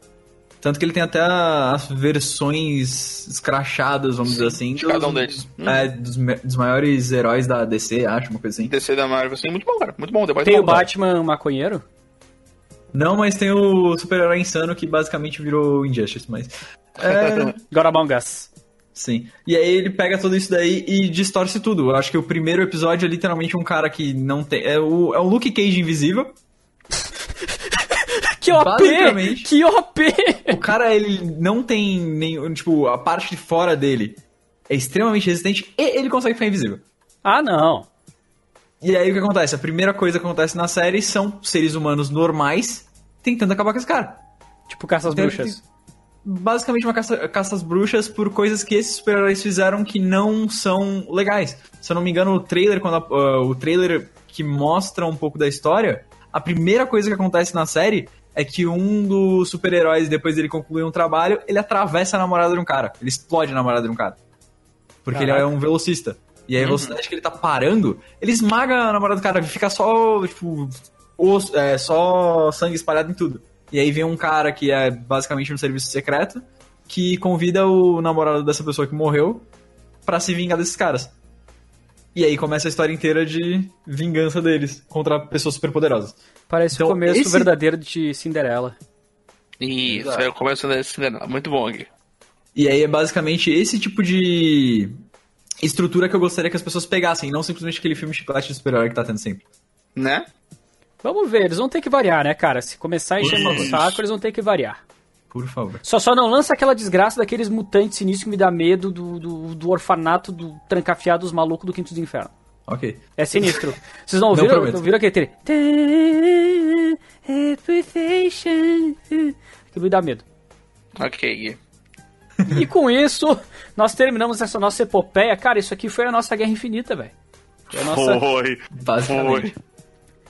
Tanto que ele tem até as versões escrachadas, vamos dizer assim. de cada um deles. Hum. É, dos, dos maiores heróis da DC, acho, uma coisa assim. DC da Marvel, assim, muito bom, cara. Muito bom. Boys Tem o. Batman maconheiro? Não, mas tem o super-herói insano que basicamente virou Injustice, mas. É, Got Among Us. sim. E aí ele pega tudo isso daí e distorce tudo. Eu acho que o primeiro episódio é literalmente um cara que não tem. É o, é o Luke Cage invisível. Que OP! Que OP! O cara, ele não tem nenhum. Tipo, a parte de fora dele é extremamente resistente e ele consegue ficar invisível. Ah, não. E aí o que acontece? A primeira coisa que acontece na série são seres humanos normais tentando acabar com esse cara. Tipo caça às Então, bruxas. Basicamente uma caça, caça às bruxas por coisas que esses super-heróis fizeram que não são legais. Se eu não me engano, o trailer, quando a- ah, o trailer que mostra um pouco da história, a primeira coisa que acontece na série é que um dos super-heróis, depois dele concluir um trabalho, ele atravessa a namorada de um cara. Ele explode a namorada de um cara. Porque ele Caraca. é um velocista. E aí a velocidade que ele tá parando, ele esmaga a namorada do cara, fica só, tipo, osso, é, só sangue espalhado em tudo. E aí vem um cara que é basicamente um serviço secreto, que convida o namorado dessa pessoa que morreu pra se vingar desses caras. E aí começa a história inteira de vingança deles contra pessoas superpoderosas. Parece Então, o começo esse- verdadeiro de Cinderela. Isso, é o começo da cinema. Muito bom aqui. E aí é basicamente esse tipo de estrutura que eu gostaria que as pessoas pegassem, não simplesmente aquele filme chiclete de super-herói que tá tendo sempre. Né? Vamos ver, eles vão ter que variar, né, cara? Se começar a encher o saco, eles vão ter que variar. Por favor. Só, só não lança aquela desgraça daqueles mutantes sinistros que me dá medo do, do, do orfanato do trancafiado dos malucos do Quinto do Inferno. Ok. É sinistro. Vocês não Não ouviram, prometo. não ouviram aquele tele? Que me dá medo. Ok, Gui. E com isso, nós terminamos essa nossa epopeia. Cara, isso aqui foi a nossa Guerra Infinita, velho. Foi a nossa... Foi. Basicamente.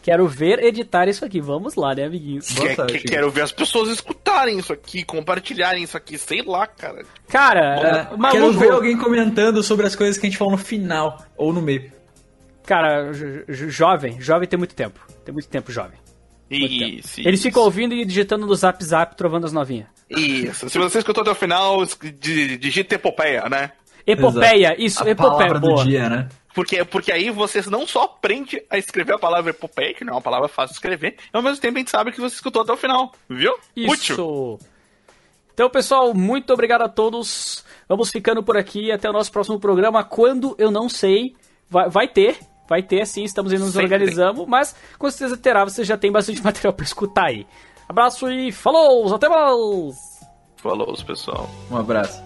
Quero ver editar isso aqui. Vamos lá, né, amiguinhos? Boa Que- sorte, que- quero ver as pessoas escutarem isso aqui, compartilharem isso aqui, sei lá, cara. Cara, É, maluco, Quero ver alguém comentando sobre as coisas que a gente falou no final ou no meio. cara, jo- jo- jovem, jovem tem muito tempo. Tem muito tempo, jovem. Isso. Eles isso. ficam ouvindo e digitando no zap zap, trovando as novinhas. Isso. Se você escutou até o final, digita epopeia, né? Epopeia, isso, a epopeia, palavra boa. do dia, né? Porque, porque aí você não só aprende a escrever a palavra epopeia, que não é uma palavra fácil de escrever, e ao mesmo tempo a gente sabe que você escutou até o final, viu? Útil. Isso. Então, pessoal, muito obrigado a todos. Vamos ficando por aqui. Até o nosso próximo programa. Quando eu não sei, vai, vai ter. Vai ter sim, estamos indo nos Sempre organizamos, mas com certeza terá, você já tem bastante material para escutar aí. Abraço e falou! Até mais! Falou, pessoal. Um abraço.